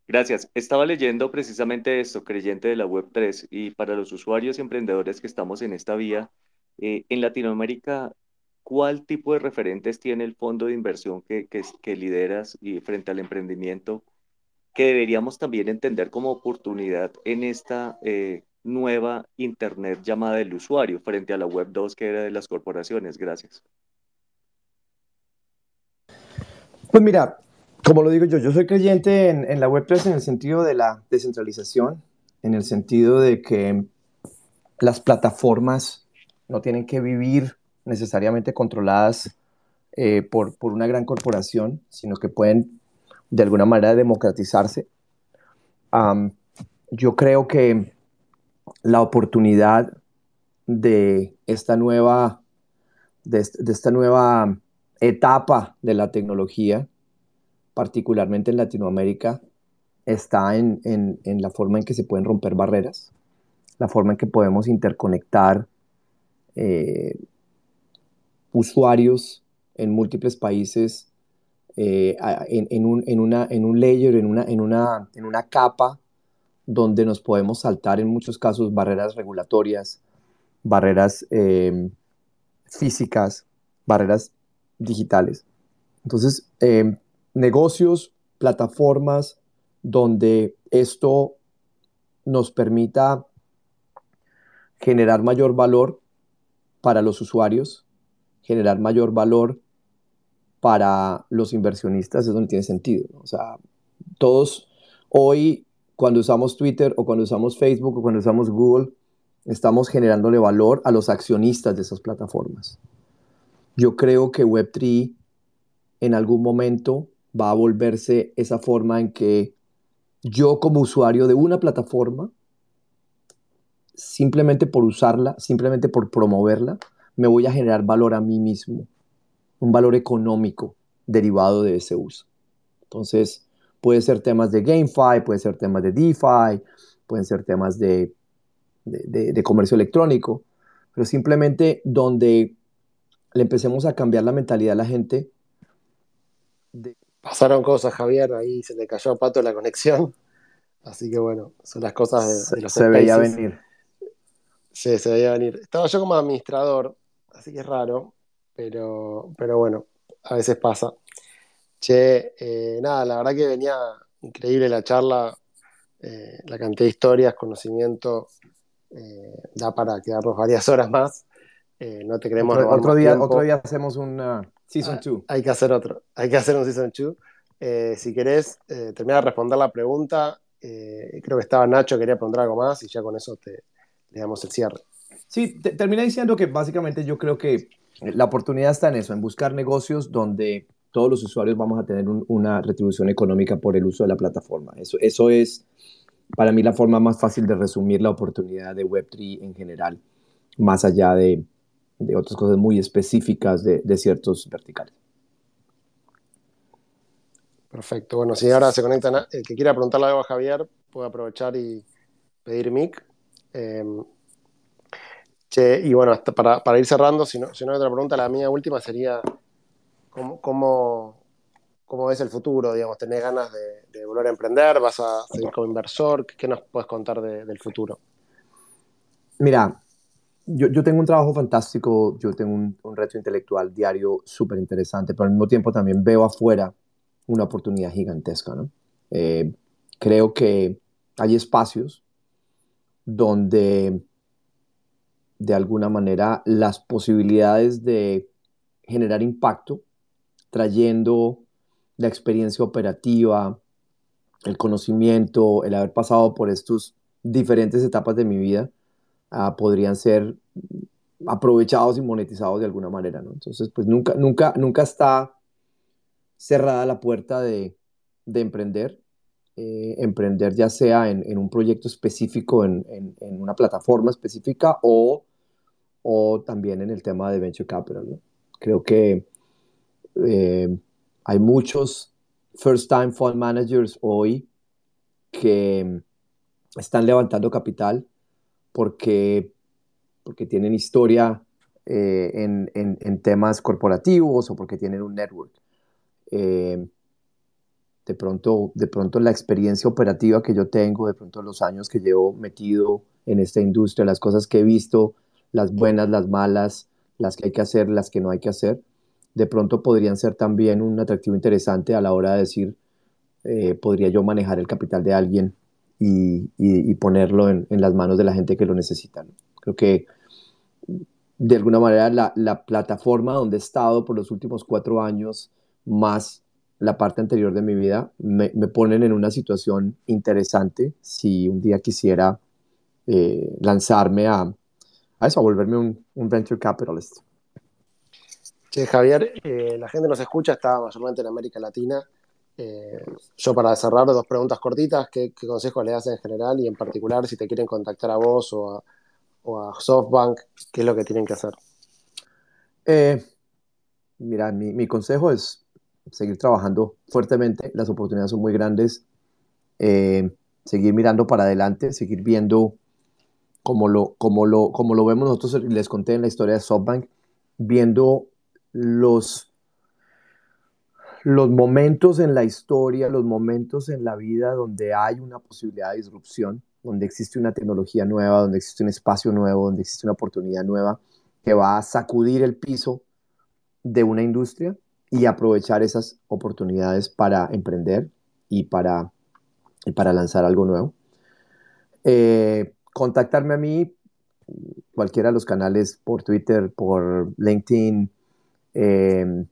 Gracias. Estaba leyendo precisamente esto, creyente de la Web 3, y para los usuarios y emprendedores que estamos en esta vía, eh, en Latinoamérica, ¿cuál tipo de referentes tiene el fondo de inversión que, que, lideras y frente al emprendimiento que deberíamos también entender como oportunidad en esta eh, nueva Internet llamada del usuario frente a la Web 2 que era de las corporaciones? Gracias. Pues mira, como lo digo yo, yo soy creyente en, la Web 3 en el sentido de la descentralización, en el sentido de que las plataformas no tienen que vivir necesariamente controladas eh, por, por, una gran corporación, sino que pueden de alguna manera democratizarse. yo creo que la oportunidad de esta nueva, de, esta nueva etapa de la tecnología, particularmente en Latinoamérica, está en, la forma en que se pueden romper barreras, la forma en que podemos interconectar eh, usuarios en múltiples países eh, en, un, en, una, en un layer, en una, en, una, en una capa donde nos podemos saltar en muchos casos barreras regulatorias, barreras em, físicas, barreras digitales. Entonces, em, negocios, plataformas donde esto nos permita generar mayor valor para los usuarios, generar mayor valor para los inversionistas es donde tiene sentido. O sea, todos hoy cuando usamos Twitter o cuando usamos Facebook o cuando usamos Google, estamos generándole valor a los accionistas de esas plataformas. Yo creo que Web3 en algún momento va a volverse esa forma en que yo como usuario de una plataforma, simplemente por usarla, simplemente por promoverla, me voy a generar valor a mí mismo un valor económico derivado de ese uso. Entonces, puede ser temas de GameFi, puede ser temas de DeFi, pueden ser temas de, de, comercio electrónico, pero simplemente donde le empecemos a cambiar la mentalidad a la gente. Pasaron cosas, Javier, ahí se le cayó a Pato la conexión. Así que bueno, son las cosas de, los Se veía venir. Sí, se veía venir. Estaba yo como administrador, así que es raro pero, pero bueno, a veces pasa. Che, eh, nada, la verdad que venía increíble la charla, eh, la cantidad de historias, conocimiento, eh, da para quedarnos varias horas más. no te queremos otro, otro día, otro día hacemos un Season 2. Ah, hay que hacer otro, hay que hacer un Season 2. si querés terminar de responder la pregunta, creo que estaba Nacho, quería preguntar algo más y ya con eso te, le damos el cierre. Sí, terminé diciendo que básicamente yo creo que la oportunidad está en eso, en buscar negocios donde todos los usuarios vamos a tener una retribución económica por el uso de la plataforma. Eso, es para mí la forma más fácil de resumir la oportunidad de Web3 en general, más allá de, otras cosas muy específicas de, ciertos verticales. Perfecto. Bueno, si ahora se conectan, el que quiera preguntarle algo a Javier, puede aprovechar y pedir mic. Eh, y bueno, hasta para, para, ir cerrando, si no, si no hay otra pregunta, la mía última sería, ¿cómo, cómo, ves el futuro? Digamos, ¿Tenés ganas de, volver a emprender? ¿Vas a seguir como inversor? ¿Qué nos puedes contar del futuro? Mira, yo, yo, tengo un trabajo fantástico, yo tengo un, reto intelectual diario súper interesante, pero al mismo tiempo también veo afuera una oportunidad gigantesca. ¿no? Eh, creo que hay espacios donde de alguna manera las posibilidades de generar impacto trayendo la experiencia operativa, el conocimiento, el haber pasado por estas diferentes etapas de mi vida, ah, podrían ser aprovechados y monetizados de alguna manera. ¿no? Entonces, pues nunca, nunca, nunca está cerrada la puerta de, emprender. Eh, emprender ya sea en, un proyecto específico, en, una plataforma específica o o también en el tema de venture capital. Creo que eh, hay muchos first time fund managers hoy que están levantando capital porque, porque tienen historia eh, en, en, temas corporativos o porque tienen un network. Eh, de pronto, de pronto la experiencia operativa que yo tengo, de pronto los años que llevo metido en esta industria, las cosas que he visto, las buenas, las malas, las que hay que hacer, las que no hay que hacer, de pronto podrían ser también un atractivo interesante a la hora de decir, eh, podría yo manejar el capital de alguien y, ponerlo en, las manos de la gente que lo necesita. Creo que de alguna manera la, plataforma donde he estado por los últimos cuatro años, más la parte anterior de mi vida, me, ponen en una situación interesante si un día quisiera eh, lanzarme a, a eso, a volverme un, venture capitalist. Sí, Javier, eh, la gente nos escucha, está mayormente en América Latina. Eh, yo para cerrar, dos preguntas cortitas, ¿qué, consejos le das en general y en particular si te quieren contactar a vos o a, SoftBank, qué es lo que tienen que hacer? Eh, mira, mi, mi, consejo es seguir trabajando fuertemente, las oportunidades son muy grandes, seguir mirando para adelante, seguir viendo como lo, como lo, como lo vemos nosotros, les conté en la historia de SoftBank, viendo los, los momentos en la historia, los momentos en la vida donde hay una posibilidad de disrupción, donde existe una tecnología nueva, donde existe un espacio nuevo, donde existe una oportunidad nueva que va a sacudir el piso de una industria y aprovechar esas oportunidades para emprender y para, para lanzar algo nuevo. Eh, contactarme a mí, cualquiera de los canales, por Twitter, por LinkedIn, eh,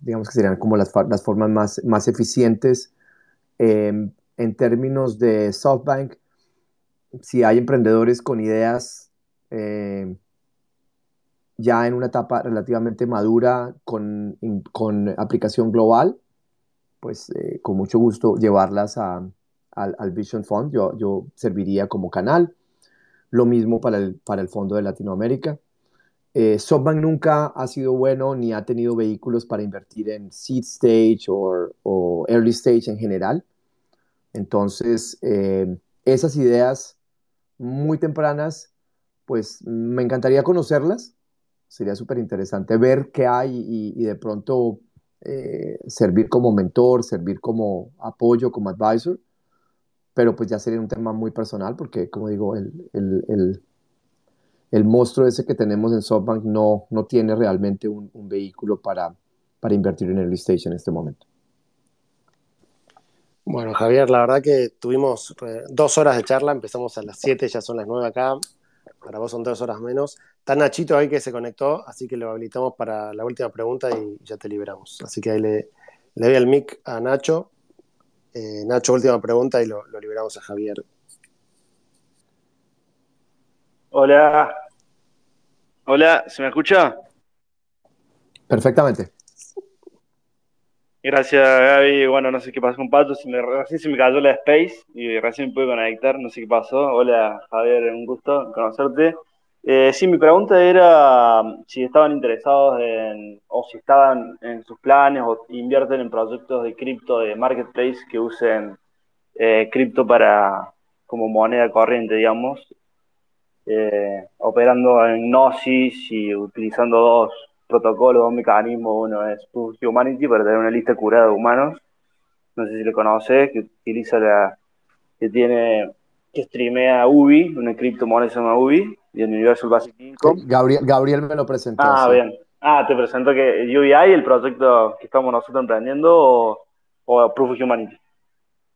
digamos que serían como las, las formas más, más eficientes. Eh, en términos de SoftBank, si hay emprendedores con ideas ya en una etapa relativamente madura con, con aplicación global, pues con mucho gusto llevarlas a, al, Vision Fund, yo, yo serviría como canal. Lo mismo para el, para el Fondo de Latinoamérica. Eh, SoftBank nunca ha sido bueno ni ha tenido vehículos para invertir en seed stage o early stage en general. Entonces, eh, esas ideas muy tempranas, pues me encantaría conocerlas. Sería súper interesante ver qué hay y, de pronto eh, servir como mentor, servir como apoyo, como advisor pero pues ya sería un tema muy personal porque, como digo, el, el, el, el monstruo ese que tenemos en SoftBank no, no tiene realmente un, vehículo para, para invertir en early stage en este momento. Bueno, Javier, la verdad que tuvimos eh, dos horas de charla, empezamos a las 7, ya son las 9 acá, para vos son dos horas menos. Está Nachito ahí que se conectó, así que lo habilitamos para la última pregunta y ya te liberamos. Así que ahí le, le doy el mic a Nacho eh, Nacho, última pregunta y lo, liberamos a Javier. Hola. Hola, ¿se me escucha? Perfectamente. Gracias, Gaby. Bueno, no sé qué pasó con Pato, si me, recién se me cayó la Space y recién me pude conectar, no sé qué pasó. Hola, Javier, un gusto conocerte. Eh, sí, mi pregunta era um, si estaban interesados en, o si estaban en sus planes o invierten en proyectos de cripto, de marketplace que usen eh, cripto para como moneda corriente, digamos, eh, operando en Gnosis y utilizando dos protocolos, dos mecanismos. Uno es Proof Humanity para tener una lista curada de humanos. No sé si lo conoces, que utiliza la, que tiene, que streamea UBI, una criptomoneda se llama UBI y el Universal Basic Income. Gabriel, Gabriel me lo presentó. Ah, bien. Ah, te presento que UBI, el proyecto que estamos nosotros emprendiendo, o, o Proof of Humanity.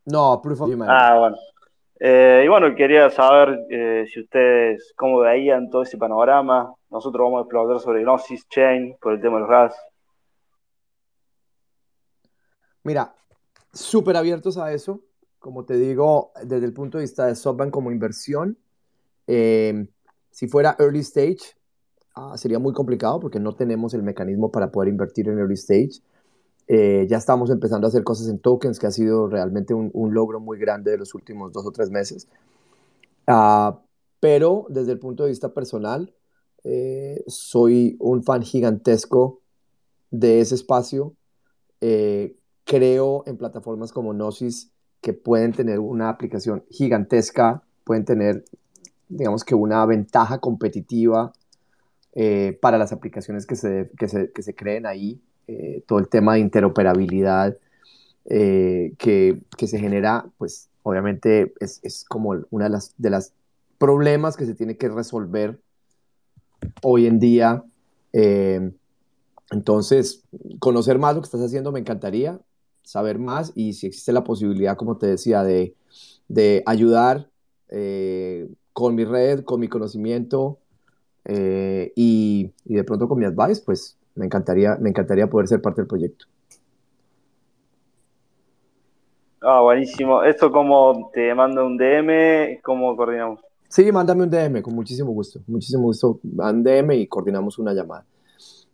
No, Proof of Humanity. Ah, bueno. Eh, y bueno, quería saber eh, si ustedes cómo veían todo ese panorama. Nosotros vamos a explorar sobre Gnosis Chain por el tema de los gas. Mira, súper abiertos a eso. Como te digo, desde el punto de vista de SoftBank como inversión, eh, si fuera early stage, ah, sería muy complicado porque no tenemos el mecanismo para poder invertir en early stage. Eh, ya estamos empezando a hacer cosas en tokens, que ha sido realmente un, logro muy grande de los últimos dos o tres meses. Ah, pero desde el punto de vista personal, eh, soy un fan gigantesco de ese espacio. Eh, creo en plataformas como Gnosis que pueden tener una aplicación gigantesca, pueden tener digamos que una ventaja competitiva eh, para las aplicaciones que se, que se, que se creen ahí, eh, todo el tema de interoperabilidad eh, que, que, se genera, pues obviamente es, es como una de las, problemas que se tiene que resolver hoy en día. entonces, conocer más lo que estás haciendo me encantaría, saber más y si existe la posibilidad, como te decía, de, de ayudar con mi red, con mi conocimiento eh, y, y, de pronto con mi advice, pues me encantaría, me encantaría poder ser parte del proyecto. Ah, buenísimo. ¿Esto como te mando un DM? ¿Cómo coordinamos? Sí, mándame un DM, con muchísimo gusto. Muchísimo gusto. Un DM y coordinamos una llamada.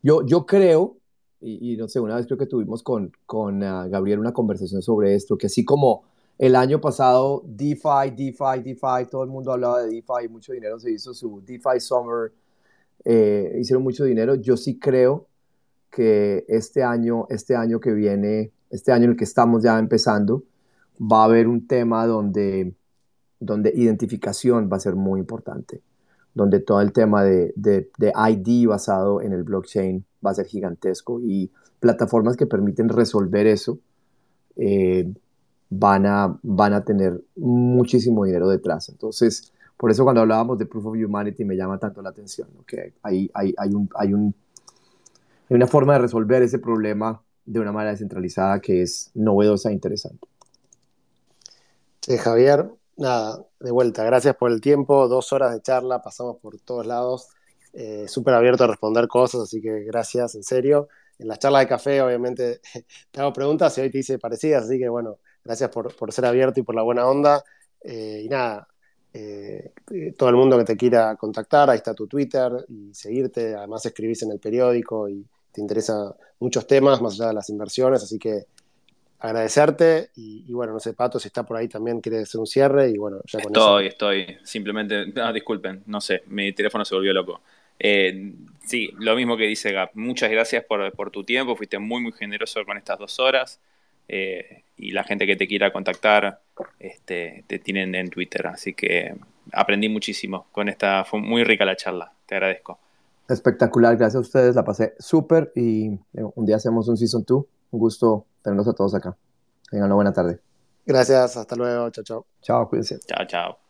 Yo, yo creo, y, no sé, una vez creo que tuvimos con, con uh, Gabriel una conversación sobre esto, que así como el año pasado, DeFi, DeFi, DeFi, todo el mundo hablaba de DeFi y mucho dinero se hizo su DeFi Summer, eh, hicieron mucho dinero. Yo sí creo que este año, este año que viene, este año en el que estamos ya empezando, va a haber un tema donde, donde identificación va a ser muy importante. donde todo el tema de, de, de ID basado en el blockchain va a ser gigantesco y plataformas que permiten resolver eso eh, van, a, van a tener muchísimo dinero detrás. Entonces, por eso cuando hablábamos de Proof of Humanity me llama tanto la atención, que hay, hay, hay, un, hay, un, hay una forma de resolver ese problema de una manera descentralizada que es novedosa e interesante. Sí, Javier, nada, de vuelta, gracias por el tiempo, dos horas de charla, pasamos por todos lados, eh, súper abierto a responder cosas, así que gracias, en serio. En las charlas de café, obviamente, [laughs] te hago preguntas y hoy te hice parecidas, así que bueno, gracias por, por ser abierto y por la buena onda. Eh, y nada, eh, todo el mundo que te quiera contactar, ahí está tu Twitter y seguirte, además escribís en el periódico y te interesan muchos temas más allá de las inversiones, así que agradecerte y, bueno, no sé, Pato, si está por ahí también quiere hacer un cierre y bueno, ya con estoy, Estoy, simplemente, ah, disculpen, no sé, mi teléfono se volvió loco. Eh, sí, lo mismo que dice Gap, muchas gracias por, por, tu tiempo, fuiste muy, muy generoso con estas dos horas eh, y la gente que te quiera contactar este, te tienen en Twitter, así que aprendí muchísimo con esta, fue muy rica la charla, te agradezco. Espectacular, gracias a ustedes, la pasé súper y eh, un día hacemos un Season 2, un gusto tenerlos a todos acá. Tengan una buena tarde. Gracias, hasta luego, chao, chao. Chao, cuídense. Chao, chao.